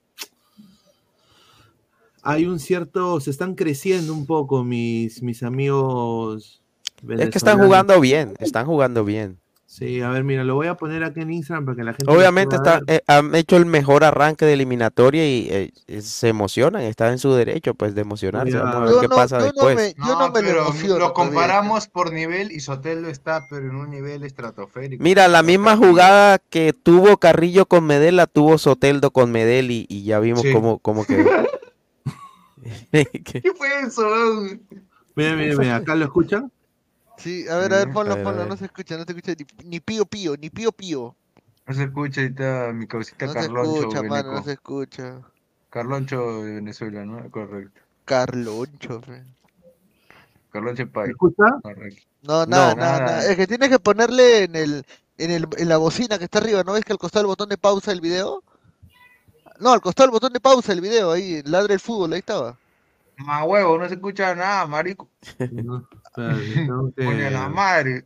hay un cierto, se están creciendo un poco mis, mis amigos. Es que están jugando bien, están jugando bien. Sí, a ver, mira, lo voy a poner aquí en Instagram para que la gente. Obviamente está- eh, han hecho el mejor arranque de eliminatoria y eh, eh, se emocionan, están en su derecho pues de emocionarse. Mira, Vamos a ver Yo qué no- pasa yo no después. me- yo no me lo pero emociono lo todavía. comparamos por nivel y Soteldo está, pero en un nivel estratosférico. Mira, la misma jugada que tuvo Carrillo con Medel la tuvo Soteldo con Medel y, y ya vimos Sí. cómo, cómo quedó. (laughs) (laughs) Que- ¿Qué fue eso? Mira, mira, mira, acá lo escuchan. Sí, a ver, a ver, ponlo, a ver, a ponlo, ver. no se escucha, no se escucha ni, ni pío pío, ni pío pío. No se escucha ahorita mi causita No se Carloncho. escucha, mano, no se escucha. Carloncho de Venezuela, ¿no? Correcto. Carloncho, fe. Carloncho Pai. ¿Escucha? Correcto. No, nada, No, nada, nada. nada. Es que tienes que ponerle en el, en el, en la bocina que está arriba, ¿no ves que al costado el botón de pausa del video? No, al costado el botón de pausa del video, ahí, ladre el fútbol, ahí estaba. Más huevo, no se escucha nada, marico. (laughs) (laughs) Coño, la madre.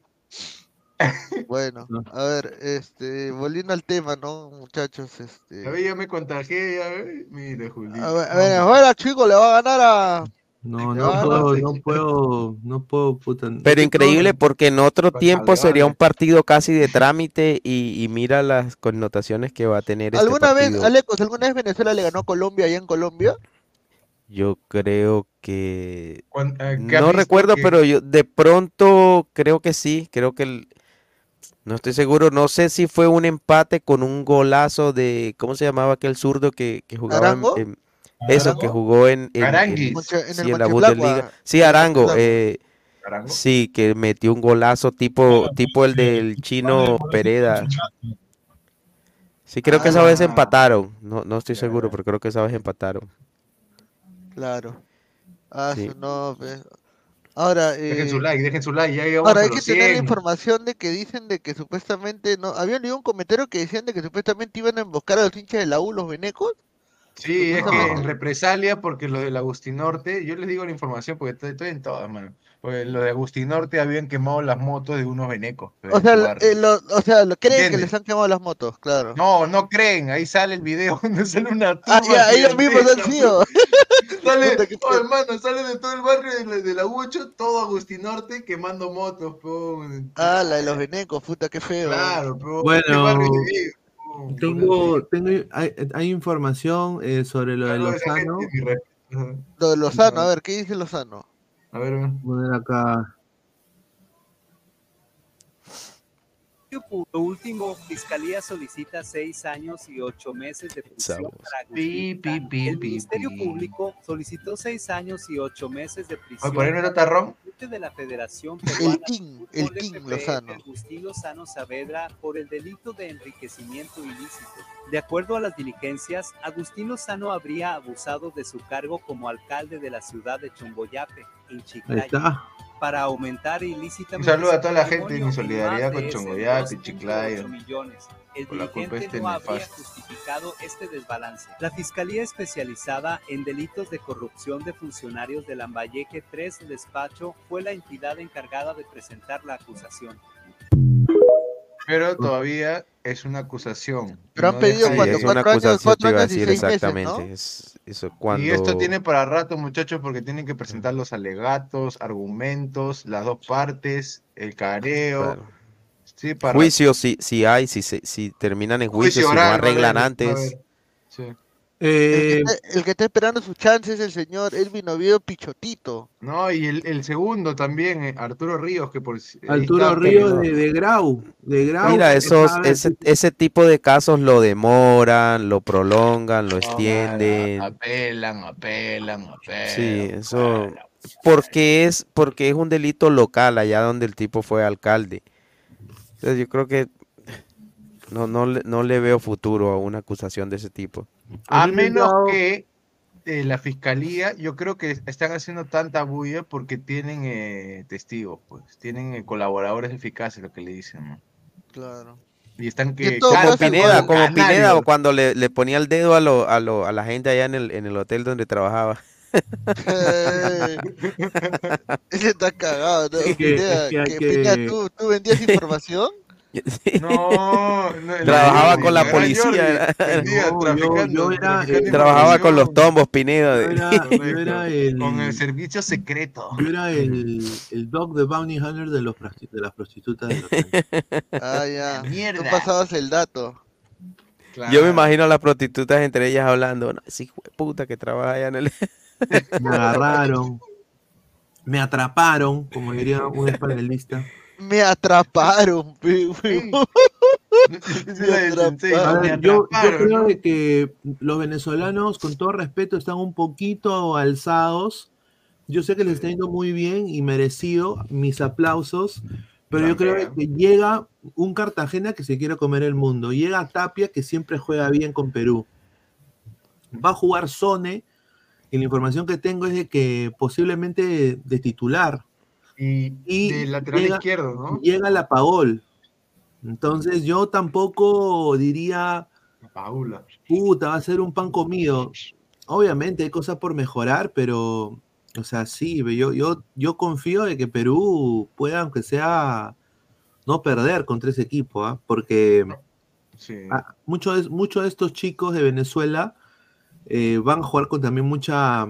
Bueno, a ver, este, volviendo al tema, ¿no, muchachos? Este, A ver, ya me contagié, ya. Mira, a ver, a ver, ahora chico le va a ganar a... No, no puedo, no puedo, no puedo, puta. Pero increíble porque en otro tiempo sería un partido casi de trámite y, y mira las connotaciones que va a tener este ¿Alguna vez. Alecos, alguna vez Venezuela le ganó a Colombia allá en Colombia? Yo creo que eh, ¿qué has no recuerdo, que- pero yo de pronto creo que sí, creo que el- no estoy seguro, no sé si fue un empate con un golazo de ¿cómo se llamaba aquel zurdo que, que jugaba en, ¿Arango? en- eso que jugó en, en- en- sí, en la Bundesliga. Sí, Arango, eh, ¿Arango? sí, que metió un golazo tipo tipo el del chino Pereda. Sí, creo que esa vez Ah. empataron. No, no estoy seguro, pero creo que esa vez empataron. Claro. Ah, Sí. su- no, pues. Ahora, Dejen eh, su like, dejen su like, ya llegamos ahora hay que tener la 100. información de que dicen de que supuestamente no, había leído un comentario que decían de que supuestamente iban a emboscar a los hinchas de la U, los venecos. Sí, es que en represalia, porque lo del Agustín Norte, yo les digo la información porque estoy, estoy en todas, mano. Porque lo de Agustín Norte habían quemado las motos de unos venecos. O sea, eh, lo- o sea, lo creen que les han quemado las motos, claro. No, no creen, ahí sale el video (laughs) donde sale una Ah, turba ya, ellos mismos han sido. Sale, oh, hermano, sale de todo el barrio de la, de la U8, todo Agustín Norte quemando motos, po. Ah, la de los venecos, puta, qué feo. Claro, po. Bueno, Tengo, tengo, hay, hay información eh, sobre lo de Lozano. gente. Lo de Lozano, a ver, ¿qué dice Lozano? A ver, a poner acá. Lo último, Fiscalía solicita seis años y ocho meses de prisión para Pi, pi, pi, El pi, Ministerio pi. Público solicitó seis años y ocho meses de prisión Oye, por ahí no está el presidente de la Federación El Peruana de King, el King Lozano. Agustín Lozano Saavedra por el delito de enriquecimiento ilícito. De acuerdo a las diligencias, Agustín Lozano habría abusado de su cargo como alcalde de la ciudad de Chomboyape, en Chiclayo, para aumentar Un ilícitamente saludo a toda la gente, mi en solidaridad con 2.8 Chiclayo. millones. El Por la dirigente este no habría nefasto. justificado este desbalance. La Fiscalía Especializada en Delitos de Corrupción de Funcionarios de Lambayeque 3 Despacho fue la entidad encargada de presentar la acusación. Pero todavía es una acusación. Pero han No pedido una cuatro años, cuatro años y seis meses, exactamente. ¿no? Es, eso cuando... Y esto tiene para rato, muchachos, porque tienen que presentar los alegatos, argumentos, las dos partes, el careo. Claro. Sí, para Juicio, si, si hay, si, si terminan en juicio, Juicio si no oral, arreglan haber, va a El que, Eh, está, el que está esperando su chance es el señor Elvin Oviedo Pichotito. No, y el, el segundo también, eh, Arturo Ríos, que por Arturo Ríos de, de Grau. De Grau Mira, esos, ese, ese tipo de casos lo demoran, lo prolongan, lo extienden. Apelan, apelan, apelan. Sí, eso. Porque es, porque es un delito local allá donde el tipo fue alcalde. Entonces yo creo que no, no, le- no le veo futuro a una acusación de ese tipo. A menos que eh, la fiscalía, yo creo que están haciendo tanta bulla porque tienen eh, testigos, pues, tienen eh, colaboradores eficaces, lo que le dicen, ¿no? Claro. Y están que Como Pineda, como. Pineda, o cuando le, le ponía el dedo a, lo, a, lo, a la gente allá en el, en el hotel donde trabajaba. (laughs) Ese está cagado, ¿no? Pineda, es que hay que, que- Pineda, ¿tú, ¿tú vendías (laughs) información? (laughs) No, no, Trabajaba con la policía, Trabajaba con los tombos, Pineda. Yo de- era, yo era el, Con el servicio secreto. yo era el, el dog de Bounty Hunter de, los, de las prostitutas del hotel. Ah, ya. Tú Mierda. pasabas el dato. Yo me imagino a las prostitutas entre ellas hablando, de puta que trabaja allá en el... Me agarraron, me atraparon, como diría un españolista. Me atraparon, me yo, creo que los venezolanos, con todo respeto, están un poquito alzados. Yo sé que les está yendo muy bien y merecido mis aplausos, pero yo creo que llega un Cartagena que se quiere comer el mundo. Llega Tapia que siempre juega bien con Perú. Va a jugar Sone y la información que tengo es de que posiblemente de titular. Y, Y de lateral llega- izquierdo, ¿no? Llega la Paol. Entonces yo tampoco diría, Paula. puta, va a ser un pan comido. Obviamente hay cosas por mejorar, pero, o sea, sí, yo, yo, yo confío de que Perú pueda, aunque sea, no perder contra ese equipo, ¿ah? porque Sí. muchos de, muchos de estos chicos de Venezuela eh, van a jugar con también mucha,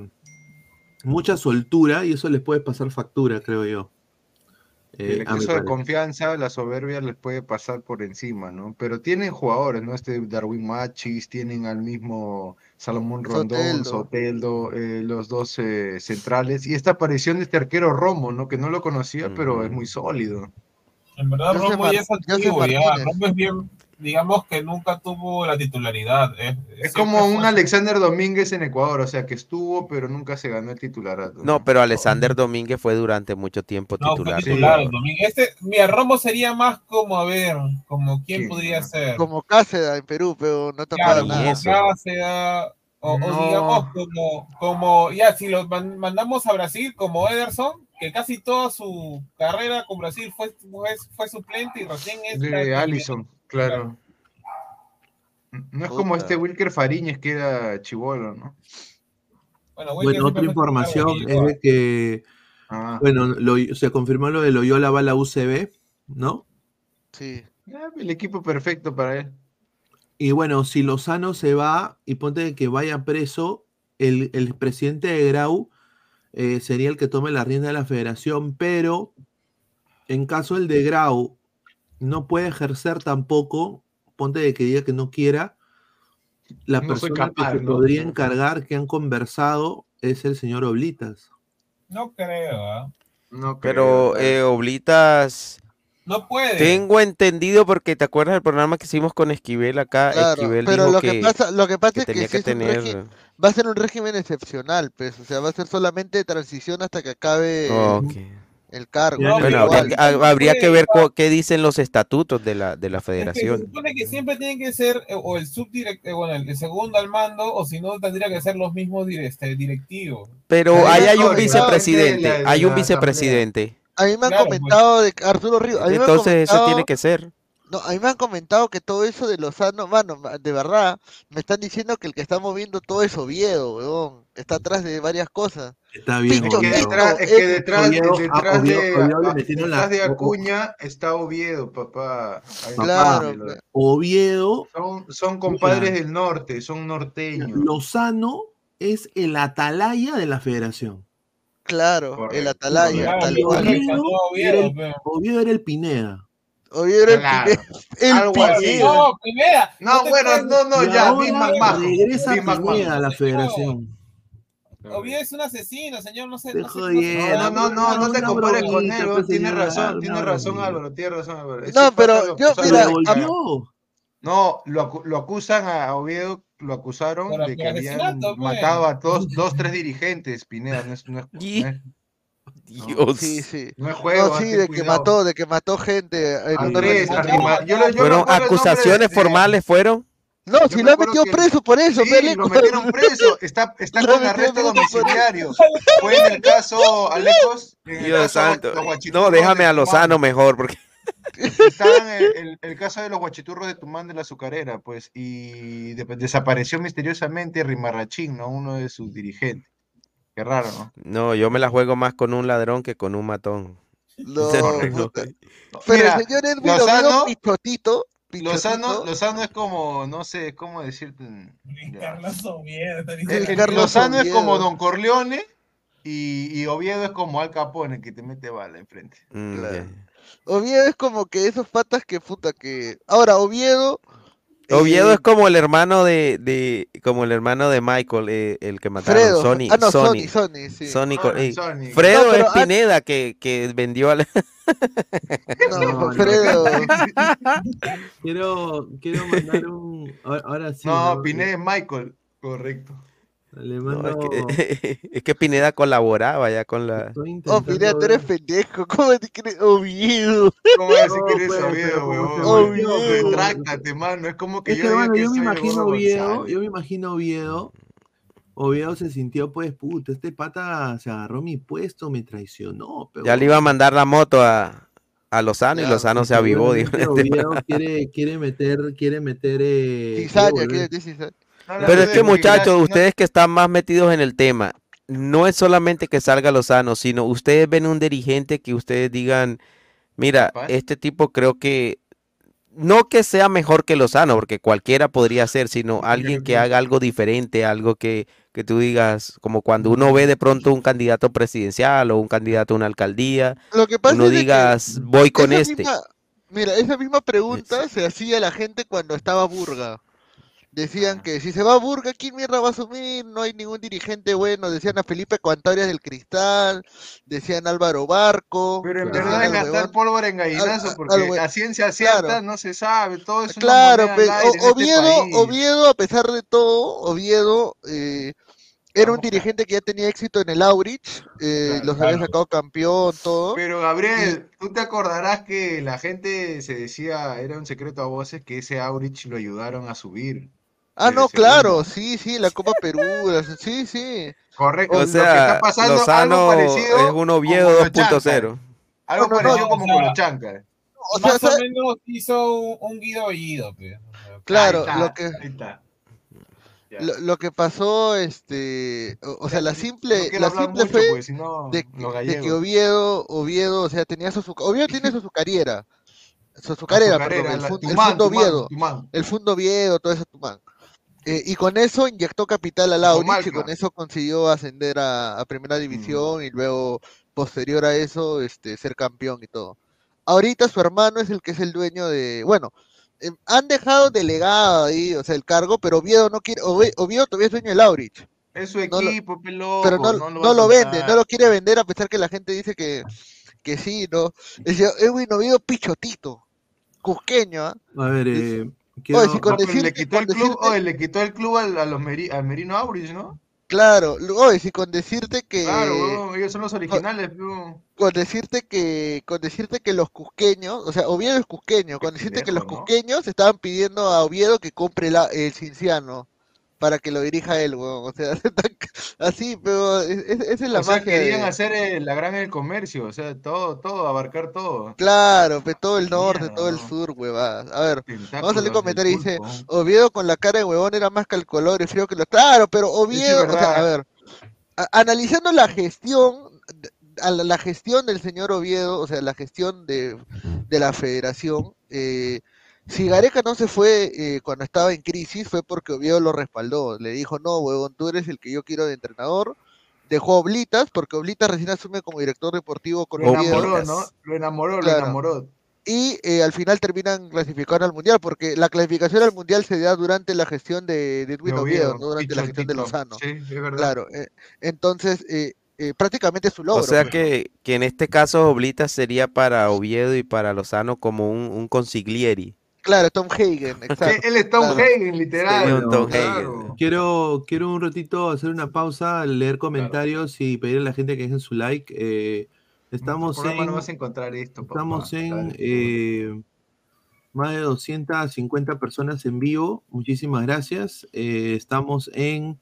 mucha soltura y eso les puede pasar factura, creo yo. Eh, El mi exceso de confianza, la soberbia les puede pasar por encima, ¿no? Pero tienen jugadores, ¿no? Este Darwin Machis, tienen al mismo Salomón Rondón, Soteldo. Soteldo, eh, los dos eh, centrales. Y esta aparición de este arquero Romo, ¿no? Que no lo conocía, pero es muy sólido. En verdad, Romo ya es antiguo, ya. Romo es bien, digamos que nunca tuvo la titularidad. Es, Es como un Alexander Domínguez en Ecuador, o sea, que estuvo, pero nunca se ganó el titularato. No, pero Alexander Domínguez fue durante mucho tiempo No, fue titular. titular. Este, mira, Romo sería más como, a ver, como quién podría ser. Como Cáceres en Perú, pero no te Claro, nada. Cáceres, o, o digamos como, como, ya, si los man- mandamos a Brasil como Ederson, que casi toda su carrera con Brasil fue, fue, fue suplente y recién es De Allison, claro. No es como este Wilker Fariñez que era chivolo, ¿no? Bueno, Wilker Bueno, otra información es de que, Ah, bueno, lo- se confirmó lo de Loyola va a la UCB, ¿no? Sí. ya, el equipo perfecto para él. Y bueno, si Lozano se va y ponte que vaya preso, el, el presidente de Grau eh, sería el que tome la rienda de la federación, pero en caso el de Grau no puede ejercer tampoco, ponte de que diga que no quiera, la No persona capaz, que se ¿no? podría encargar, que han conversado, es el señor Oblitas. No creo, ¿ah? No Pero creo, eh, Oblitas, No puede. tengo entendido porque te acuerdas del programa que hicimos con Esquivel acá. Claro, Esquivel pero dijo lo que, pasa, lo que pasa que es que tenía si que es un tener. régimen- va a ser un régimen excepcional, pues, o sea, va a ser solamente de transición hasta que acabe. El cargo. No, pero Bueno, habría habría que ver co- qué dicen los estatutos de la, de la Es que se federación. supone que siempre tiene que ser eh, o el subdirector, bueno, el segundo al mando, o si no, tendría que ser los mismos dire- este, directivos. Pero Ahí hay un vicepresidente, hay un vicepresidente. A mí me han Claro, pues. comentado de Arturo Ríos. A mí me han Entonces eso tiene que ser. No, a mí me han comentado que todo eso de Lozano, mano, ma- de verdad, me están diciendo que el que está moviendo todo es Oviedo, weón. Está atrás de varias cosas. Está bien. Pincho, Es que Oviedo. detrás, es que eh, detrás, Oviedo- detrás ah, Oviedo- de, Oviedo ah, metieron detrás la- de Acuña está Oviedo, papá. Ahí Claro, Oviedo. Son, son compadres del norte, son norteños. Lozano es el atalaya de la federación. claro, el. Atalaya, Claro, tal Oviedo cual. Oviedo, Oviedo era el, pe. Oviedo era el Pineda. Oviedo era el Claro, primer- el. No, Pineda. No, te bueno, no, no, ya, ahora Mac Majo. Regresa a la federación. Oviedo es un asesino, señor, no sé. No. No, no, no, no te compares con él, pues, señora, razón, una tienes razón. Álvaro, tienes razón Álvaro. No, pero lo yo, mira. No, lo, acu- lo acusan a Oviedo, lo acusaron de que habían pues. matado a dos, dos, tres dirigentes, Pineda, no es, no es, (laughs) no es- Dios. Sí, sí. no es juego. No, sí, de que cuidado. mató, de que mató gente en una Andrés, manifestación. arrima- yo lo- yo me Fueron acusaciones de- formales, fueron. No, Yo si lo han metido que- preso por eso, Sí, Pele. lo metieron preso, está, está con arresto domiciliario. Fue en el caso Alecos, en el Dios caso santo. los guachiturros No, déjame a. Lozano mejor, porque (laughs) Estaba en el, el- el caso de los guachiturros de Tumán de la Azucarera, pues, y de- desapareció misteriosamente Rimarrachín, ¿no? Uno de sus dirigentes. Qué raro, ¿no? no, yo me la juego más con un ladrón que con un matón. No, (laughs) puta. Pero Mira, el señor Edwin Lozano- Oviedo Pichotito, Lozano, Pichotito, Lozano es como, no sé, ¿cómo decirte? Ya. Carlos Oviedo, es como Don Corleone y, y Oviedo es como Al Capone, que te mete bala enfrente. Mm, Claro. Oviedo es como que esos patas que puta que. Ahora, Oviedo. Oviedo eh, es como el hermano de, de como el hermano de Michael, eh, el que mataron, Fredo. Sony, ah, no, Sony, Sony, Sony, sí. Sony eh, Sony. Fredo No, es an- Pineda que, que vendió al (laughs) No. Fredo. Quiero, quiero mandar un. Ahora, ahora sí. No, Pineda es Michael, correcto. Le No, mando. es, que, (laughs) es que Pineda colaboraba ya con la Oh, mira, tú eres pendejo. ¿Cómo te crees? Oviedo. ¿Cómo vas a decir que eres pues, Oviedo, volvió, Oviedo, pues. Retráctate, mano. Es como que Es yo que, bueno, que yo me imagino Oviedo, yo me imagino Oviedo. Oviedo se sintió, pues, puta, este pata se agarró mi puesto, me traicionó. Pero ya le iba a mandar la moto a, a Lozano y Lozano se avivó, dijo. Oviedo quiere, quiere meter, quiere meter, eh, quiere Cizaña, volver- quiere decir cizaña. No Pero es que muchachos, ustedes que están más metidos en el tema, no es solamente que salga Lozano, sino ustedes ven un dirigente que ustedes digan, mira, este tipo creo que no que sea mejor que Lozano, porque cualquiera podría ser, sino alguien que haga algo diferente, algo que, que tú digas, como cuando uno ve de pronto un candidato presidencial o un candidato a una alcaldía, Lo que pasa uno es de que digas, voy con este. misma- mira, esa misma pregunta se hacía a la gente cuando estaba Burga. Decían que si se va Burga, ¿quién mierda va a asumir? No hay ningún dirigente bueno. Decían a Felipe Cuantarias del Cristal, decían Álvaro Barco. Pero en verdad es gastar pólvora en al- gallinazo, al porque hue- a ciencia cierta claro. no se sabe, todo es una Claro, pues, al aire en O- este Oviedo, país. Oviedo, a pesar de todo, Oviedo eh, era un dirigente que ya tenía éxito en el Aurich, eh, Claro, los había claro. sacado campeón, todo. Pero Gabriel, tú te acordarás que la gente se decía, era un secreto a voces, que ese Aurich lo ayudaron a subir. Ah, no, claro, sí, sí, la Copa Perú, la- sí, sí. Correcto. O lo que está sea, pasando, Lozano algo parecido es un Oviedo como con los 2.0. Algo No, no, no, parecido como sea, con los chancas. O sea, Más o menos hizo un, un Guido Bellido, pues. Claro, Ahí está, lo que, ahí está. Lo, lo que pasó, este, o, o sea, la simple, la simple mucho, fe de, que. Oviedo, Oviedo, o sea, tenía su, Oviedo tiene (laughs) su azucarera, su azucarera, Azucarera, perdón, el, la- fun- el Tumán, Fundo Oviedo, el Fundo Oviedo, todo eso Tumán. Eh, y con eso inyectó capital al Aurich y con eso consiguió ascender a, a primera división y luego, posterior a eso, este, ser campeón y todo. Ahorita su hermano es el que es el dueño de, bueno, eh, han dejado delegado ahí, o sea, el cargo, pero Oviedo no quiere, Oviedo todavía es dueño del Aurich. Es su No lo- equipo, loco, pero no, no no lo vende, no lo quiere vender a pesar que la gente dice que, que sí, ¿no? Decía, Edwin Oviedo pichotito, cusqueño, ¿ah? A ver, eh, Oye, si con decirte- le quitó el con club, decirte- oye, le quitó el club al, a los Meri- al Merino Aurich, ¿no? Claro, oye, si con decirte que Claro, huevón, ellos son los originales, huevón. con decirte que con decirte que los cusqueños, o sea, Oviedo es cusqueño, con decirte que los ¿no? cusqueños estaban pidiendo a Oviedo que compre la, el cinciano para que lo dirija él, weón. O sea, (laughs) así, pero es- es- esa es la o sea, magia querían de- hacer eh, la gran el comercio, o sea, todo, todo, abarcar todo. Claro, pues todo el norte, Mierda, todo el sur, huevadas. A ver, vamos a del comentario y dice. Oviedo con la cara de huevón era más calculador y frío que los... Claro, pero Oviedo, o sea, a ver, a- analizando la gestión, a la, la gestión del señor Oviedo, o sea, la gestión de, de la federación, eh, si Gareca no se fue eh, cuando estaba en crisis fue porque Oviedo lo respaldó, le dijo, no, huevón, tú eres el que yo quiero de entrenador, dejó a Oblitas, porque Oblitas recién asume como director deportivo con Lo Oviedo. enamoró, ¿no? Lo enamoró, Claro. lo enamoró. y eh, al final terminan clasificando al mundial, porque la clasificación al mundial se da durante la gestión de, de Edwin Oviedo, Oviedo, no durante la gestión de. Lozano. Sí, es verdad. Claro, eh, entonces eh, eh, prácticamente es su logro. O sea que, que en este caso Oblita sería para Oviedo y para Lozano como un, un consiglieri. Claro, Tom Hagen, (laughs) exacto. Él es Tom claro. Hagen, literal. Sería un Tom claro. Hagen. Quiero, quiero un ratito hacer una pausa, leer comentarios y pedirle a la gente que dejen su like. Eh, estamos en, no vas a encontrar esto, papá. estamos en eh, más de 250 personas en vivo. Muchísimas gracias. Eh, estamos en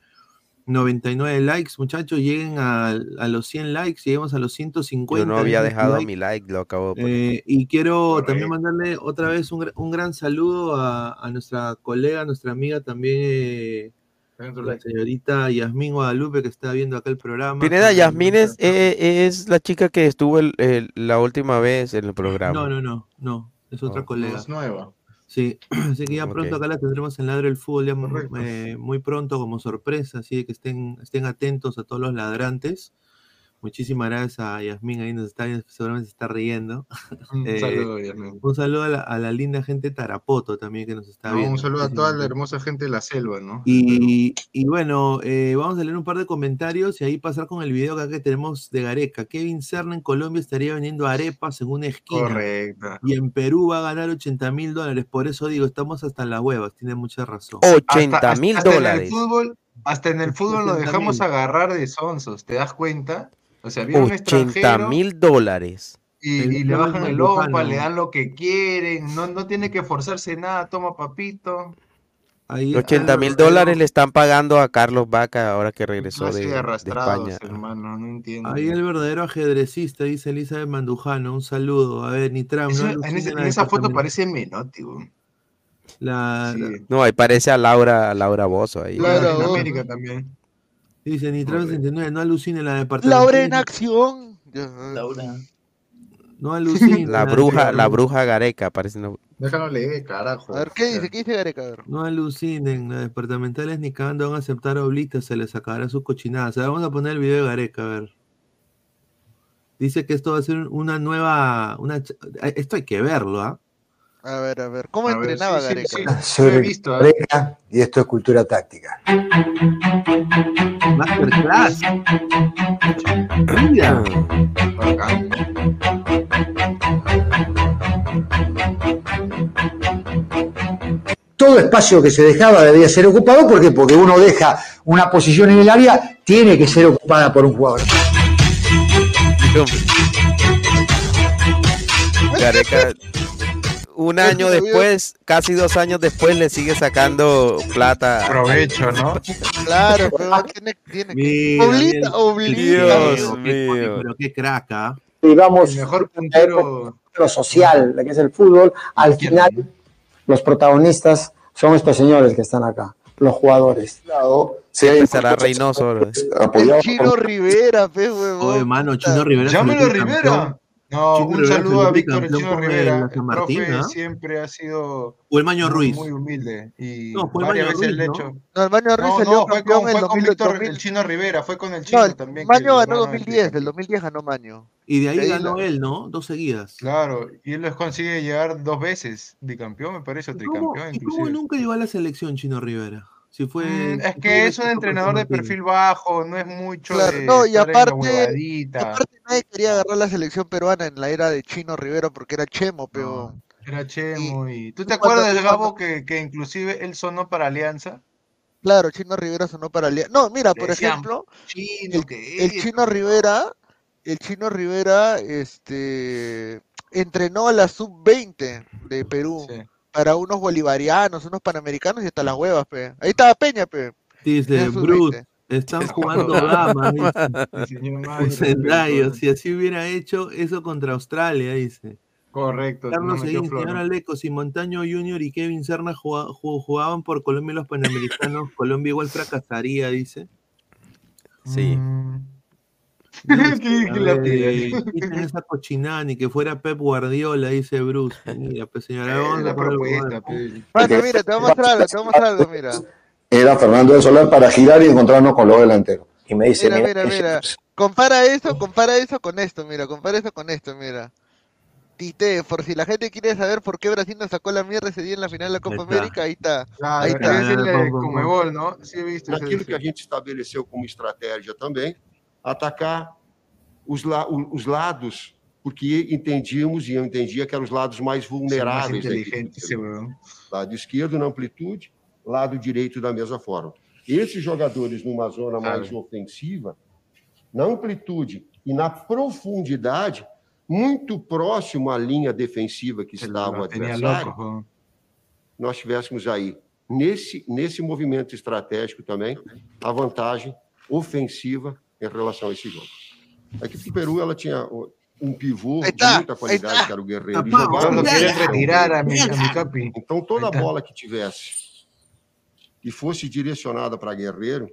99 likes, muchachos. Lleguen a, a los 100 likes, lleguemos a los 150. Yo no había dejado mi like, lo acabo de poner. Eh, y quiero también mandarle otra vez un, un gran saludo a, a nuestra colega, nuestra amiga también, eh, la señorita Yasmín Guadalupe, que está viendo acá el programa. Pineda, Yasmín es, eh, es la chica que estuvo el- el- la última vez en el programa. No, no, no, no, es otra Oh. colega. Es nueva. Sí, (clears throat) así que ya pronto acá la tendremos en Ladro del Fútbol, ya mu- eh, muy pronto como sorpresa, así que estén, estén atentos a todos los ladrantes. Muchísimas gracias a Yasmín, ahí nos está, seguramente se está riendo. (laughs) Un Eh, saludo, Yasmín. un saludo a la, a la linda gente de Tarapoto también que nos está No, viendo. un saludo a toda la hermosa gente de la selva, ¿no? Y, y bueno, eh, vamos a leer un par de comentarios y ahí pasar con el video acá que tenemos de Gareca. Kevin Serna en Colombia estaría vendiendo arepas en una esquina. Correcto. Y en Perú va a ganar 80 mil dólares. Por eso digo, estamos hasta las huevas. Tiene mucha razón. 80 mil hasta En el dólares. fútbol, hasta en el fútbol 80.000. dejamos agarrar de sonsos, ¿te das cuenta? O sea, viene un 80 extranjero mil dólares. y, le bajan el. OPA, le dan lo que quieren, no, no tiene que forzarse nada, toma papito. Ahí, 80 mil Álvaro, dólares le están pagando a Carlos Vaca ahora que regresó de, de España. hermano, no entiendo. Ahí el verdadero ajedrecista, dice Elizabeth Mandujano. Un saludo. A ver, Nitram. Eso- no en, ese- esa foto parece Menotti. La, Sí. la- No, ahí parece a Laura, a Laura Bozo ahí. Claro. En América también. Dice Nitram 69. No alucinen la Laura en acción. No alucinen. La bruja, la bruja Gareca, parece una- Déjalo leer, carajo. A ver, ¿qué dice? ¿Qué dice Gareca? No alucinen, las departamentales ni cagando van a aceptar oblitas, se les sacará sus cochinadas. Vamos a poner el video de Gareca, a ver. Dice que esto va a ser una nueva. Una, esto hay que verlo, ¿ah? A ver, a ver. ¿Cómo A entrenaba sí, Gareca? sí. Lo he visto. Gareca, y esto es cultura táctica. Masterclass. Mira. Bacán. Todo espacio que se dejaba debía ser ocupado, ¿por qué? Porque uno deja una posición en el área, tiene que ser ocupada por un jugador. Gareca, un año después, casi dos años después, le sigue sacando plata. Provecho, ¿no? Claro, pero tiene, tiene que... Mira, Obliga, mira. obliga. Dios Pero qué- mío. Pero qué crack, ¿ah? Digamos, El mejor puntero. lo social, lo que es el fútbol, al final los protagonistas son estos señores que están acá, los jugadores. Empezará Reynoso. ahora. El Chino Rivera, pe, huevón. Oye, mano, Chino Rivera. Llámelo Rivera. No, un Rivera saludo a Víctor Chino el Rivera. El Martín, profe siempre ha sido O el Maño muy, Ruiz. muy humilde. Y No, fue el varias Maño veces Ruiz, le he ¿no? hecho. No, el Maño Ruiz No, salió no, fue con, 2000, Víctor, 2000. el Chino Rivera, fue con el No, Chino el también. Maño ganó ganaron 2010, del 2010 ganó Maño. Y de ahí De ahí ganó la- él, ¿no? Dos seguidas. Claro, y él les consigue llegar dos veces, bicampeón, me parece, o ¿Y cómo, tricampeón y cómo nunca llegó a la selección Chino Rivera? Si fue. Mm, es que fue es un San entrenador de perfil bajo, no es mucho Claro, de no, y aparte- nadie quería agarrar la selección peruana en la era de Chino Rivera porque era Chemo, pero... Era Chemo y... ¿Tú y te cuando- acuerdas, y Gabo, que, que inclusive él sonó para Alianza? Claro, Chino Rivera sonó para Alianza. No, mira, Le por decían, ejemplo, Chino, el, que el Chino Rivera, el Chino Rivera, este, entrenó a la sub-20 de Perú para unos bolivarianos, unos panamericanos y hasta las huevas, pe. Ahí estaba Peña, pe. Dice, Bruce, 20. están (laughs) jugando damas. Dice. Sendayo, si así hubiera hecho eso contra Australia, dice. Correcto. Carlos Seguín, flor, señor ¿no? Aleco, si Montaño Junior y Kevin Serna juga- ju- jugaban por Colombia y los Panamericanos, (laughs) Colombia igual fracasaría, dice. Sí. Mm. (laughs) quiten esa cochinada, ni que fuera Pep Guardiola, dice Bruce. Mira, pues señora, Eh, vamos a la poner- propuesta, mira, te voy a mostrar algo, te voy a mostrar algo, mira. Era Fernando de Solar para girar y encontrarnos con los delanteros. Y me dice, Mira, mira, mira. Compara eso, compara eso con esto, mira, compara eso con esto, mira. Tite, por si la gente quiere saber por qué Brasil nos sacó la mierda ese día en la final de la Copa está. América, ahí está. Claro, Ahí está. ese naquilo que a gente estabeleceu como estratégia também, atacar os, la- os lados, porque entendíamos e eu entendia que eram os lados mais vulneráveis equipe. inteligente weón. Lado esquerdo na amplitude, lado direito da mesma forma. Esses jogadores numa zona mais ofensiva, na amplitude e na profundidade, muito próximo à linha defensiva que estava o adversário, weón. nós tivéssemos aí, nesse, nesse movimento estratégico também, a vantagem ofensiva em relação a esse jogo. A equipe do Peru ela tinha um pivô de muita qualidade, que era o Guerreiro. e Tá, jogava retirar a mi, a mi capi. Então, toda tá. bola que tivesse e fosse direcionada para Guerreiro,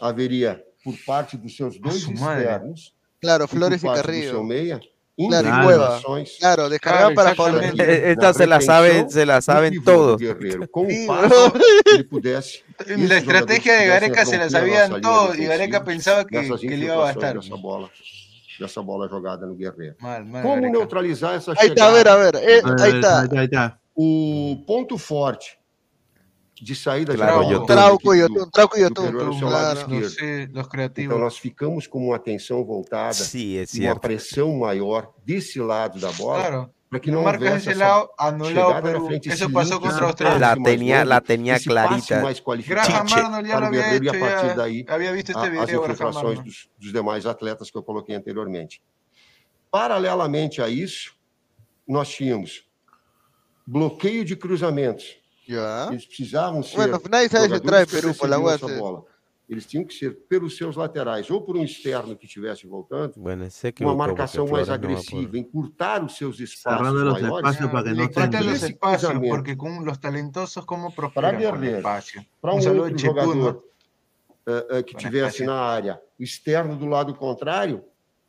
haveria, por parte dos seus dois externos, Claro, e por Flores parte do Carrillo. seu meia, Claro, y Claro. Cueva. indemnizações Claro, descargaban para Paulo Eh, Esta se la saben, se la saben todos. Guerreiro, com Sí, o passe, ele pudesse. La estrategia de Gareca se la sabían todos y Gareca pensaba que, que le iba a bastar. dessa bola, jogada no Guerreiro. Mal, mal, Como neutralizar essa Ahí está, a ver, a ver. eh, A ver, ahí está. Ahí está, ahí está. O ponto forte de saída Claro, de bola Yotun. da Trauco y equipe do- Yotun, Trauco y do Yotun. Peru era o seu lado Claro. esquerdo. Los, eh, los creativos. Então nós ficamos com uma atenção voltada Sí, es e uma cierto. pressão maior desse lado da bola Claro. para que No não marcas houvesse ese essa lado, anulado chegada na Perú. frente, Eso esse pasó link, contra esse Australia. La passe mais tenía, longo, la tenía esse passe clarita. mais qualificado Graham Chiche. Arnold ya para lo o había Guerreiro e a hecho, partir ya daí había visto este a- as video, Graham infiltrações Arnold. dos, dos demais atletas que eu coloquei anteriormente. Paralelamente a isso, nós tínhamos bloqueio de cruzamentos. Ya. Eles precisavam ser Bueno, nadie sabe si entra en jogadores que Perú por la recebiam essa UAC. bola. Eles tinham que ser pelos seus laterais, ou por um externo que estivesse voltando, Bueno, se uma equivocó porque marcação mais Flores no va a agressiva, poder. encurtar os seus espaços Cerrando los maiores. espacios para que no Le tengan. faltan los esse espacios, cruzamento porque con los talentosos, ¿cómo para prosperan con el Guerreiro, espacio? para Un um saludo outro de Chetuno. jogador eh, eh, que Bom tivesse espaço. na área externo do lado contrário,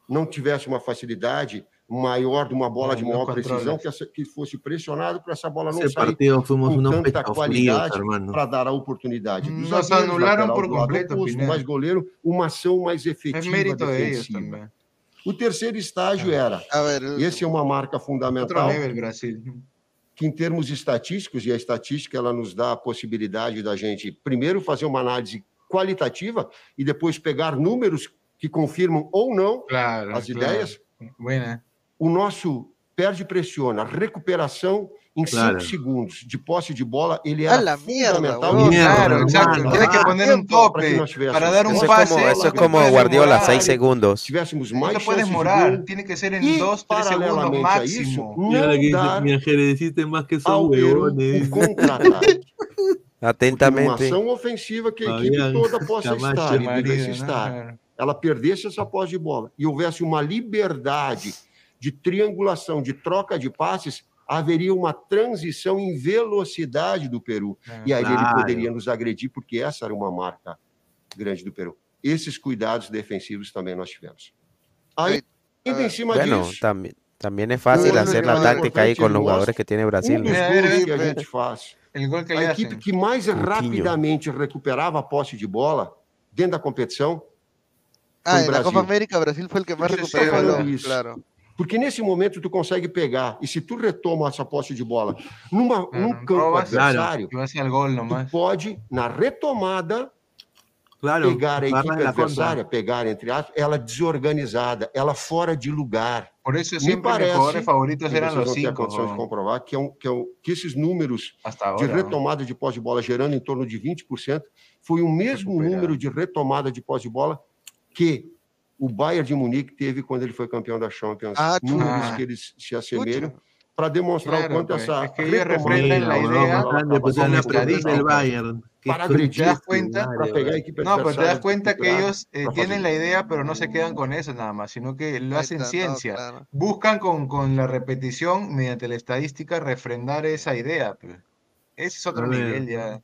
não tivesse uma facilidade maior de uma bola de maior precisão, que, essa- que fosse pressionado para essa bola não Ese sair partido fuimos com tanta qualidade para dar a oportunidade. Dos Nos zagueiros, anularam lateral por completo, oposto, Pineda. mais goleiro, uma ação mais Es efetiva mérito ellos defensiva. también. O terceiro estágio era, A ver, e esse é uma marca fundamental, Brasil. que em termos estatísticos, e a estatística ela nos dá a possibilidade da gente primeiro fazer uma análise qualitativa e depois pegar números que confirmam ou não Claro, as claro. ideias. Buena. O nosso perde e pressiona, recuperação em Claro. 5 segundos de posse de bola, ele A era la mierda, fundamental. huevón. Mierda, Claro, exacto. hermano. Tienes que Ah, poner un tiempo para tope que nós tivéssemos para dar un Eso es pase. como, eso es no como puedes Guardiola, demorar. 6 segundos. tivéssemos No mais te puedes chances de demorar. gol Tiene que ser en e, 2, 3 segundos paralelamente a isso, máximo. Y ahora que não dice, dar mi ajedreciste más que esos ao Peru huevones. o contra-ataque. (laughs) Uma Atentamente. ação ofensiva que a equipe Fabián toda (laughs) possa Camacho. estar e Marido, devesse né, estar. cara? ela perdesse essa posse de bola e houvesse uma liberdade de triangulação, de troca de passes, haveria uma transição em velocidade do Peru. E aí ele poderia nos agredir, porque essa era uma marca grande do Peru. Esses cuidados defensivos também nós tivemos. Aí, ainda em cima Bueno, disso, también, también es fácil Uno hacer que la mais táctica ahí importante, con los ele jugadores mostra que tiene um Brasil. dos ¿no? gols que a gente faz. A le equipe hacen. que mais Coutinho. rapidamente recuperava a posse de bola dentro da competição Ah, foi o en la Brasil. Copa América Brasil fue el que más recuperó balón, isso? claro. Porque nesse momento tu consegue pegar, e se tu retoma essa posse de bola numa, num campo robas, adversário, tu pode, na retomada, Claro, pegar a equipe adversária, pegar, entre aspas, ela desorganizada, ela fora de lugar. Por eso Me parece, favoritos e ter a cinco. condição de weón. comprovar, que, é um, que, é um, que esses números Hasta de ahora. retomada de posse de bola, gerando em torno de 20%, foi o mesmo Recuperar. número de retomada de posse de bola que o Bayern de Munique teve quando ele foi campeão da Champions. Ah, números que eles se assemelham para demonstrar Claro, o quanto pues, essa es que ellos retomada refrendan la idea Grande, pues la del Bayern. que Para ¿Te das cuenta? para pegar No, pero te das cuenta que ellos eh, tienen la idea, pero no se quedan con eso nada más, sino que lo hacen está, no, ciencia. claro. Buscan con, con la repetición, mediante la estadística, refrendar esa idea. pues. Ese es otro nivel ya.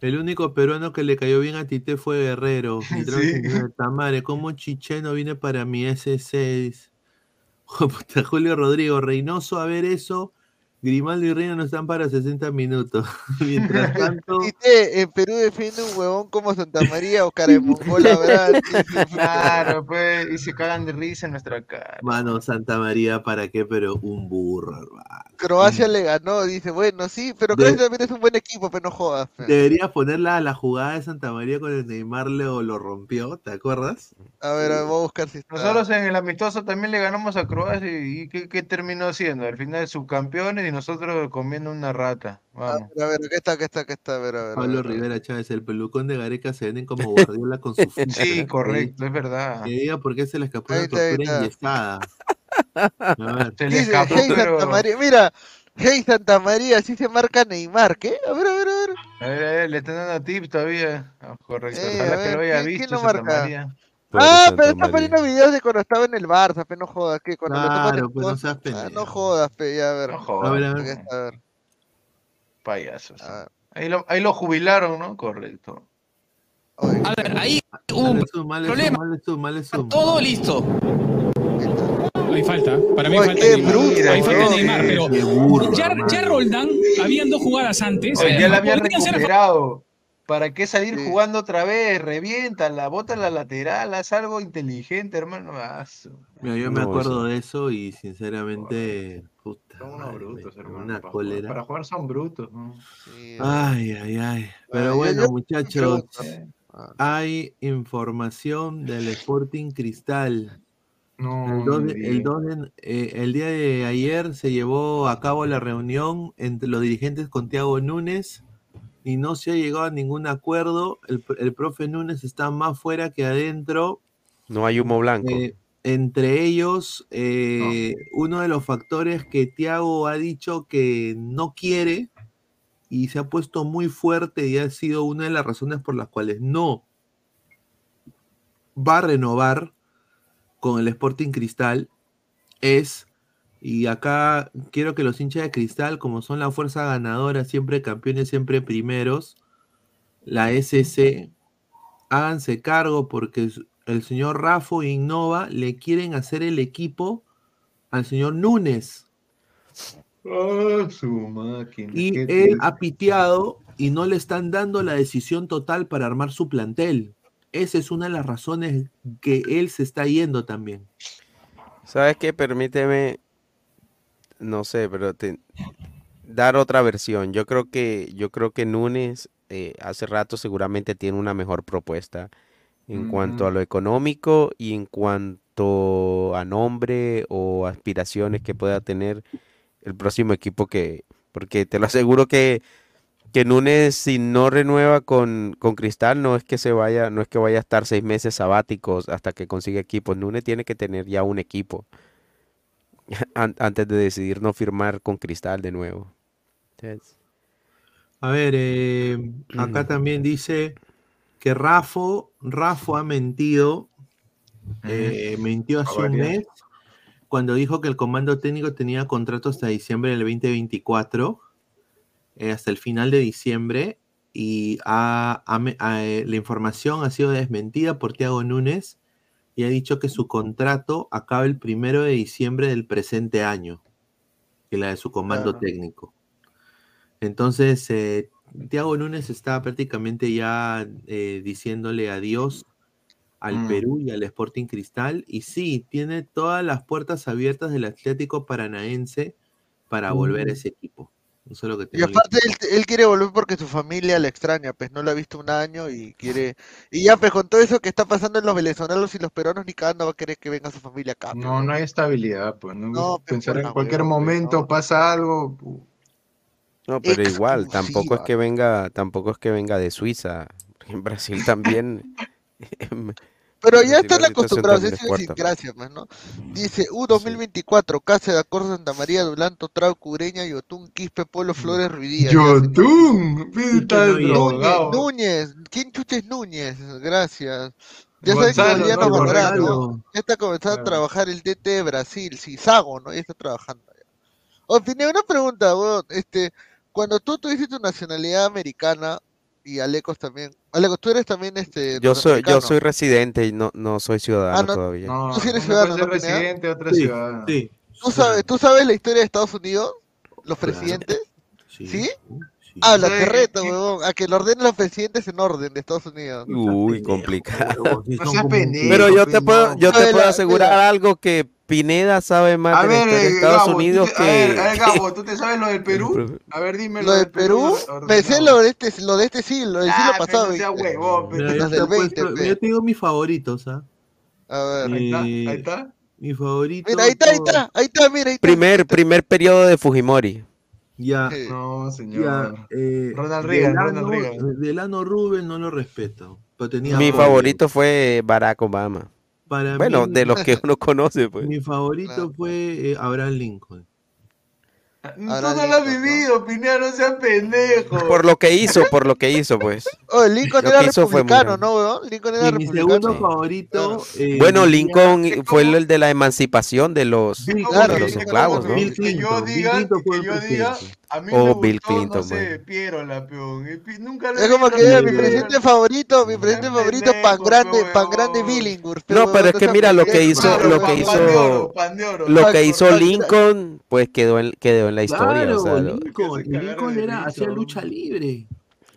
El único peruano que le cayó bien a Tite fue Guerrero. (laughs) Literal, Sí. Tamare, ¿cómo (laughs) Chicheno viene para mi S6? (laughs) Puta, Julio Rodrigo, Reynoso a ver eso Grimaldo y Reina no están para 60 minutos. (laughs) Mientras tanto, (laughs) en Perú defiende un huevón como Santa María o cara de (laughs) mongola, ¿verdad? Claro, pues, y se cagan de risa en nuestra cara. mano, Santa María, ¿para qué? Pero un burro, hermano. Croacia le ganó, dice, bueno, sí, pero De- Croacia también es un buen equipo, pero no jodas. pe. Deberías ponerla la jugada de Santa María con el Neymar lo, lo rompió, ¿te acuerdas? A ver, a ver, voy a buscar si está. Nosotros en el amistoso también le ganamos a Croacia y y ¿qué, qué terminó haciendo? Al final subcampeones y nosotros comiendo una rata. Vamos. A ver, acá está, acá está, acá está, a ver, a ver. a Pablo ver, a ver. Rivera Chávez, el pelucón de Gareca se venden como Guardiola con su (laughs) finta. Sí, correcto, es verdad. Que diga por qué se le escapó ahí tortura inyectada. A ver. Se le Dice, escapó, hey pero... Santa María, mira, hey Santa María, así se marca Neymar, ¿qué? A ver, a ver, a ver. A ver, a ver, le están dando tips todavía. Ah, correcto, Eh, ojalá a que ver, lo haya ¿quién- quién visto lo Santa marca? María. Pobre Ah, Santa pero está poniendo videos de cuando estaba en el Barça, pe, no jodas, que cuando le Claro, el pues no seas Ah, no jodas, pe, ya, a ver. No A ver, jodas, a ver. A ver. payasos. A ver. Ahí lo, ahí lo jubilaron, ¿no? Correcto. Oye, A ver, ahí hubo un problema. Todo listo. Ahí falta. Para mí Oye, falta Neymar. bruto, Ahí falta. Neymar, pero burro, ya, ya Roldán, habían dos jugadas antes. Oye, ya la había podrían ser recuperado. ¿Para qué salir Sí. jugando otra vez? Reviéntala, bota la lateral, haz algo inteligente, hermano. Ah, su- Mira, yo me No, acuerdo de eso y sinceramente, puta Son unos brutos, me- hermano. una para, cólera. Jugar, para jugar son brutos. ¿no? sí, Ay, ay, ay. Pero bueno, yo- muchachos, pregunta. Ah. hay información del Sporting Cristal. No, El, 2 no de- me el, digas. 2 de- eh, el día de ayer se llevó a cabo la reunión entre los dirigentes con Tiago Núñez y no se ha llegado a ningún acuerdo. El, el profe Núñez está más fuera que adentro. No hay humo blanco. Eh, entre ellos, eh, uno de los factores que Tiago ha dicho que no quiere y se ha puesto muy fuerte y ha sido una de las razones por las cuales no va a renovar con el Sporting Cristal es, y acá quiero que los hinchas de Cristal, como son la fuerza ganadora, siempre campeones, siempre primeros, la SC, háganse cargo porque el señor Rafo e Innova le quieren hacer el equipo al señor Núñez. Ah, su máquina. Y qué él triste. ha piteado y no le están dando la decisión total para armar su plantel. Esa es una de las razones que él se está yendo también. ¿Sabes qué? Permíteme, no sé, pero te- dar otra versión. Yo creo que, yo creo que Núñez eh, hace rato seguramente tiene una mejor propuesta en cuanto a Ujú. lo económico y en cuanto a nombre o aspiraciones que pueda tener el próximo equipo que, porque te lo aseguro que, que Núñez si no renueva con, con Cristal no es que se vaya, no es que vaya a estar seis meses sabáticos hasta que consiga equipo. Núñez tiene que tener ya un equipo (laughs) antes de decidir no firmar con Cristal de nuevo. Entonces, A ver, eh, (clears throat) acá también dice que Rafo, Rafo ha mentido, eh, mintió hace un mes cuando dijo que el comando técnico tenía contrato hasta diciembre del 2024, eh, hasta el final de diciembre, y ha- ha me- ha, eh, la información ha sido desmentida por Tiago Núñez y ha dicho que su contrato acaba el primero de diciembre del presente año, que la de su comando técnico. Entonces, eh, Tiago Núñez está prácticamente ya eh, diciéndole adiós al Mm. Perú y al Sporting Cristal. Y sí, tiene todas las puertas abiertas del Atlético Paranaense para volver a Mm. ese equipo. Eso es lo que Y aparte él, él quiere volver porque su familia le extraña, pues no lo ha visto un año y quiere... Y ya pues con todo eso que está pasando en los venezolanos y los peruanos, ni cada uno va a querer que venga su familia acá. pues, No, no hay estabilidad, pues. ¿no? No, pero Pensar por en la cualquier pues, momento no. pasa algo. No, pero igual, tampoco es que venga, tampoco es que venga de Suiza. (laughs) En Brasil también. (laughs) Pero ya están acostumbrados, es es fuerte. sin gracia, pues, ¿no? Dice, U 2024, Casa de Acordo Santa María, Dulanto, Trauco, Ureña, Yotún, Quispe, Polo, Flores, Ruidía. hay- drogado. Núñez, ¿quién chucha es Núñez? Gracias. Ya saben que Gonzalo, Boliviano ¿no? Ya está comenzando Claro. a trabajar el DT de Brasil, sí, Sago, ¿no? Ya está trabajando. Opine, una pregunta, weón, este, cuando tú tuviste tu nacionalidad americana y Alecos también, Alecos, tú eres también este Yo soy, yo soy residente y no, no soy ciudadano Ah, no- todavía. No, Tú sí eres ciudadano, ¿no, residente, otra Sí, ciudadana. sí. ¿Tú sabes, ¿Tú sabes la historia de Estados Unidos? ¿Los Claro. presidentes? Sí. ¿Sí? Habla, Sí. te reto, huevón, a que lo ordenen los presidentes en orden de Estados Unidos. Uy, complicado. No seas pendejo. Pero yo te pues, puedo, no. yo te puedo la- asegurar mira. algo que Pineda sabe más A de ver, eh, Estados Gabo, Unidos te- a ver, que, a ver, que- Gabo, ¿tú te sabes lo del Perú? A ver, dime Lo de Perú, me sé lo de este, lo de este siglo, del siglo Ah, pasado. pero no sea huevón, Mira, pero- yo te del he puesto- 20, pe. yo te digo mis favoritos, ¿ah? A ver. Ahí está, ahí está. Mi favorito. Mira, ahí está, ahí está, ahí está, mira, ahí está. primer, primer periodo de Fujimori. Ya, Sí. No, ya. señor. eh, Ronald Reagan, Delano, Ronald Reagan. Delano Rubén no lo respeto. Pero tenía Mi favorito fue Barack Obama. Para Bueno, mí, de los que (laughs) uno conoce, pues. mi favorito Claro. fue eh, Abraham Lincoln. Tú Ahora no lo has Lincoln, ¿no? vivido, Pineda, no seas pendejo. Por lo que hizo, por lo que hizo, pues. (laughs) Oh, Lincoln Lo era republicano. ¿no, weón? Lincoln era Y mi segundo republicano. Sí. favorito. eh, Bueno, Lincoln fue el de la emancipación de los, Bill Claro, de los Clinton. esclavos, ¿no? Bill Que yo Clinton. Bill diga, Clinton que yo diga, a mí Oh, me Bill gustó, Clinton, no sé, pues. Piero la peón. Nunca lo Es como que la mi presidente favorito, mi presidente favorito, pan grande, pan grande. Billinghurst. No, pero es que mira lo que hizo, lo que hizo, lo que hizo. Lincoln, pues quedó en, quedó en la historia. Claro, o sea, Lincoln. Lincoln era, hacía lucha libre.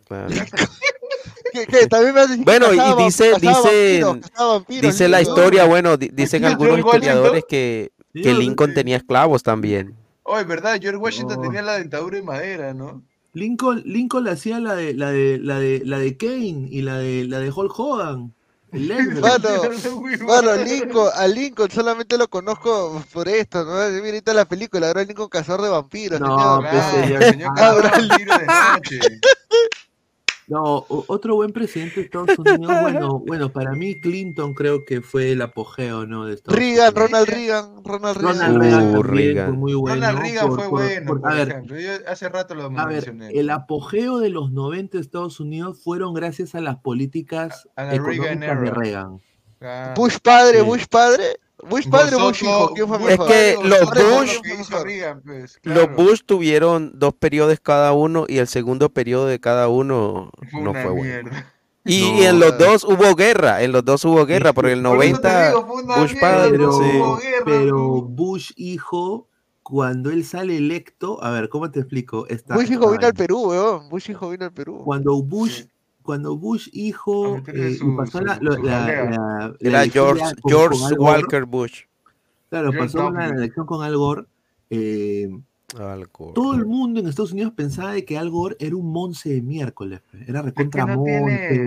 claro. (laughs) También me Bueno, y dice, vampiros, dice la historia, bueno, di- dicen algunos historiadores que, Lincoln tenía esclavos también. Oye, ¿verdad? George Washington tenía la dentadura de madera, ¿no? Lincoln, Lincoln hacía la de la de la de la de Kane y la de la de Hulk Hogan. Mano, (laughs) mano, Lincoln, a Lincoln solamente lo conozco por esto, ¿no? Mira ahorita la película, ahora Lincoln cazador de vampiros. No, señor. señor. el señor (laughs) No, otro buen presidente de Estados Unidos, bueno, (laughs) bueno, para mí Clinton creo que fue el apogeo, ¿no? De Estados Reagan, Unidos. Ronald Reagan, Ronald Reagan. Ronald Reagan Uh, también Reagan. fue muy bueno. Ronald Reagan por- fue por- bueno, por- por a ver, ejemplo. Yo hace rato lo a ver, mencioné. el apogeo de los 90 de Estados Unidos fueron gracias a las políticas A la Reagan económicas de. Reagan. Bush padre, Sí. Bush padre. Bush padre o Bush hijo, ¿quién fue Bush Es mejor? que los Bush- lo Reagan, pues, Los. Bush tuvieron dos periodos cada uno y el segundo periodo de cada uno Fue no fue bueno. mierda. Y, No, y en los dos hubo guerra, en los dos hubo guerra, porque el Por eso te 90 digo, Bush padre, Pero, sí. pero. Bush hijo, cuando él sale electo, a ver, ¿cómo te explico? Esta, Bush hijo vino al. Perú, weón. Bush hijo vino al Perú. Cuando Bush, cuando Bush hijo eh, y su- pasó su- la, su George, con- George con Walker Bush. Claro, George pasó la, la elección con Al Gore. eh, Al Gore. todo el mundo en Estados Unidos pensaba de que Al Gore era un monce de miércoles, era recontra no tiene-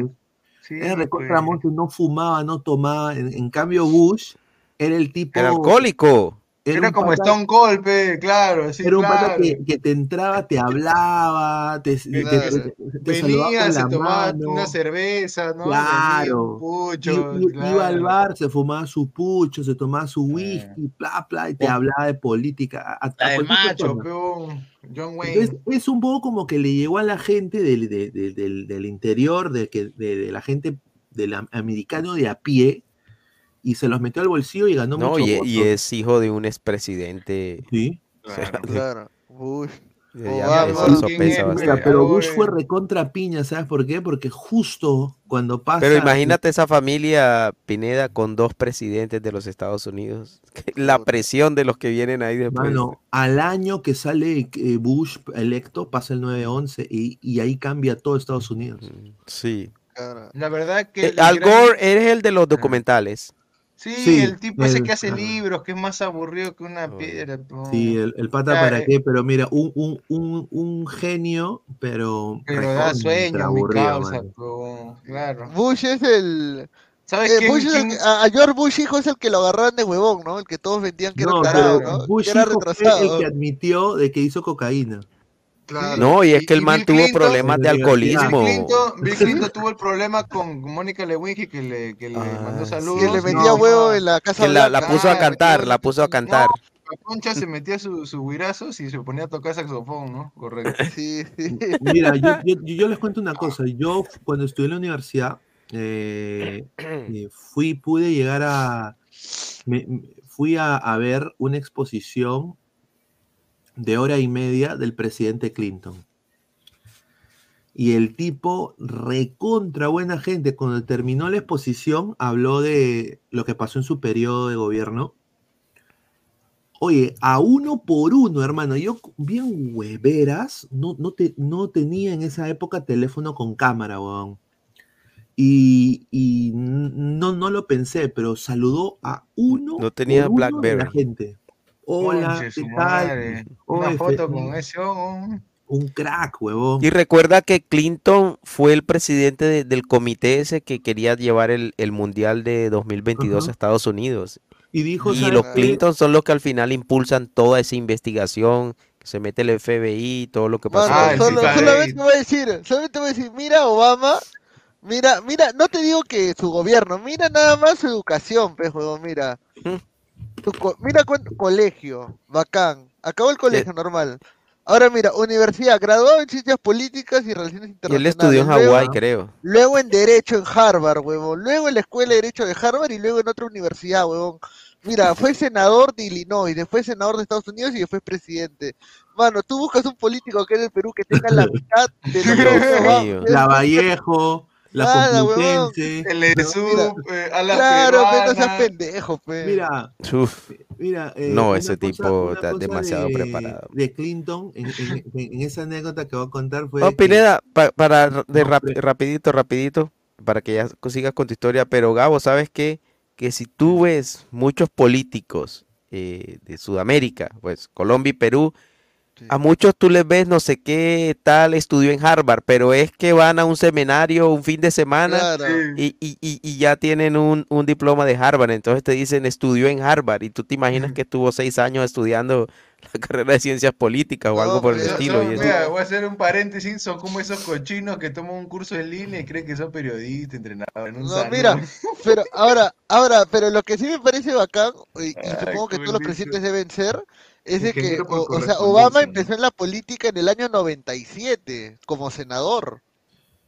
monce, Sí, era recontra pues. monce, no fumaba, no tomaba. En, en cambio, Bush era el tipo. Era alcohólico. Era como pata- Stone Cold, claro, sí, Era un pata claro. que, que te entraba, te hablaba, te, (laughs) Claro. te- te saludaba Venía, con se la tomaba mano. una cerveza, ¿no? Claro. Pucho, I- Iba al bar, se fumaba su pucho, se tomaba su whisky, bla, bla, y te hablaba de política. a- a- del cualquier macho, peón. John Wayne. Entonces, es un poco como que le llegó a la gente del, de- de- del, del interior, de, que, de, de la gente del am- americano de a pie, y se los metió al bolsillo y ganó No, mucho y, voto. y es hijo de un expresidente. Sí. Claro. Claro. Bush. (laughs) ya Obama. eso- eso ¿Quién pesa es, bastante. Mira, pero Bush fue recontra piña, ¿sabes por qué? Porque justo cuando pasa... Pero imagínate esa familia Pineda con dos presidentes de los Estados Unidos. (laughs) La presión de los que vienen ahí después. Mano, al año que sale eh, Bush electo, pasa el 9-11 y, y ahí cambia todo Estados Unidos. Sí. La verdad que. Eh, Al gran- Gore es el de los documentales. Sí, Sí, el tipo ese que hace libros, que es más aburrido que una Oh. piedra. Sí, el, el pata Ya, para eh, qué, pero mira, un, un, un, un genio, pero... Pero da sueño, mi aburrido, causa, Claro. Bush es el. ¿Sabes eh, quién? Bush es el a, George Bush hijo es el que lo agarraron de huevón, ¿no? El que todos vendían que era No, un tarado, pero ¿no? Bush que era hijo fue retrasado. el que admitió de que hizo cocaína. Claro. No, y es que el man tuvo Clinton- problemas de Bill alcoholismo. Clinton, Bill Clinton tuvo el problema con Mónica Lewinsky que le, que le Ah, mandó saludos. Que le No, metía huevo en la casa Que la, puso a Ah, cantar, la puso a cantar. La concha se metía sus su guirazos y se ponía a tocar saxofón, ¿no? Correcto. (laughs) Sí, sí. Mira, yo, yo, yo- yo les cuento una cosa. Yo cuando estudié en la universidad, eh, eh, fui, pude llegar a, me- fui a, a ver una exposición de hora y media del presidente Clinton. Y el tipo, recontra buena gente, cuando terminó la exposición, habló de lo que pasó en su periodo de gobierno. Oye, a uno por uno, hermano. Yo bien hueveras, no, no, te, no tenía en esa época teléfono con cámara, weón. Y, y no, no lo pensé, pero saludó a uno No tenía por uno de la Blackberry. gente. Hola, Conche ¿qué su tal? madre. Una Oye, foto con ese oh. Un crack, huevón. Y recuerda que Clinton fue el presidente de- del comité ese que quería llevar el, el Mundial de 2022 Ajá. a Estados Unidos. Y dijo, Y ¿sabes los? Clinton son los que al final impulsan toda esa investigación, que se mete el FBI, todo lo que pasó. Mano, Ah, solo, solamente voy a decir, solamente voy a decir, mira Obama, mira, mira, no te digo que su gobierno, mira nada más su educación, pues, huevón, mira. Tu co- mira cuánto colegio, bacán. Acabó el colegio normal. Ahora mira, universidad, graduado en ciencias políticas y relaciones Y él internacionales. estudió en Hawái, creo. Luego en Derecho en Harvard, huevón. Luego en la Escuela de Derecho de Harvard y luego en otra universidad, huevón. Mira, fue senador de Illinois, después senador de Estados Unidos y después presidente. Mano, tú buscas un político que en el Perú que tenga la (laughs) mitad de lo que Dios hizo Obama. mío. (laughs) La Vallejo, la Nada, huevón. Complutense. El eh, la Claro, pe, no seas pendejo, pe. Mira, Uf, mira. eh, no, ese cosa- tipo está demasiado de- preparado. De Clinton, en, en- en esa anécdota que voy a contar fue. Oh, que- Pineda, pa- para de No, rap- rapidito, rapidito, para que ya sigas con tu historia, pero Gabo, ¿sabes qué? Que si tú ves muchos políticos eh, de Sudamérica, pues Colombia y Perú, a muchos tú les ves no sé qué tal estudió en Harvard, pero es que van a un seminario un fin de semana Claro. y, y- y- y ya tienen un, un diploma de Harvard, entonces te dicen estudió en Harvard y tú te imaginas que estuvo seis años estudiando (laughs) la carrera de ciencias políticas o algo por el estilo. son- y eso- mira, voy a hacer un paréntesis, son como esos cochinos que toman un curso en línea y creen que son periodistas, entrenadores. No, mira, ¿no? (laughs) pero ahora, ahora, pero lo que sí me parece bacán, y, y Ay, supongo que todos los dice. presidentes deben ser, es de que, o, o sea. Obama empezó en la política en el año 97 como senador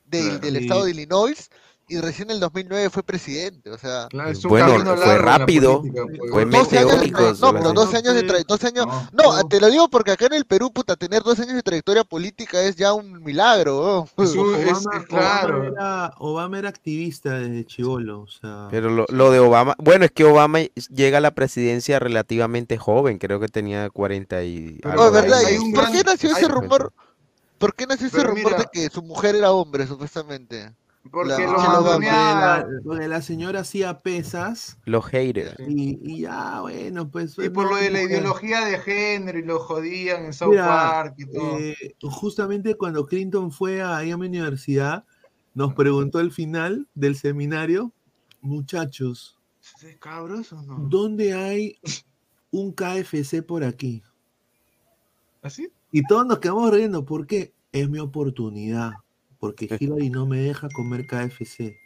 del, Claro. del Y- estado de Illinois y recién en el 2009 fue presidente, o sea, Claro, es un Bueno, camino fue rápido, política, pues. fue 12 años de meteórico. no, pero así. 12 años de tra- 12 años, no, te lo digo porque acá en el Perú, puta, tener 12 años de trayectoria política es ya un milagro, (laughs) es- Obama, es claro. Obama era, Obama era activista desde chivolo, o sea. Pero lo, lo de Obama, bueno, es que Obama llega a la presidencia relativamente joven, creo que tenía 40 y Pero algo ¿verdad? años. hay ¿Y un por gran- qué nació ese rumor? ¿Por qué nació ese rumor de que su mujer era hombre, supuestamente? Porque La- lo Ah, Obama. porque la, señora hacía pesas Los haters. y, y ya, bueno, pues. Y por lo de la mujer. ideología de género y lo jodían en South Mira, Park y todo. eh, justamente cuando Clinton fue ahí a mi universidad, nos preguntó al final del seminario, muchachos, ¿Es cabros o no? ¿dónde hay un KFC por aquí? ¿Así? Y todos nos quedamos riendo, porque es mi oportunidad, porque Hillary no me deja comer KFC.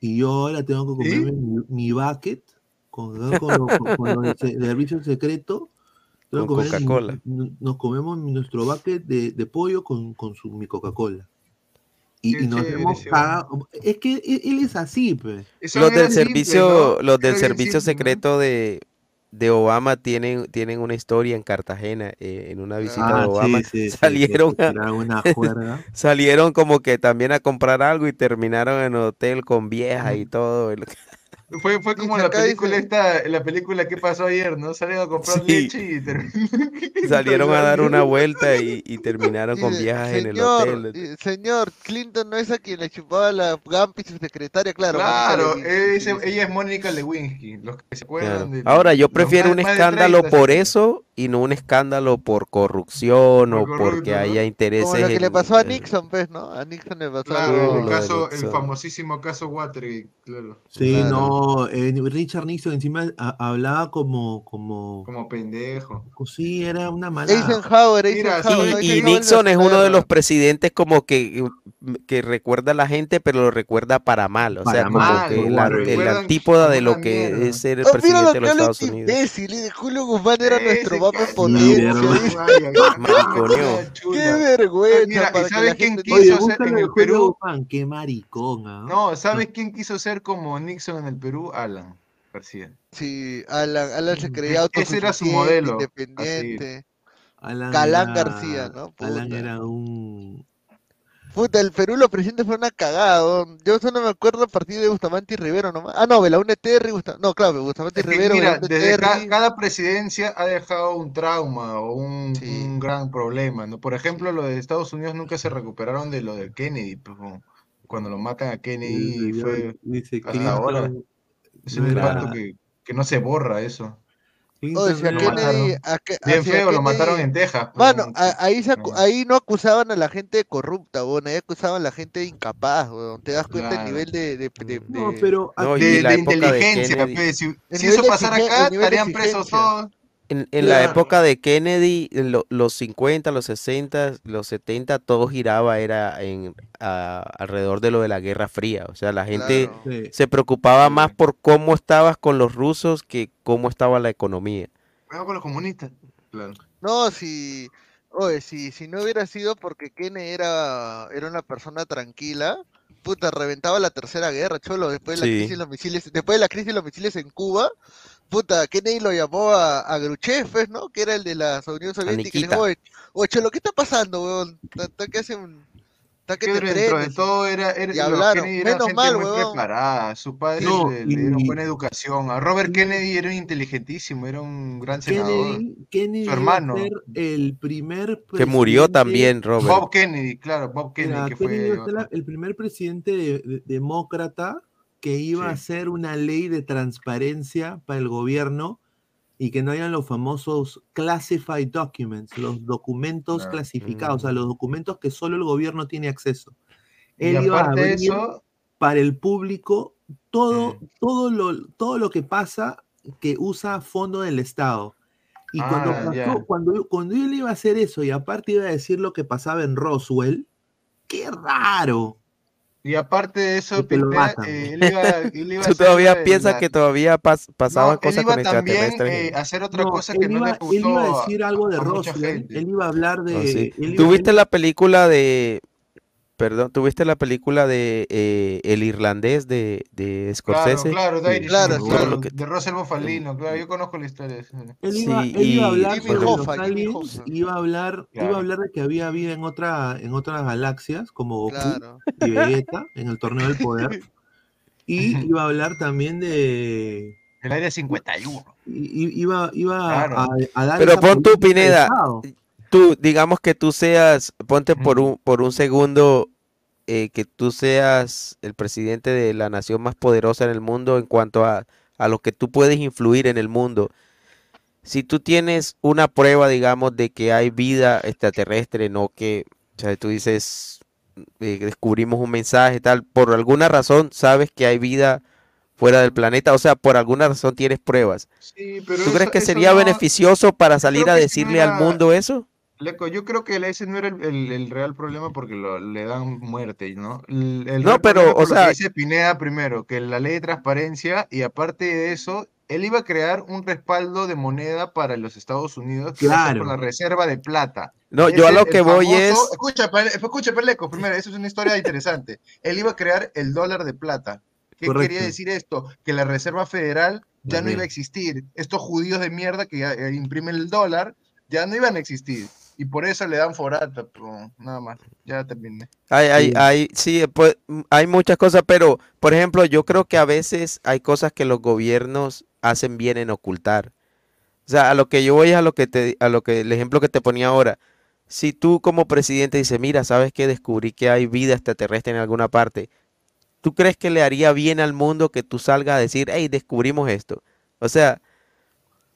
Y yo ahora tengo que ¿Sí? comerme mi, mi bucket con, con, lo- con- con lo del se- servicio secreto. Tengo Con Coca-Cola. nos comemos nuestro bucket de, de pollo con, con su, mi Coca-Cola. Y, y nos chévere, hemos sí, cagado. Es que él, él es así, pues. Los del simple, servicio, ¿no? los del servicio simple, ¿no? secreto de, de Obama tienen, tienen una historia en Cartagena, eh, en una visita de Ah, Obama. sí, sí, sí, salieron a- una juerga. (laughs) salieron como que también a comprar algo y terminaron en hotel con viejas y todo. Fue, fue como la película dice- esta, la película que pasó ayer, ¿no? Salieron a comprar Sí. leche y terminaron. (laughs) Salieron a dar una vuelta y, y terminaron (laughs) con viejas en el hotel. señor, Clinton no es a quien le chupaba la Gampi su secretaria, claro. Claro, ese- ella es Mónica Lewinsky, los que se acuerdan Claro. de Ahora, yo prefiero más- un escándalo 30, por eso y no un escándalo por corrupción Por o corrupto, porque ¿no? haya intereses. Como lo que le pasó a eh, Nixon, pues, ¿no? A Nixon le pasó Claro, el caso, el famosísimo caso Watergate, claro. Sí, Claro. no, eh, Richard Nixon encima a- hablaba como, como, Como pendejo. sí, era una mala. Eisenhower, Mira, Eisenhower. Y, Nixon es uno de los presidentes como que, que recuerda a la gente, pero lo recuerda para mal. O sea, Para como mal, que la- el antípoda de lo que mierda. es ser el Oh, presidente de los Estados Unidos. imbécil, y de Julio Guzmán era nuestro (laughs) Qué vergüenza Mira, ¿y sabes quién gente quiso Oye, ser en el Perú? Qué maricón, ¿ah? No, ¿sabes quién quiso ser como Nixon en el Perú? Alan García. Sí, Alan, Alan se creía (laughs) ese era su modelo, independiente. Alan Galán era- García, ¿no? Alan Puta. era un... Puta, el Perú los presidentes fueron una cagada. Yo solo me acuerdo a partir de Bustamante y Rivero nomás. Ah, no, Belaúnde Terry, Busta- no, claro, Bustamante y Rivero, mira, desde ca- cada, presidencia ha dejado un trauma o un, un gran problema, ¿no? Por ejemplo, lo de Estados Unidos nunca se recuperaron de lo de Kennedy, pues, cuando lo matan a Kennedy El fue hasta ahora. Es un impacto que, que no se borra eso. Oye, si a Lo Kennedy, mataron. a que- Bien feo, lo mataron en Texas. pues, Mano, ¿no? a- ahí, se acu- ahí no acusaban a la gente de corrupta, weón, ahí acusaban a la gente de incapaz. Te das cuenta el nivel de... de, de- No, pero No, inteligencia, pues, si, si eso pasara acá, estarían presos todos. En, en la época de Kennedy, en lo- los 50, los 60, los 70, todo giraba era en a- alrededor de lo de la Guerra Fría. O sea, la gente Sí. se preocupaba más por cómo estabas con los rusos que cómo estaba la economía. Juego con los comunistas. Claro. No, si... Oye, si, si no hubiera sido porque Kennedy era, era una persona tranquila, puta, reventaba la tercera guerra, cholo, después de la Sí. crisis de los misiles, después de la crisis de los misiles en Cuba, puta, Kennedy lo llamó a, a ¿no? Que era el de la Unión Soviética, y le dijo, oye, cholo, ¿qué está pasando, weón? Está, que hace un... Está que Que te dentro de todo era, era Y los hablaron, Kennedy menos gente mal, muy huevón. preparada. Su padre No, le, le dieron y- buena educación. A Robert Kennedy era inteligentísimo, era un gran senador. Kennedy, Kennedy Su hermano. el primer Que murió presidente- también, Robert. Bob Kennedy, claro, Bob Kennedy, Mira, que Kennedy fue el primer presidente de- de- demócrata que iba a hacer una ley de transparencia para el gobierno y que no hayan los famosos classified documents, los documentos Claro. clasificados, o sea, Mm. los documentos que solo el gobierno tiene acceso. Y Él iba a abrir eso, para el público todo, todo, lo, todo lo que pasa que usa fondo del Estado. Y cuando, Ah, pasó- ya. cuando, cuando él iba a hacer eso y aparte iba a decir lo que pasaba en Roswell, ¡qué raro! Y aparte de eso, Pineda, eh, él iba, (laughs) él iba a ¿Tú hacer todavía piensas la- que todavía pas- pasaban No, él cosas iba con también extraterrestres? eh, a hacer otra No, cosa que no él iba a a- decir algo de a gente. él iba a hablar de... Oh, sí. él iba a ¿Tuviste hablar- la película de... Perdón, ¿tuviste la película de eh, El Irlandés de, de Claro, Scorsese? claro, de Irishman, Claro, claro, que- de Russell Bufalino, claro, yo conozco la historia. de eso. Él iba, Sí, él iba a hablar sobre Hoffa, aliens, iba a hablar, iba Claro. a hablar de que había vida en otra, en otras galaxias, como Goku Claro. y Vegeta, en el torneo del poder. Y (laughs) iba a hablar también de. El área 51. i- i- Iba, iba Claro. a, a dar Pero pon tú, Pineda, tú, digamos que tú seas, ponte por un, por un segundo, eh, que tú seas el presidente de la nación más poderosa en el mundo en cuanto a, a lo que tú puedes influir en el mundo. Si tú tienes una prueba, digamos, de que hay vida extraterrestre, no que, o sea, tú dices, eh, descubrimos un mensaje, tal, por alguna razón sabes que hay vida fuera del planeta, o sea, por alguna razón tienes pruebas. Sí, pero ¿Tú crees que sería no- beneficioso para salir a decirle al mundo eso? Leco, yo creo que ese no era el, el- el real problema porque lo- le dan muerte, ¿no? El, el No, pero, o sea- dice Pineda primero, que la ley de transparencia y aparte de eso, él iba a crear un respaldo de moneda para los Estados Unidos que ser por Claro. la reserva de plata. No, yo a lo que voy es, Escucha, escucha, Peleco, primero, eso es una historia interesante. Él iba a crear el dólar de plata. ¿Qué Correcto. quería decir esto? Que la Reserva Federal ya no iba a existir. Estos judíos de mierda que ya, eh, imprimen el dólar ya no iban a existir. Y por eso le dan forata, pero nada más. Ya terminé. hay, hay, Sí. hay, sí, pues, hay muchas cosas, pero, por ejemplo, yo creo que a veces hay cosas que los gobiernos hacen bien en ocultar. O sea, a lo que yo voy es a lo que te, a lo que, el ejemplo que te ponía ahora. Si tú como presidente dices, mira, ¿sabes qué? Descubrí que hay vida extraterrestre en alguna parte. ¿Tú crees que le haría bien al mundo que tú salgas a decir, hey, descubrimos esto? O sea,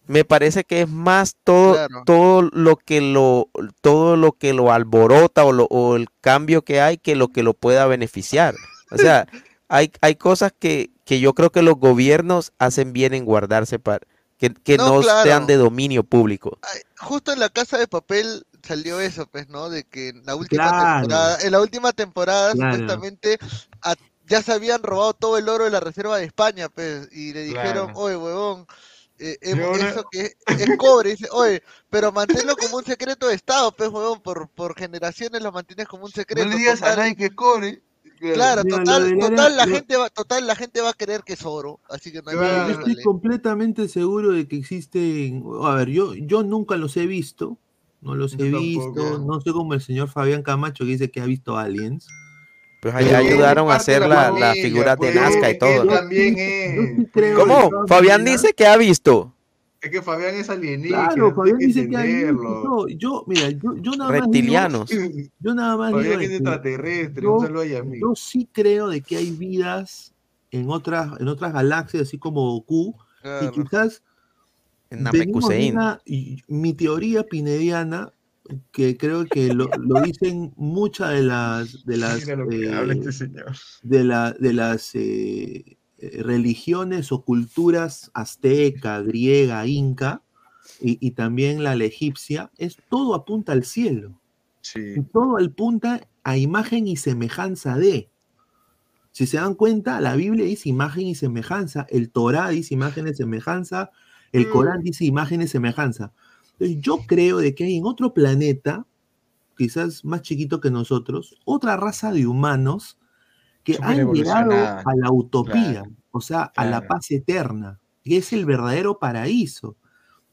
me parece que es más todo, Claro. todo lo que lo, todo lo que lo alborota o, lo- o el cambio que hay que lo que lo pueda beneficiar. O sea, (laughs) hay, hay cosas que, que yo creo que los gobiernos hacen bien en guardarse para que, que No, no, claro. sean de dominio público. Justo en la casa de papel salió eso, pues, ¿no? De que en la última Claro. temporada, en la última temporada, Claro. supuestamente, a- ya se habían robado todo el oro de la Reserva de España, pues, y le dijeron, Claro. oye, huevón, eh, ahora- eso que (laughs) es cobre, dice, oye, pero manténlo como un secreto de Estado, pues, huevón, por, por generaciones lo mantienes como un secreto. No le digas a total. nadie que cobre. Claro, Mira, total, área- total, la lo- gente va, total, la gente va a creer que es oro, así que no hay Claro. estoy dale. completamente seguro de que existen. A ver, yo, yo nunca los he visto, No los he visto. tampoco. No soy como el señor Fabián Camacho que dice que ha visto aliens. Pues ahí ayudaron a de hacer la la- familia, las figuras de pues, Nazca y todo. ¿no? también es. ¿Cómo? de Fabián dice que ha visto. Es que Fabián es alienígena. Claro, Fabián que dice que y todo. Yo, mira, yo, yo nada más Reptilianos. digo, (laughs) yo nada más digo Fabián de es extraterrestre. yo- Un saludo a Yasmín. yo sí creo de que hay vidas en otras, en otras galaxias, así como Goku, y Claro. quizás En de una- y mi teoría pinediana, que creo que lo, lo dicen muchas de las de las eh, este de, la, de las eh, eh, religiones o culturas azteca, griega, inca y, y también la, la egipcia, es todo apunta al cielo. Y todo apunta a imagen y semejanza de. Si se dan cuenta, la Biblia dice imagen y semejanza, el Torah dice imagen y semejanza, el Corán dice imagen y semejanza. Entonces, yo creo de que hay en otro planeta, quizás más chiquito que nosotros, otra raza de humanos que han llegado a la utopía, Claro, o sea, a la paz eterna, que es el verdadero paraíso.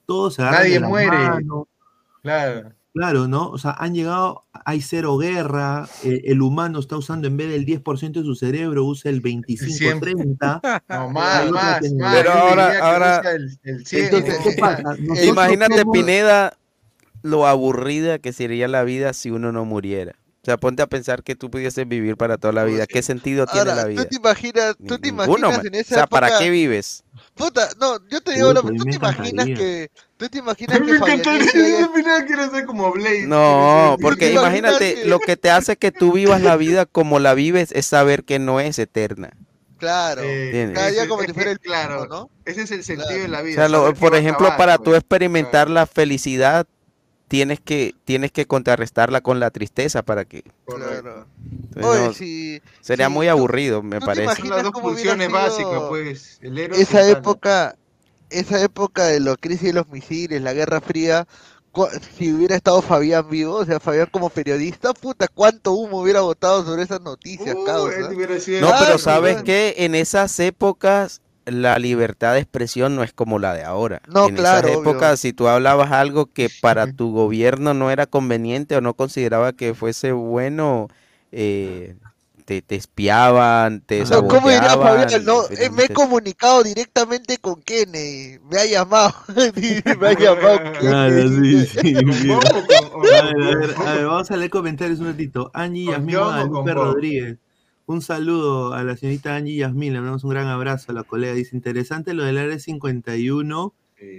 Todos se Nadie de la muere. mano, Claro. Claro, ¿no? O sea, han llegado, hay cero guerra, eh, el humano está usando en vez del 10% de su cerebro, usa el 25-30. (laughs) No, más, más, más. Pero ahora- ahora- el- el 100, Entonces, ¿qué pasa? Nosotros Imagínate, somos- Pineda, lo aburrida que sería la vida si uno no muriera. O sea, ponte a pensar que tú pudieses vivir para toda la vida. ¿Qué sentido tiene Ahora, la vida? ¿tú te imaginas, tú te Ninguno, imaginas man. en O esa sea, ¿para qué vives? Puta, no, yo te Uy, digo, mí ¿tú te imaginas que, tú te imaginas Me que encantaría. Al final quiero ser como Blade. No, porque imagínate, lo que te hace que tú vivas la vida como la vives es saber que no es eterna. Claro, Eh, cada día como es si que, fuera el (laughs) claro, ¿no? Ese es el sentido de la O vida. sea, lo- saber que por ejemplo, acabar, para pues. tú experimentar la felicidad, tienes que, tienes que contrarrestarla con la tristeza para que... Claro. Entonces, Oye, no, si- sería si muy tú- aburrido, me ¿tú te parece. Las dos funciones básicas, pues. El héroe esa época, esa época de la crisis de los misiles, la Guerra Fría, si hubiera estado Fabián vivo, o sea, Fabián como periodista, puta, cuánto humo hubiera votado sobre esas noticias, causa. sido No, pero sabes que en esas épocas la libertad de expresión no es como la de ahora. No, en claro, esas obvio. épocas, si tú hablabas algo que para tu gobierno no era conveniente o no consideraba que fuese bueno, eh, te, te espiaban, te No, ¿Cómo saboteaban, Fabián? No, eh, me he comunicado directamente con Kennedy, me ha llamado, (laughs) me ha llamado Claro, sí, sí. (laughs) A ver, a ver, a ver, vamos a leer comentarios un ratito. Angie ¿Con Yasmín Guadalupe? Rodríguez. Un saludo a la señorita Angie Yasmín, le mandamos un gran abrazo a la colega. Dice, interesante lo del área 51.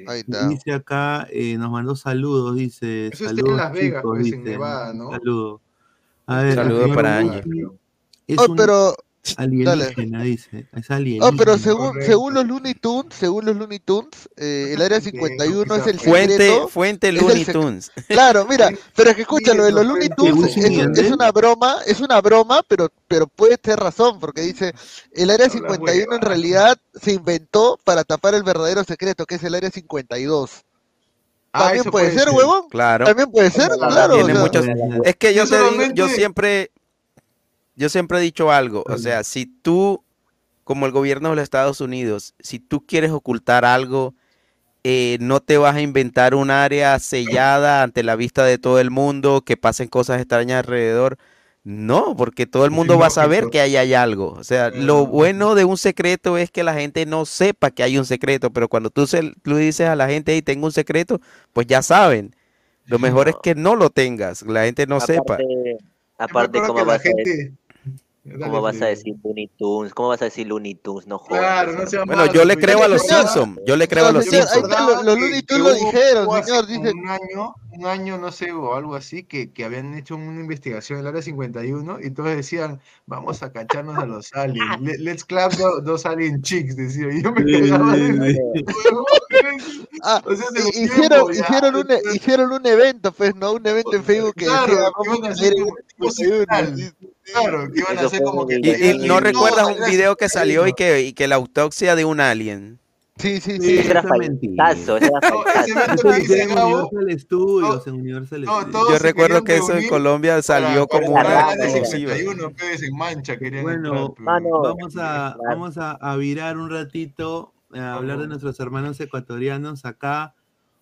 Ahí está. Dice acá, eh, nos mandó saludos, dice. Eso está en saludos, Las Vegas, chicos", pues, en dice, Nevada, ¿no? Saludo. A ver, Saludos para Angie. Es Oh, un pero, alienígena, dice. Es oh, alienígena. pero según, según los Looney Tunes, según los Looney Tunes, eh, el área (laughs) 51 es el Fuente, secreto. fuente Looney Tunes. (laughs) Claro, mira, pero es que escucha, lo de los Looney Tunes es, una broma, es una broma, pero, pero puede tener razón, porque dice, el área 51 en realidad se inventó para tapar el verdadero secreto, que es el área 52. Ah, También eso puede puede ser, ser. huevón. Claro. También puede ser, claro. Tiene o sea, muchos. Es que yo te digo, yo siempre, yo siempre he dicho algo. O sea, si tú, como el gobierno de los Estados Unidos, si tú quieres ocultar algo, eh, no te vas a inventar un área sellada ante la vista de todo el mundo, que pasen cosas extrañas alrededor. No, porque todo el mundo va a saber que ahí hay algo. O sea, lo bueno de un secreto es que la gente no sepa que hay un secreto, pero cuando tú, se, tú dices a la gente, y tengo un secreto, pues ya saben. Lo mejor es que no lo tengas, la gente no sepa. Aparte, aparte acuerdo ¿cómo que la gente- Dale, ¿cómo vas a decir Looney Tunes? ¿Cómo vas a decir Looney Tunes? No jodas. Claro, no sea Bueno, yo le creo a los. Simpsons, yo le creo a los Simpsons. los, Looney Tunes lo dijeron, señor, dice, Un año, un año, no sé, o algo así, que, que habían hecho una investigación en el área 51 y todos decían, vamos a cacharnos a los aliens. (laughs) Le- let's clap do- dos alien chicks, decía. Y yo me quedaba de. (laughs) Ah, O sea, se hicieron, tiempo, hicieron, un, después- hicieron un evento, pues, ¿no? Un evento en Facebook que Claro, decía, vamos a hacer como el tipo 51, musical. sí, sí. Claro, que iban a Eso hacer fue como que... muy Y, no recuerdas un video que salió y 51. que, y que la autopsia de un alien. Sí, sí, Sí. Ese era faltazo, era No, ese en Universal Studios, en Universal Studios. Yo recuerdo que eso en Colombia salió para, como para una entrar al área exclusiva. 51, pues, Bueno, pues. Mano, vamos a, vamos a, a virar un ratito, a hablar de nuestros hermanos ecuatorianos. Acá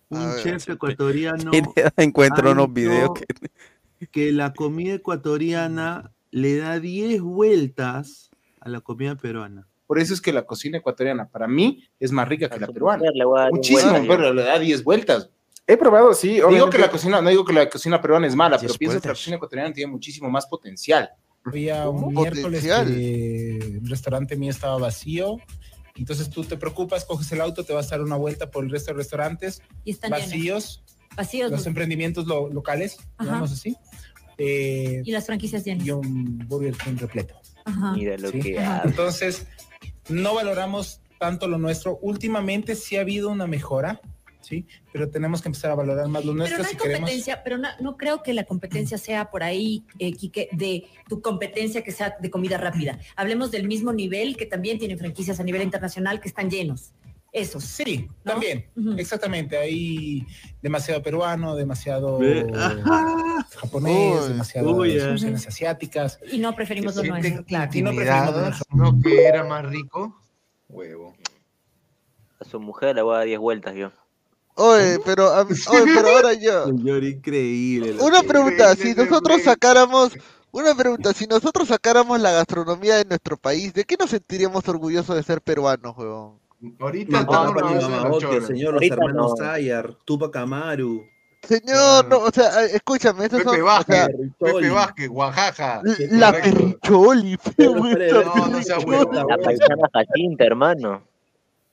un chef ecuatoriano (laughs) ha unos videos que... (laughs) (laughs) que la comida ecuatoriana le da 10 vueltas a la comida peruana. Por eso es que la cocina ecuatoriana, para mí, es más rica que la peruana. a Muchísimo, vueltas, pero le da 10 vueltas. He probado, sí. Digo obviamente. que la cocina, no digo que la cocina peruana es mala, pero pienso que la cocina ecuatoriana tiene muchísimo más potencial. Había un miércoles que el restaurante mío estaba vacío. Entonces tú te preocupas, coges el auto, te vas a dar una vuelta por el resto de restaurantes Y están vacíos, Vacíos. los emprendimientos lo- locales, Ajá. digamos así. Eh, Y las franquicias llenas. y un Burger King repleto. Ajá. Mira lo ¿sí? que Ajá. Entonces, no valoramos tanto lo nuestro. Últimamente sí ha habido una mejora, ¿sí? Pero tenemos que empezar a valorar más lo Pero nuestro no hay si queremos. competencia, pero no, no creo que la competencia sea por ahí, eh, Quique, de tu competencia que sea de comida rápida. Hablemos del mismo nivel que también tienen franquicias a nivel internacional que están llenos. Esos. Sí, también. Exactamente. Hay demasiado peruano, demasiado japonés, demasiado opciones asiáticas. Y no preferimos lo Se nuestro, sienten claro. Y no preferimos. ¿no? Que era más rico. Huevo. A su mujer le voy a dar 10 vueltas yo. Oye, pero, a- oye, pero ahora yo. (laughs) Señor, increíble. Una pregunta, si nosotros sacáramos, una pregunta, si nosotros sacáramos la gastronomía de nuestro país, ¿de qué nos sentiríamos orgullosos de ser peruanos, huevón? Ahorita estamos señor, los hermanos no. Sayar, Tupac Amaru. Señor, no, o sea, escúchame, estos Pepe son, o Vázquez, sea, Pepe Vázquez, Oaxaca. la perricholi, (laughs) No, no sea huevo. La paisana Jacinta, hermano.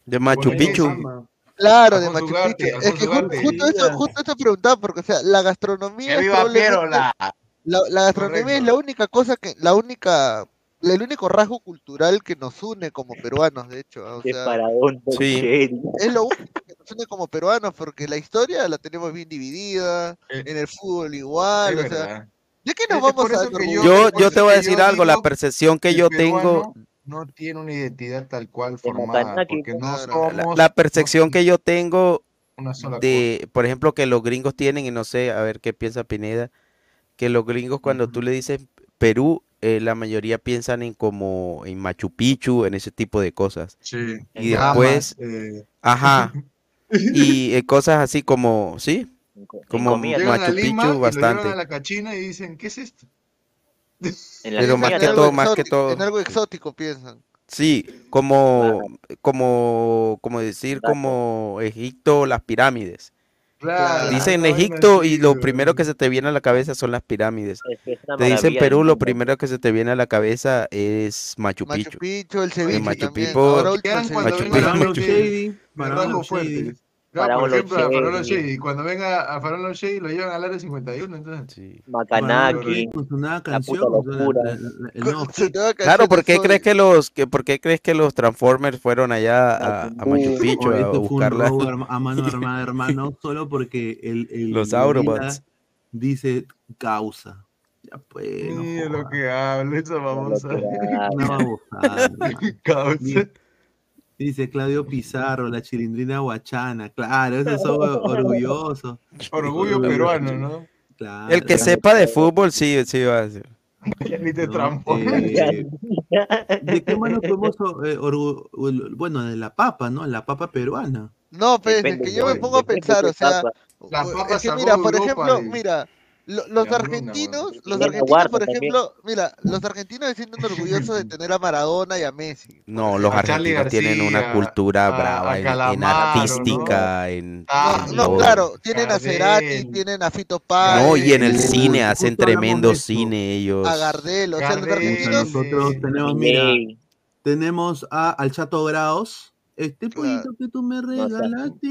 De Machu Picchu. Claro, de Machu Picchu. Es que justo eso, justo eso preguntaba, porque, o sea, la gastronomía ¡Que viva Pierola! La, la gastronomía es la única cosa que, la única, el único rasgo cultural que nos une como peruanos, de hecho. O Qué sea, Sí. Es lo único que nos une como peruanos, porque la historia la tenemos bien dividida, en el fútbol igual, Es o sea. ¿de qué nos Es vamos a que? Yo, yo te voy a decir yo algo, la percepción que yo tengo, No tiene una identidad tal cual formada, porque no la, somos la percepción que yo tengo una sola de, por ejemplo, que los gringos tienen, y no sé, a ver qué piensa Pineda, que los gringos cuando tú le dices Perú, eh, la mayoría piensan en como en Machu Picchu, en ese tipo de cosas. Sí. Y después, eh, ajá, y eh, cosas así como, sí, como Machu Picchu lo bastante. a la cachina y dicen, ¿qué es esto? En la Pero más que En todo, algo más que exótico- todo. En algo exótico piensan. Sí, como, como, como decir, como Egipto, las pirámides. Claro, Dicen Egipto y lo primero que se te viene a la cabeza son las pirámides. Es que Te dicen Perú, lo primero que se te viene a la cabeza es Machu Machu Picchu. Picchu, el ceviche Machu. Picchu, Ahora último Faraón por ejemplo, a Shady. Farolo Shady. Cuando venga a Farolo Shady lo llevan al área 51, entonces. Sí. Macanaki. Con su nueva La puta locura. la- la- Claro, ¿por qué Soy. crees que los, que, por qué crees que los Transformers fueron allá a, a Machu Picchu a esto fue un buscarla? (laughs) a mano armada, hermano, solo porque el, el Los Autobots. dice causa. Ya pues, no Mira lo que hablo, esa babosa. Una babosada. (laughs) Causa. Dice- Claudio Pizarro, la chilindrina guachana. Claro, esos son (laughs) orgullosos. Orgullo peruano, ¿no? Claro. El que sepa de fútbol, sí, sí va a. Ya ni te ¿no? Eh, ¿De qué mano podemos, eh, bueno, de la papa, ¿no? La papa peruana. No, pues, es Depende, que yo me pongo a pensar, o sea, es que mira, por Europa ejemplo, y- mira, lo- los hambruna, argentinos, los argentinos, por también. ejemplo, mira, los argentinos se sienten orgullosos de (laughs) tener a Maradona y a Messi. No, los A argentinos tienen una cultura a- brava a en, artística, en, Ah, en No, todo. claro, tienen a. Cerati, tienen a Fito Páez, No, y en el cine hacen tremendo cine ellos. a Gardel, o sea, los argentinos, Nosotros tenemos, mira, tenemos a, al Chato Graos. Este Claro. pollito que tú me sea, regalaste.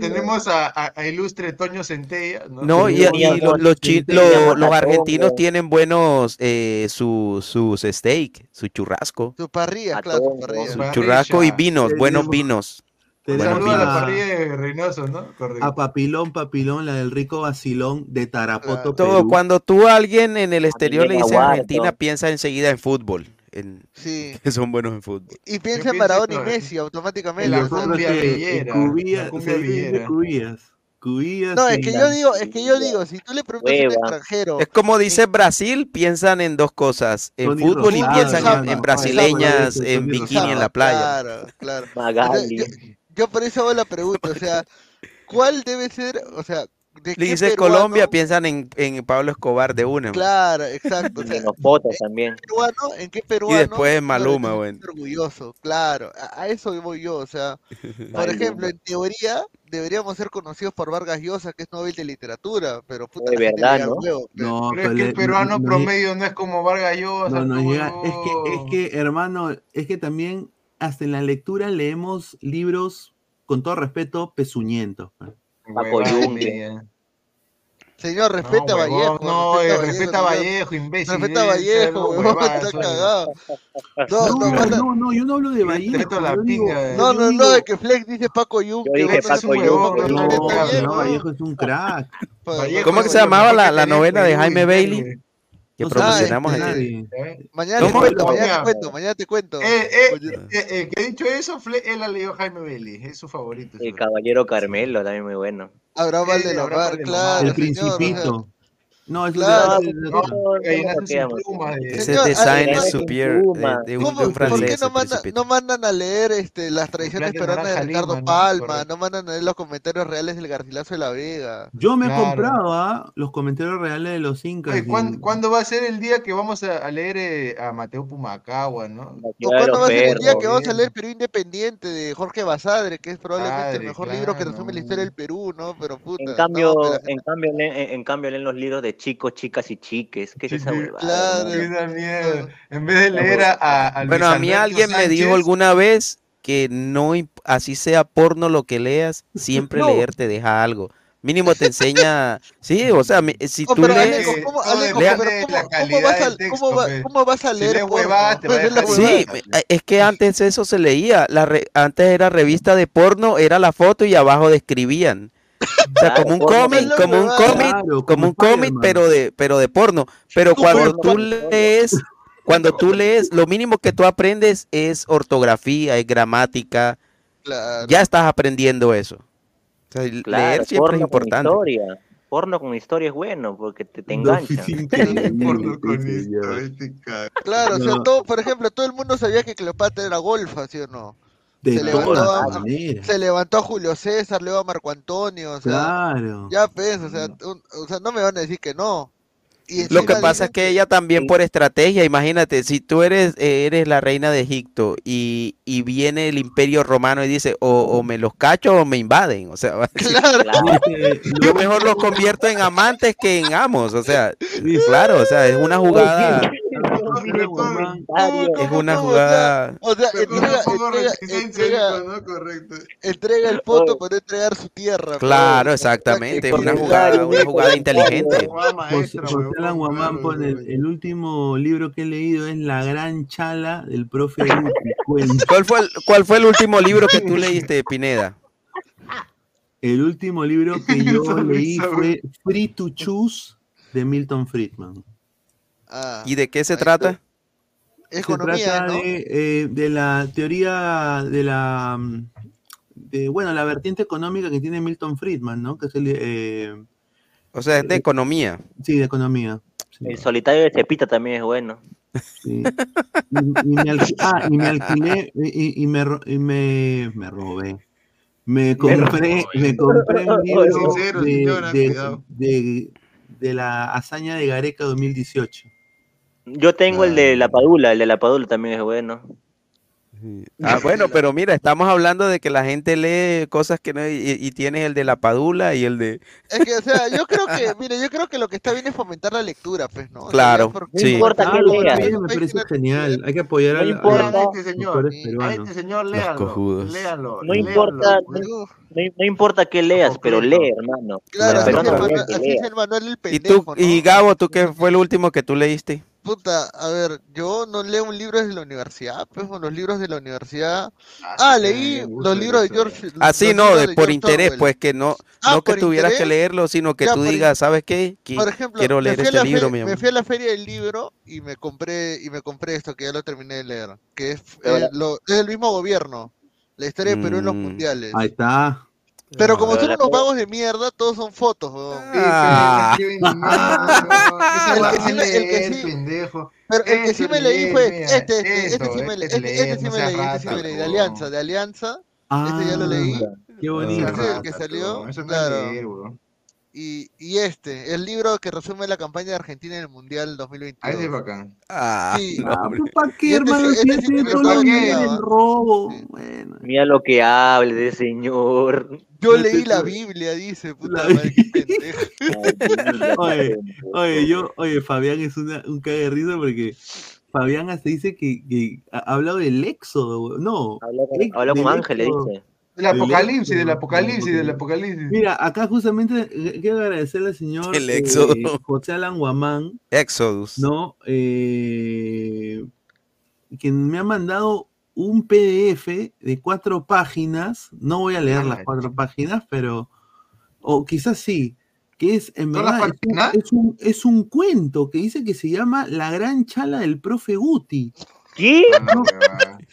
Tenemos, ten- a, a- a ilustre Toño Centella, ¿no? No, y, los, los argentinos tienen buenos eh, su, sus steak, su churrasco, su parrilla, claro, su parrilla. su churrasco y vinos, buenos vinos. Un Tenemos saludo a la parrilla de Reynoso, ¿no? Correcto. a Papilón, Papilón, la del rico vacilón de Tarapoto, Claro. Todo, Perú. cuando tú a alguien en el exterior le dices. Argentina, piensa enseguida en fútbol, en, Sí. que son buenos en fútbol. Y piensa en Maradona y Messi automáticamente. en la cumbia villera, Cubía- la cumbia se dice villera. Cubías. Cubías No, es que yo digo, es que yo digo, si tú le preguntas a un Hueva. extranjero, Es como dice Brasil, piensan en dos cosas, en Tony fútbol y piensan en- brasileñas, en bikini en la playa. Claro, claro. Magali. Entonces, yo, yo por eso hago la pregunta, o sea, ¿Cuál debe ser, o sea, de Le qué dices peruano- Colombia, piensan en, en Pablo Escobar de una. man. Claro, exacto. o sea, En los fotos también. peruano, ¿En qué Y peruano? después en Maluma, debe bueno. orgulloso, claro. A, a eso voy yo, o sea, (laughs) por ejemplo, en teoría deberíamos ser conocidos por Vargas Llosa, que es Nobel de literatura, pero puta, De verdad, ¿no? huevo, pe. No, Pero es que el peruano no- no- promedio no es como Vargas Llosa. No, llega. Es que, es que, hermano, es que también hasta en la lectura leemos libros, con todo respeto, pezuñentos. pues. Paco Yunque. Señor, respeta a huevón, Vallejo. no, eh, respeta a. Vallejo, imbécil, Respeta a eh, Vallejo, no, huevón, está cagado. No, No, no, no, no, yo no hablo de Vallejo. la pinga, eh. no, no, no, de que Flex dice Paco Yunque. Yo dije es Paco un Yunque. huevón, No, respeta no, Vallejo. Es un crack. ¿Cómo es que se llamaba la, la novela de Jaime. Bailey? Que No promocionamos nadie. Mañana te cuento, mañana te cuento, mañana te cuento. Eh, eh, Mañana- eh, eh, que dicho eso, Fle- él ha leído Jaime Bailey, es su favorito. El. Caballero Carmelo también muy bueno. Abraham Eh, Valdelomar, Abraham Valdelomar. claro, El señor, o sea, Principito. No, es Claro, de- No, de... Ese Señor, design es superior de, un, ¿Cómo- de un ¿Por qué francés. no, manda- no mandan a leer este, las tradiciones peruanas de Ricardo Lima. Palma? No mandan a leer los comentarios reales del Garcilaso de la Vega. Yo me he Claro. comprado ¿ah? los comentarios reales de los incas. Oye, y- ¿cuán- ¿cuándo, va a ser el día que vamos a, a leer eh, a Mateo Pumacagua, no? ¿O cuándo va a ser el día que vamos a leer Perú Independiente de Jorge Basadre, que es probablemente el mejor libro que claro. resume la historia del Perú, ¿no? Pero puta. En no, cambio, en cambio, leen, en, en cambio leen los libros de chicos, chicas y chiques. ¿Qué es esa huevada? claro. Qué da miedo. En vez de leer a, a, Bueno, a mí Alberto alguien me dijo alguna vez que no, imp- así sea porno lo que leas, siempre (laughs) No. leer te deja algo. Mínimo te enseña, (laughs) sí, o sea, si tú lees, ¿cómo, todo Alejo, depende pero de ¿cómo, la cómo calidad vas a, a Si leer lees porno? sí, huevada. eh, es que antes eso se leía, la re- antes era revista de porno, era la foto y abajo describían. O sea, Claro, como un cómic, como un cómic, como como un cómic, pero de, pero de porno. Pero cuando tú lees, cuando tú lees, lo mínimo que tú aprendes es ortografía, es gramática. Claro. Ya estás aprendiendo eso. O sea, leer siempre es importante. historia. Porno con historia es bueno porque te, te engancha. (laughs) Porno con cabrón. Claro, o sea, todo, por ejemplo, todo el mundo sabía que Cleopatra era golfa, ¿sí o no? De Se levantó todas a- maneras. Se levantó a Julio César, luego a Marco Antonio, o sea, Claro. ya pues, o sea, un- o sea, no me van a decir que no. Y Lo que pasa dicen es que ella también por estrategia, imagínate, si tú eres, eh, eres la reina de Egipto y, y viene el imperio romano y dice, o, o me los cacho o me invaden, o sea, (laughs) Claro, Claro. (laughs) Yo mejor los convierto en amantes que en amos, o sea, claro, o sea, es una jugada, es una jugada, o sea, entrega, el foto para entregar su tierra. claro, pues. exactamente, es una Claro, jugada, una claro. jugada inteligente. Alan Guamán claro, pone, el último libro que he leído es La Gran Chala del profe. (laughs) ¿Cuál fue el, cuál fue el último libro que tú leíste, Pineda? El último libro que (laughs) yo leí fue Free to Choose de Milton Friedman. Ah, ¿Y de qué se trata? Se economía, trata ¿no? de, eh, de la teoría de la mm, de, bueno, la vertiente económica que tiene Milton Friedman, ¿no? Que es el, eh, O sea, es de economía. sí, de economía. sí, El solitario de Cepita también es bueno. sí. Y, y me ah, y me alquilé y, y me, me, me robé. Me compré, me compré un libro de- de la hazaña de Gareca 2018. Yo tengo el de la Padula, el de la Padula también es bueno. Ah, bueno, pero mira, estamos hablando de que la gente lee cosas que no, y, y tienes el de la padula y el de... Es que, o sea, yo creo que, (laughs) mire, yo creo que lo que está bien es fomentar la lectura, pues, ¿no? O sea, Claro, No sí. importa Ah, qué no, leas. está bien, me parece genial. Hay que apoyar No al- importa. A este señor, autores a este señor, léanlo, léanlo, No importa, no, no- importa qué leas, pero lee, hermano. Claro, Pero que así es el Manuel el Y pendejo, tú, ¿no? y Gabo, ¿tú qué fue el último que tú leíste? Puta, a ver, yo no leo un libro desde la universidad, pues, o los libros de la universidad. Ah, Ah, sí, leí me los libros de. George. Así los no, libros de, de por George interés, Orwell. pues que no, Ah, no que tuvieras que leerlo, sino que Ya, tú digas, ¿sabes qué? Que Por ejemplo, quiero me leer este libro, mi me amor. fui a la feria del libro y me compré y me compré esto que ya lo terminé de leer, que es, eh, lo- es del mismo gobierno, la historia de Perú en los Mm. mundiales. Ahí está. Pero como son unos vagos de mierda, todos son fotos, weón. Ah. Sí, pendejo. Pero el que sí me leí fue este, este, este sí me leí, este este, es este sí me leí, este sí me leí, de. Alianza, de Alianza, Ese ya lo leí. Ah, Qué bonito. El que salió. Claro. Y, y este, el libro que resume la campaña de Argentina en el Mundial 2022. Ah, ese es bacán. Ah, Sí. no, hombre. ¿Para qué, este hermano? sí- este este sí tiene es solo todo un guiado, ¿ah? robo. Bueno. Mira lo que hable de señor. Yo leí la Biblia, dice, puta La- madre, qué pendejo. (laughs) Oye, oye, yo, oye, Fabián es una, un cague de risa porque Fabián hasta dice que, que ha ha hablado del éxodo, no. Habla con, con Ángel, le dice. Del apocalipsis, del apocalipsis, del apocalipsis. Mira, acá justamente eh, quiero agradecerle al señor El eh. José Alan Guamán, Exodus. ¿no? Eh, quien me ha mandado un PDF de cuatro páginas, no voy a leer las cuatro páginas, pero, o quizás sí, que es, en ¿Todas las verdad, es un, páginas? es un- es un cuento que dice que se llama La gran chala del profe Guti. ¿Qué? No,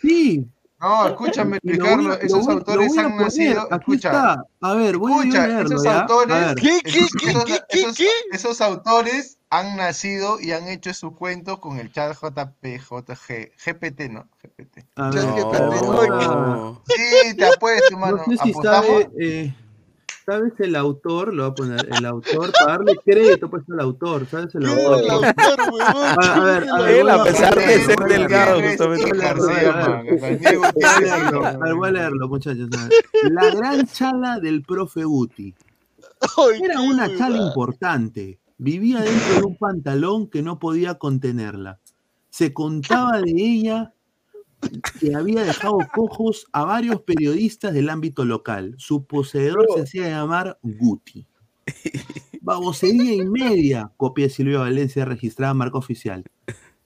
sí. No, escúchame voy explicarlo. lo Esos voy- autores han poner, nacido. Escucha, está. A ver, voy escucha, a leerlo, esos ¿ya? A autores, esos, esos- esos- esos autores han nacido y han hecho sus cuentos con el chat JP, JG, GPT, ¿no? GPT. A ver, GPT, ahora- Sí, te apuesto, hermano. No sé si ¿Apostamos? sabe, eh, ¿sabes el autor? Lo voy a poner, el autor, para darle crédito pues al autor, ¿sabes el ¿Quién es autor? el autor, huevón? A, a ver, a ver, Él, a pesar de ser delgado, justamente. voy a leerlo, muchachos. a ver. La gran chala del profe Guti. Era una chala importante. Vivía dentro de un pantalón que no podía contenerla. Se contaba de ella que había dejado cojos a varios periodistas del ámbito local. Su poseedor se hacía llamar Guti. Babosería y media, copia de Silvia Valencia registrada en marca oficial.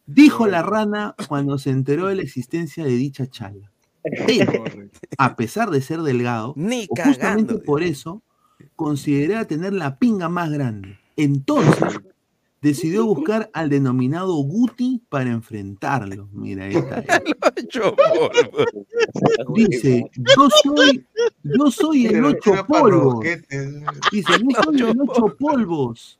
Dijo la rana cuando se enteró de la existencia de dicha chala. Él, (laughs) a pesar de ser delgado, Ni o justamente cagando. por eso, consideraba tener la pinga más grande. Entonces, decidió buscar al denominado Guti para enfrentarlo. Mira, ahí polvo. (laughs) Dice, yo soy, yo soy el ocho polvos. Dice, yo soy el ocho polvos.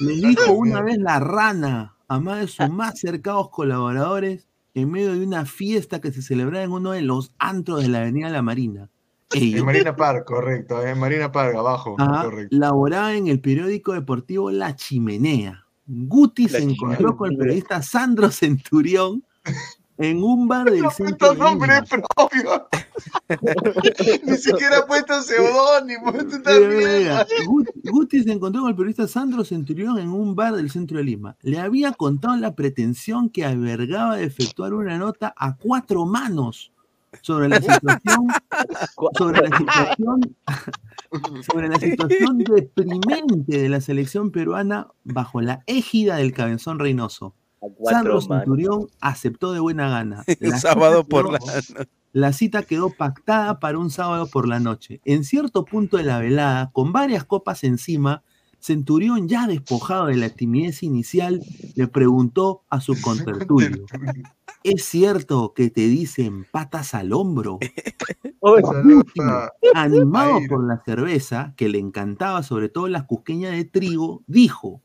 Le dijo una vez la rana a más de sus más cercanos colaboradores en medio de una fiesta que se celebraba en uno de los antros de la Avenida La Marina. En Marina Park, correcto. En Marina Park, abajo. ajá, Correcto. laboraba en el periódico deportivo La Chimenea. Guti se encontró con el periodista Sandro Centurión en un bar del centro de nombre Lima. propio. (laughs) Ni siquiera ha puesto seudónimo. (laughs) Guti, Guti se encontró con el periodista Sandro Centurión en un bar del centro de Lima. Le había contado la pretensión que albergaba de efectuar una nota a cuatro manos sobre la situación, sobre la situación, sobre la situación deprimente de la selección peruana bajo la égida del cabezón Reynoso. Sandro. Centurión aceptó de buena gana. (laughs) El sábado por quedó- la noche. la cita quedó pactada para un sábado por la noche. En cierto punto de la velada, con varias copas encima, Centurión, ya despojado de la timidez inicial, le preguntó a su (laughs) contertulio: ¿Es cierto que te dicen patas al hombro? (laughs) Animado por la cerveza, que le encantaba sobre todo las cusqueñas de trigo, dijo: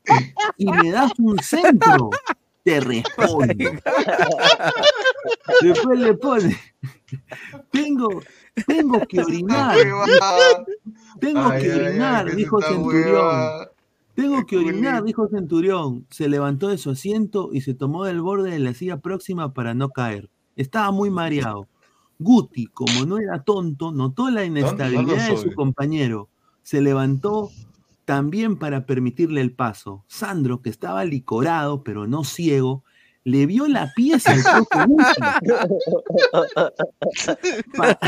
¿Y me das un centro? (laughs) Te respondo. (laughs) Después le pone: Tengo, tengo que orinar. Tengo Ay, que ay, ay, orinar, dijo Centurión. Tengo que orinar, dijo Centurión. Se levantó de su asiento y se tomó del borde de la silla próxima para no caer. Estaba muy mareado. Guti, como no era tonto, notó la inestabilidad de su compañero. Se levantó también para permitirle el paso. Sandro, que estaba licorado, pero no ciego, le vio la pieza al profe Guti. Pa-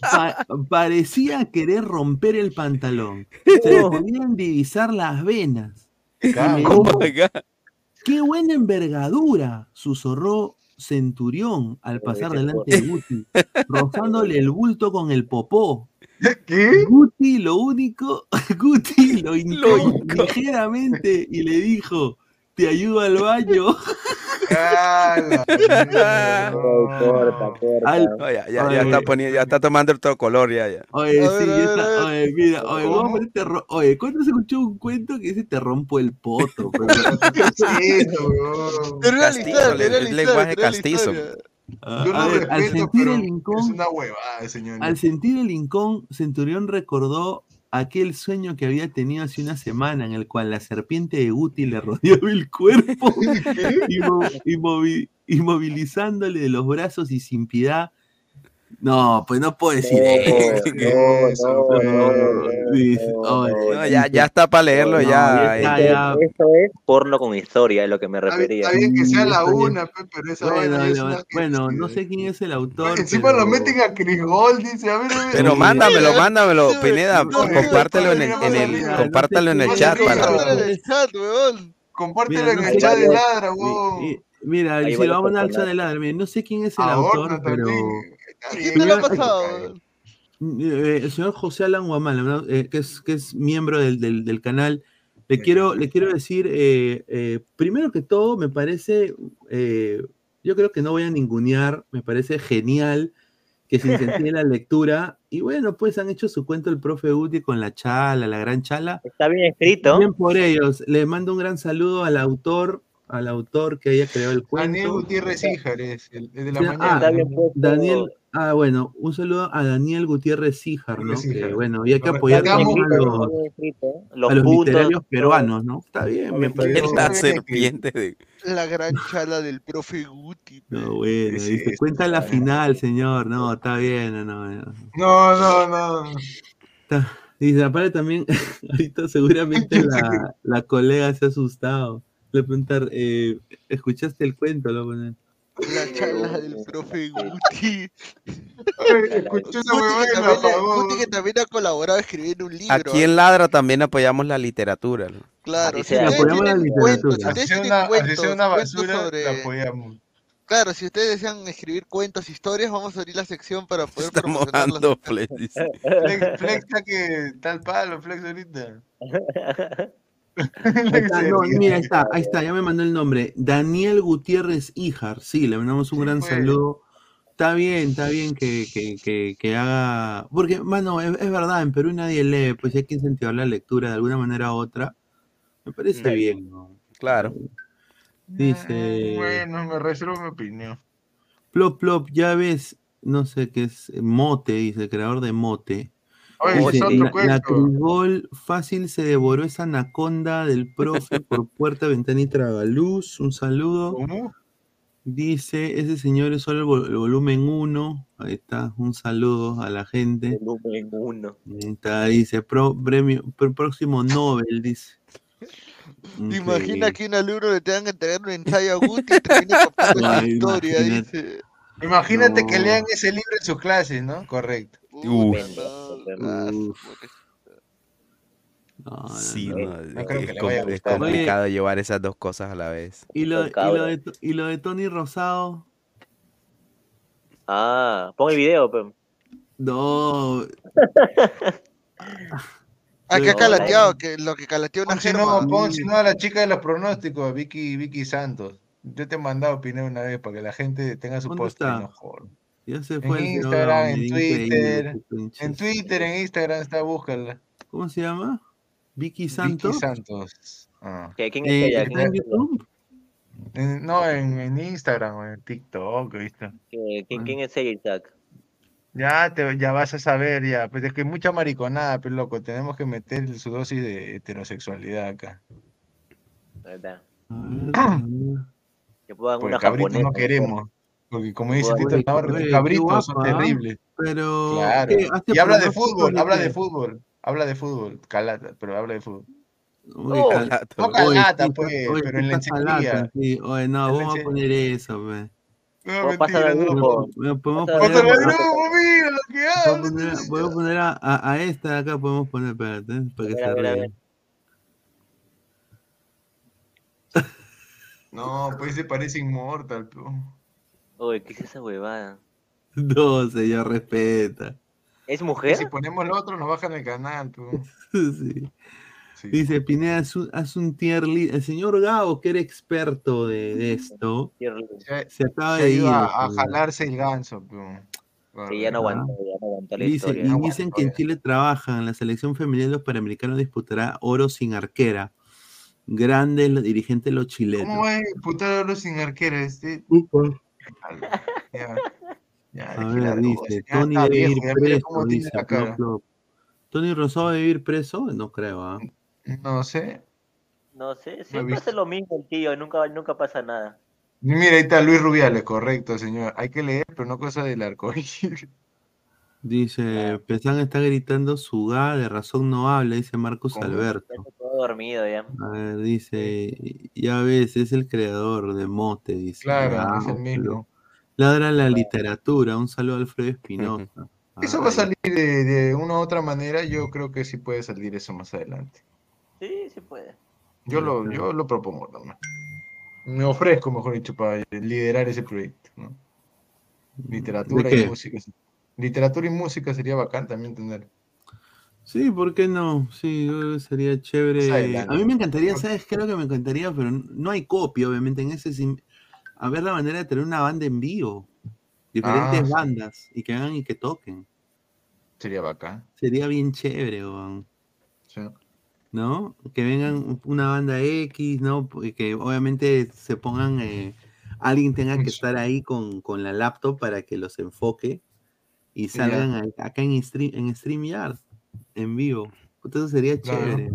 pa- parecía querer romper el pantalón. Se le podían divisar las venas. Oh dijo, my God. ¡Qué buena envergadura! susurró Centurión al pasar delante de Guti, rozándole el bulto con el popó. ¿Qué? Guti lo único, (laughs) Guti lo hincó ligeramente y le dijo, te ayudo al baño. (laughs) (laughs) Corta, corta. Al- No, ya, ya, ya Oye. está poniendo, ya está tomando otro color, ya, ya. Oye, sí, ver, ver. oye, mira, oye, vamos a poner te ro- oye, ¿cuándo se escuchó un cuento que dice te rompo el poto? Pero- ¿Qué es eso, la Castizo, historia, le- termina la es historia, lenguaje castizo. historia. Yo al sentir pero el es Lincoln, una huevada, señor. al sentir el Lincoln, Centurión recordó aquel sueño que había tenido hace una semana en el cual la serpiente de Guti le rodeaba (laughs) el cuerpo, inmo- inmovi- inmovilizándole de los brazos y sin piedad. No, pues no puedo decir eso. No, ya, ya está para leerlo, No, ya. ya eh. está, ya. Es porno con historia, es lo que me refería. está bien que sea la una, pe, pero esa Bueno, es una bueno, no sé quién es el autor. Encima pero- lo meten a Crisgol, dice, a ver, a ver. Pero Sí. mándamelo, mándamelo, Pineda, compártelo en el, no, en el, compártalo en chat Compártelo en el chat, weón. Compártelo en el chat de ladra, mi- Mira, si lo vamos a dar al chat de ladra, mira, no sé quién es el autor, pero también. ¿Quién te lo ha Primero- pasado? weón? eh, el señor José Alan Guamala. Eh, que, es, que es miembro del, del- del canal, le quiero, le quiero decir, eh, eh, primero que todo, me parece, eh, yo creo que no voy a ningunear, me parece genial que se incentive la (laughs) lectura, y bueno, pues han hecho su cuento el profe Uti con la chala, la gran chala, Está bien escrito. bien por ellos, le mando un gran saludo al autor, al autor que haya creado el Daniel cuento. Gutiérrez Ijares, el, el de la mañana. ah, Está bien puesto. Daniel, ah, bueno, un saludo a Daniel Gutiérrez Síjar, ¿no? Gutiérrez Que bueno, y hay que apoyar también a los, a puntos. literarios peruanos, ¿no? Está bien, me parece. La serpiente de. La gran chala del profe Guti. No, bueno, Sí, dice, sí, cuenta la final, señor. No, está bien, no, no. no. No, no, no. Está- Dice, aparte también, (laughs) ahorita seguramente la, la colega se ha asustado. Le preguntar, eh, ¿escuchaste el cuento? Lo voy a poner. La chala del profe (laughs) Guti. Escuché esa Guti que, también. Guti que también ha colaborado escribiendo un libro. Aquí ¿ah? en Ladra también apoyamos la literatura. ¿no? Claro, si ustedes Apoyamos la tienen cuentos, si ustedes tienen cuentos, basura, sobre... la apoyamos. Claro, si ustedes desean escribir cuentos, historias, vamos a abrir la sección para poder Estamos dando. Flex, Flex está que tal palo, Flex ahorita. (laughs) (laughs) Ahí está, no, mira, ahí está, ahí está, ya me mandó el nombre. Daniel Gutiérrez Ijar, sí, le mandamos un Sí, gran saludo. Está bien, está bien que, que, que, que haga. Porque, mano, es, es verdad, en Perú nadie lee, pues hay que incentivar la lectura de alguna manera u otra. Me parece bien, ¿no? Claro. Dice. Mm, Bueno, me reservo mi opinión. Plop, plop, ya ves, no sé qué es, Mote, dice, el creador de Mote. Oye, ese Dice, es otro la, la fácil se devoró esa anaconda del profe por puerta, ventana y tragaluz. Un saludo. ¿Cómo? Dice, ese señor es solo el, vol- el volumen 1. Ahí está, un saludo a la gente. Volumen uno. Ahí está, dice, pro- premio, pro- próximo Nobel, dice. ¿Te imaginas que un alumno le tengan que entregar un ensayo a Guti y termine copiando (laughs) su Ay, historia? Dice. Imagínate que lean ese libro en sus clases, ¿no? Correcto. Uf. No, Sí, no. no, no es, que com- complicado llevar esas dos cosas a la vez. ¿Y lo, y, de, y lo de Tony Rosado? Ah, pon el video, pe. No. (laughs) Ah, que ha calateado, que lo que calateó una Pon si no, pon si no a la chica de los pronósticos, Vicky, Vicky Santos. Yo te he mandado opinar una vez para que la gente tenga su ¿Dónde postre y está? no. Ya se En fue el Instagram, en Twitter. En Twitter, en Instagram está, búscala. ¿Cómo se llama? Vicky Santos. Vicky Santos. Ah. ¿Qué- ¿Quién es Eh, ella? ¿Está ¿Quién en es ella? YouTube? En- no, en, en Instagram o en TikTok, ¿viste? ¿Qué- ¿Quién, quién es ella, Isaac? Ya, te, ya vas a saber, ya. Pues es que mucha mariconada, pero loco. Tenemos que meter su dosis de heterosexualidad acá. ¿Verdad? Dar Porque una cabritos japonesa. no queremos. Porque como dice Tito Navarro, los cabritos son terribles. Pero. Claro. ¿qué? ¿Hace Y habla de fútbol, habla de fútbol. Habla de fútbol, calata, pero habla de fútbol. Oye, Oh, cal- Calata, No calata, pues, oye, pero en la enciclopedia. sí. Oye, no, vamos a poner eso, pe. No, ¿Cómo pasa mentira, no grupo? podemos poner, grupo. no, mira lo que a habla. poner, voy a, poner a, a, a esta de acá, podemos poner, espérate, eh, para que A ver, se a ver, a rían. ver. No, pues se parece Immortal, pero... Oye, ¿qué es esa huevada? (laughs) No, señor, respeta. ¿Es Si mujer? ponemos el otro, nos bajan el canal, pero... (laughs) Sí. Sí. Dice Pineda, haz un, haz un tier list. El señor Gabo, que era experto de, de esto, Se, se acaba se de ir. a, a jalarse el ganso, pero... Sí, ya no aguantó, ya no aguantó la Dice, historia. y No dicen aguantó que en. Chile trabajan, la selección femenina de los panamericanos disputará oro sin arquera. Grandes los dirigentes los chilenos. ¿Cómo es disputar oro sin arquero? Este... Ya, ya, A de ver, dice, Tony debe viejo, ir preso, dice. ¿Tony Rosado debe ir preso? No creo, ¿ah? No sé. No sé, siempre hace lo mismo el tío, nunca, nunca pasa nada. Mira, ahí está Luis Rubiales, correcto, señor. Hay que leer, pero no cosa del arcoíris. Dice, Pesán está gritando su ga, de razón no habla, dice Marcos Alberto. Dormido ya. A ver, dice, ya ves, es el creador de Mote, dice. Claro, Ya, es el mismo. Ladra la literatura, un saludo a Alfredo Espinosa. (laughs) Eso va a salir de, de una u otra manera. Yo creo que sí puede salir eso más adelante. Sí, sí puede. Yo lo, yo lo propongo también. Me ofrezco, mejor dicho, para liderar ese proyecto. ¿no? Literatura ¿De y música. Literatura y música sería bacán también tener. Sí, ¿por qué no? Sí, yo creo que sería chévere. A mí me encantaría, ¿sabes lo que me encantaría? Pero no hay copia, obviamente, en ese. sim- A ver la manera de tener una banda en vivo. Diferentes Ah, sí. bandas. Y que hagan y que toquen. Sería bacán. Sería bien chévere, weón. Sí. ¿no? Que vengan una banda X, ¿no? Y que obviamente se pongan, eh, alguien tenga que estar ahí con, con la laptop para que los enfoque y salgan acá en, stream, en StreamYard, en vivo. Entonces sería Claro. chévere.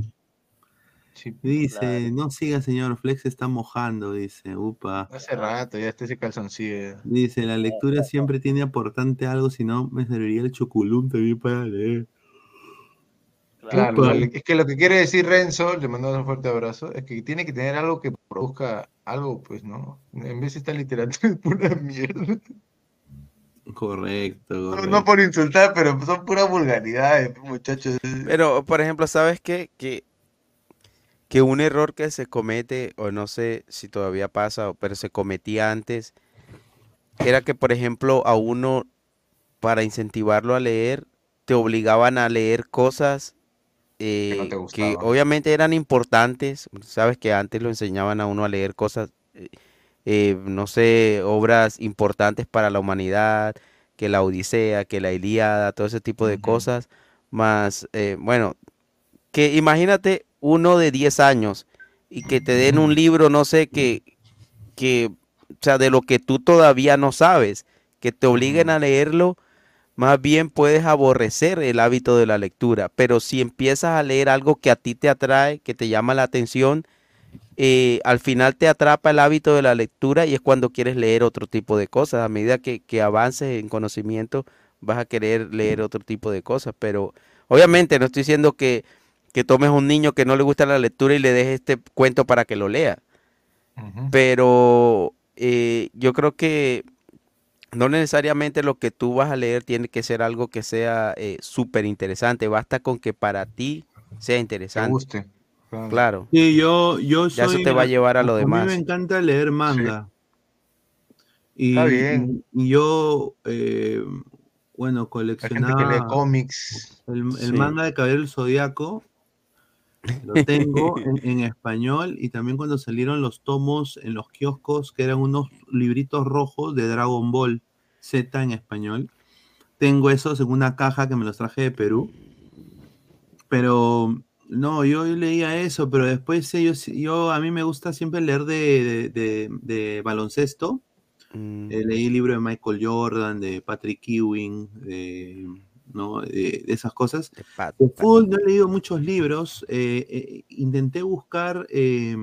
Dice, no siga señor, Flex está mojando, dice, upa. Hace rato, ya está ese calzoncillo. Dice, la lectura siempre tiene aportante algo, si no me serviría el choculum también para leer. Claro, Upa. es que lo que quiere decir Renzo, le mandamos un fuerte abrazo, es que tiene que tener algo que produzca algo, pues, ¿no? En vez de esta literatura es (laughs) pura mierda. Correcto, No, correcto. no por insultar, pero son puras vulgaridades, muchachos. Pero, por ejemplo, ¿sabes qué? Que, que un error que se comete, o no sé si todavía pasa, o- pero se cometía antes, era que, por ejemplo, a uno, para incentivarlo a leer, te obligaban a leer cosas eh, no te que obviamente eran importantes. Sabes que antes lo enseñaban a uno a leer cosas, eh, eh, no sé, obras importantes para la humanidad, que la Odisea, que la Ilíada, todo ese tipo de cosas. Más, eh, bueno, que imagínate uno de 10 años y que te den un libro, no sé, que, que, o sea, de lo que tú todavía no sabes, que te obliguen a leerlo, más bien puedes aborrecer el hábito de la lectura. Pero si empiezas a leer algo que a ti te atrae, que te llama la atención, eh, al final te atrapa el hábito de la lectura y es cuando quieres leer otro tipo de cosas. A medida que, que avances en conocimiento, vas a querer leer otro tipo de cosas. Pero obviamente no estoy diciendo que, que tomes a un niño que no le gusta la lectura y le dejes este cuento para que lo lea. Pero eh, yo creo que no necesariamente lo que tú vas a leer tiene que ser algo que sea eh, súper interesante. Basta con que para ti sea interesante. guste. Claro. Sí, yo, yo Ya eso soy- te va a llevar a lo mí demás. me encanta leer manga. Y, Está bien. y- yo, eh, bueno, Hay gente coleccionaba que lee cómics. el, el Sí. manga de Caballero del Zodíaco. Lo tengo (laughs) en, en español y también cuando salieron los tomos en los kioscos, que eran unos libritos rojos de Dragon Ball Z en español. Tengo esos en una caja que me los traje de Perú. Pero no, yo leía eso, pero después yo, a mí me gusta siempre leer de, de- de- de baloncesto. Mm. Eh, leí el libro de Michael Jordan, de Patrick Ewing, de, ¿no? de, de esas cosas. De fútbol no he leído muchos libros. eh, eh, intenté buscar, eh,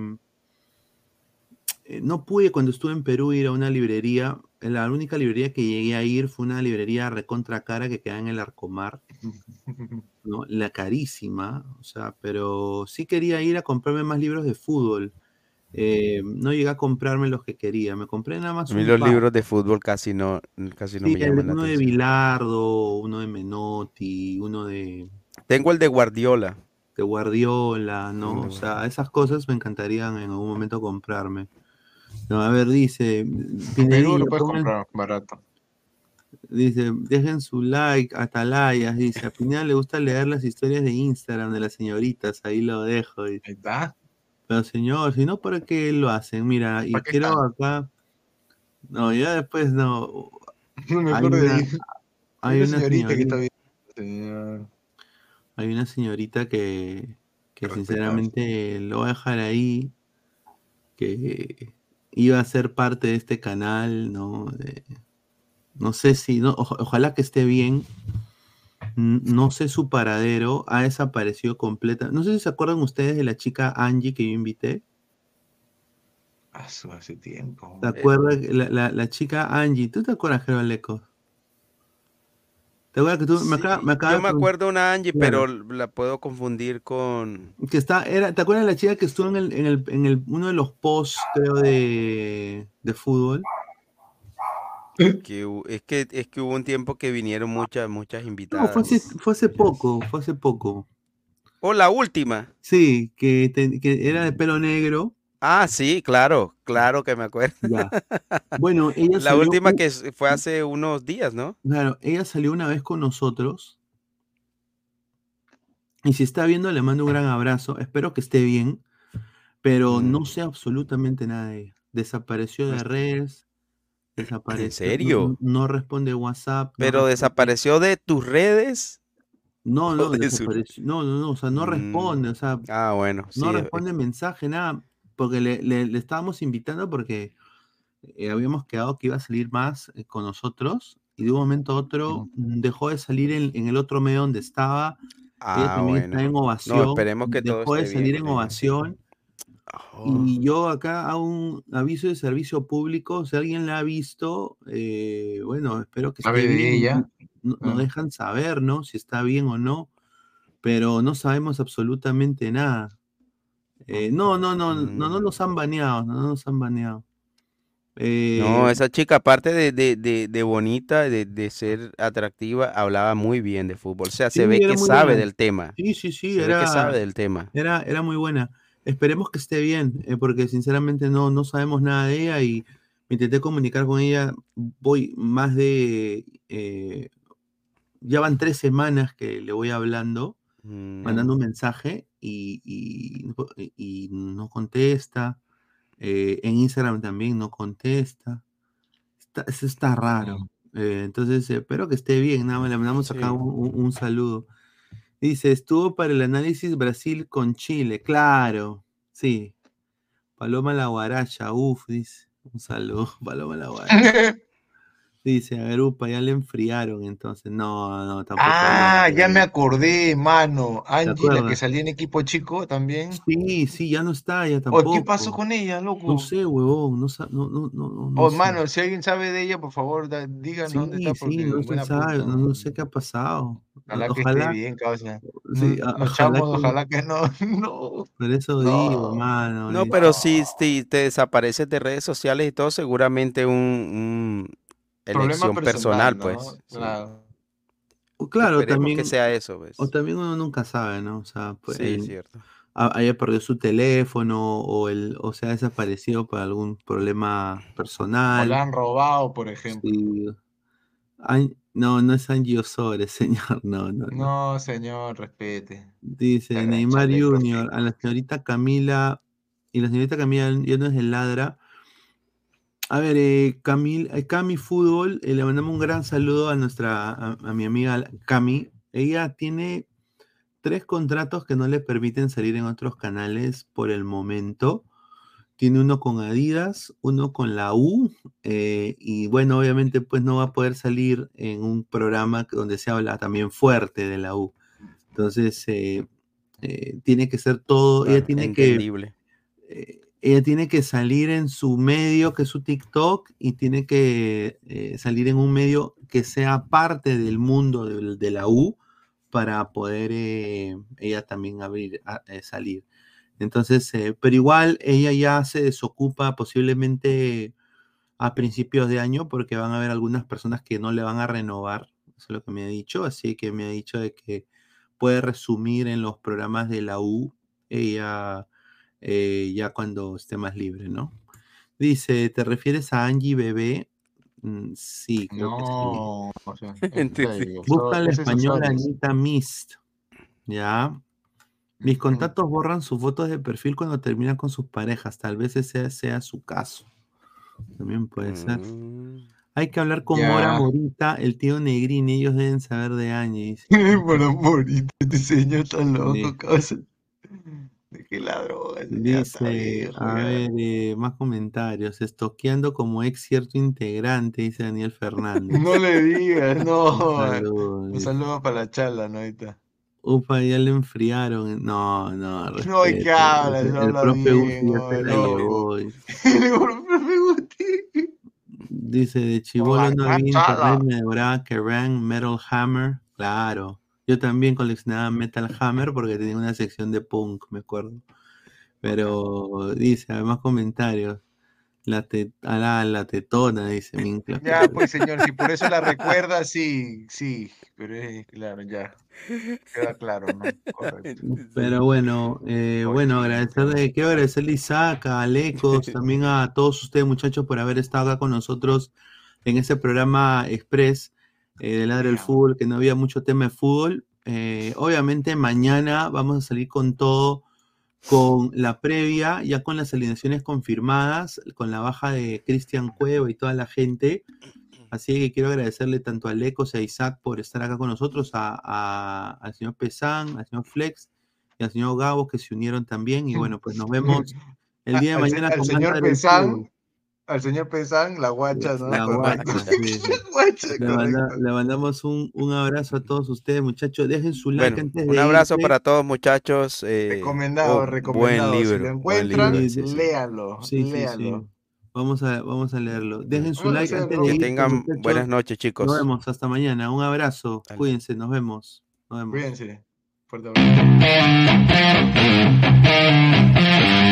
no pude cuando estuve en Perú ir a una librería. La única librería que llegué a ir fue una librería recontra cara que queda en el Arcomar. (laughs) ¿no? La carísima, o sea, pero sí quería ir a comprarme más libros de fútbol. Eh, no llegué a comprarme los que quería, me compré nada más A mí un los par. libros de fútbol casi no, casi no Sí, me llaman la uno de atención. Bilardo, uno de Menotti, uno de, Tengo el de Guardiola. de Guardiola, ¿no? Mm. O sea, esas cosas me encantarían en algún momento comprarme. No, a ver, dice, En Pinedillo, Perú lo puedes comprar barato. Dice, dejen su like, Atalayas, dice, a Pineda le gusta leer las historias de Instagram de las señoritas, ahí lo dejo. Ahí está. Pero señor, si no, ¿para qué lo hacen? Mira, y ¿Para qué quiero acá, no, ya después no. (laughs) No me Hay acuerdo de una- ahí. hay Una señorita que está bien. Hay una señorita que, que sinceramente lo voy a dejar ahí, que iba a ser parte de este canal, ¿no? De- No sé si, no, ojalá que esté bien. No sé su paradero, ha desaparecido completa. No sé si se acuerdan ustedes de la chica Angie que yo invité. Hace, hace tiempo. ¿Te acuerdas? La, la- la chica Angie, ¿tú te acuerdas, Geraleco? ¿Te acuerdas que tú me acaba- me acaba Yo me acuerdo de una Angie, Claro. pero la puedo confundir con. Que está, era, ¿te acuerdas de la chica que estuvo en el, en el, en el- uno de los posts, creo, de, de fútbol? Que, es que es que hubo un tiempo que vinieron muchas muchas No, invitadas. fue hace, fue hace poco, fue hace poco. O la última. Sí, que, te- que era de pelo negro. Ah, sí, claro, claro que me acuerdo. Ya. Bueno, (laughs) ella La salió última que fue hace unos días, ¿no? Claro, ella salió una vez con nosotros. Y si está viendo, le mando un gran abrazo. Espero que esté bien. Pero Mm. no sé absolutamente nada de ella. Desapareció de redes. Desapareció. no- serio? No, responde WhatsApp. no Pero desapareció de tus redes. No, (laughs) no, desapareció. No, no, no, o sea, no Mm. responde, o sea, Ah, bueno, sí. no eh, responde mensaje, nada, porque le, le- le estábamos invitando porque eh, habíamos quedado que iba a salir más eh, con nosotros y de un momento a otro dejó de salir en, en el otro medio donde estaba. Ella Ah, también bueno. está en No, ovación. esperemos que todo dejó de salir bien en con Y yo acá hago un aviso de servicio público. Si alguien la ha visto, eh, bueno, espero que ¿Sabe esté bien. ella? No- Nos Ah. dejan saber, ¿no? Si está bien o no. Pero no sabemos absolutamente nada. Eh, no, no, no, no, no nos han baneado, no nos han baneado. Eh, No, esa chica, aparte de, de, de, de bonita, de, de ser atractiva, hablaba muy bien de fútbol. O sea, se ve que sabe buena. del tema. Sí, sí, sí, Se ve era, que sabe del tema. Era, era muy buena. Esperemos que esté bien, eh, porque sinceramente no, no sabemos nada de ella y me intenté comunicar con ella. Voy más de. eh, ya van tres semanas que le voy hablando, Mm, mandando un mensaje y, y, no- y no contesta. Eh, en Instagram también no contesta. Está, eso está raro. Eh, entonces, espero que esté bien. Nada más le mandamos acá Sí. un, un- un saludo. Dice, estuvo para el análisis Brasil con Chile. Claro, sí. Paloma la guaracha, uf, dice. Un saludo, (laughs) Paloma la guaracha. (laughs) Dice, a Garupa, ya le enfriaron entonces. No, no, tampoco. Ah, no, ya no. me acordé, mano. Angie, la que salía en equipo chico también. Sí, sí, ya no está, ya Oh, tampoco. ¿qué pasó con ella, loco? No sé, huevón, no, no, no, no, Oh, sé. mano, si alguien sabe de ella, por favor, díganos dónde Sí, está, sí, no se sabe, no, sé qué ha pasado. Ojalá que esté bien, causa. ojalá que- ojalá que no. (laughs) No. por eso No. digo, mano. No, dice- pero si, si te desapareces de redes sociales y todo, seguramente un, elección personal, personal, ¿no? pues. sí. Claro. O también. que sea eso, pues. O también uno nunca sabe, ¿no? O sea, pues, Sí, el- cierto. ha- haya perdido su teléfono o, el, o se ha desaparecido por algún problema O personal. la han robado, por ejemplo. Sí. Ay, no, no es Angie Osores, (laughs) señor. No, no, no. No, señor, respete. Dice Neymar Junior, a la señorita Camila, y la señorita Camila ya no es de ladra. A ver, eh, Camil, eh, Cami Fútbol, eh, le mandamos un gran saludo a nuestra, a, a mi amiga Cami. Ella tiene tres contratos que no le permiten salir en otros canales por el momento. Tiene uno con Adidas, uno con la U, eh, y bueno, obviamente pues no va a poder salir en un programa donde se habla también fuerte de la U. Entonces, tiene que ser todo, ella Claro, tiene que, entendible. Ella tiene que salir en su medio, que es su TikTok, y tiene que eh, salir en un medio que sea parte del mundo de, la U para poder eh, ella también abrir, eh, salir. Entonces, pero igual ella ya se desocupa posiblemente a principios de año porque van a haber algunas personas que no le van a renovar, eso es lo que me ha dicho, así que me ha dicho de que puede resumir en los programas de la U ella eh, ya cuando esté más libre, ¿no? Dice, ¿te refieres a Angie Bebé? Mm, sí, creo que sí. No, o sea, (laughs) serio, Busca la española usuarios. Anita Mist. Ya. Mis contactos borran sus fotos de perfil cuando terminan con sus parejas. Tal vez ese sea su caso. También puede ser. Mm. Hay que hablar con Mora. Morita, el tío Negrini. Ellos deben saber de Angie. dice. (laughs) Por amor, este señor está loco, Sí. Que la droga. está Dice, a ver, eh, más comentarios. Estoqueando como ex cierto integrante, dice Daniel (laughs) Fernández. No le digas, (laughs) no. Un saludo, Un dice. saludo para la charla, ¿no? Ahorita. Upa, ya le enfriaron. No, no, No, ¿y qué respeto. hablas? El, el Habla profe Uzi bien, ya se la no. llevó. Dice, (laughs) de chivolo no había internet, me devoraba Kerrang, Metal Hammer. Claro. Yo también coleccionaba Metal Hammer porque tenía una sección de punk, me acuerdo. Pero dice, además comentarios. La, te- a la, la tetona, dice Mincla. (laughs) Ya, pues, señor, si por eso la recuerda, sí, sí. Pero es claro, ya. Queda claro, ¿no? Correcto. (laughs) Pero bueno, eh, bueno, agradecerle, quiero agradecerle a Isaac, a Alecos, también a todos ustedes muchachos por haber estado acá con nosotros en este programa Express eh, de Ladre del Fútbol, que no había mucho tema de fútbol. Eh, obviamente mañana vamos a salir con todo, con la previa, ya con las alineaciones confirmadas, con la baja de Cristian Cueva y toda la gente. Así que quiero agradecerle tanto a Lecos y a Isaac por estar acá con nosotros, a- a- al señor Pesán, al señor Flex y al señor Gabo que se unieron también. Y (laughs) bueno, pues nos vemos el día de mañana al con señor Pesán. Al señor Pesán, la guacha, ¿no? La (laughs) guacha, Le, manda- correcto. le mandamos un, un abrazo a todos ustedes, muchachos. Dejen su like Bueno, antes de un abrazo irse. para todos muchachos. eh, Recomendado, oh, recomendado. Buen Si libro. lo buen encuentran, libro. Sí, léalo, Sí, sí, léalo. sí. Vamos a, vamos a leerlo. Dejen su like antes de Que irse, tengan muchachos. buenas noches, chicos. Nos vemos hasta mañana. Un abrazo. Dale. Cuídense, nos vemos. Nos vemos. Cuídense. Fuerte abrazo.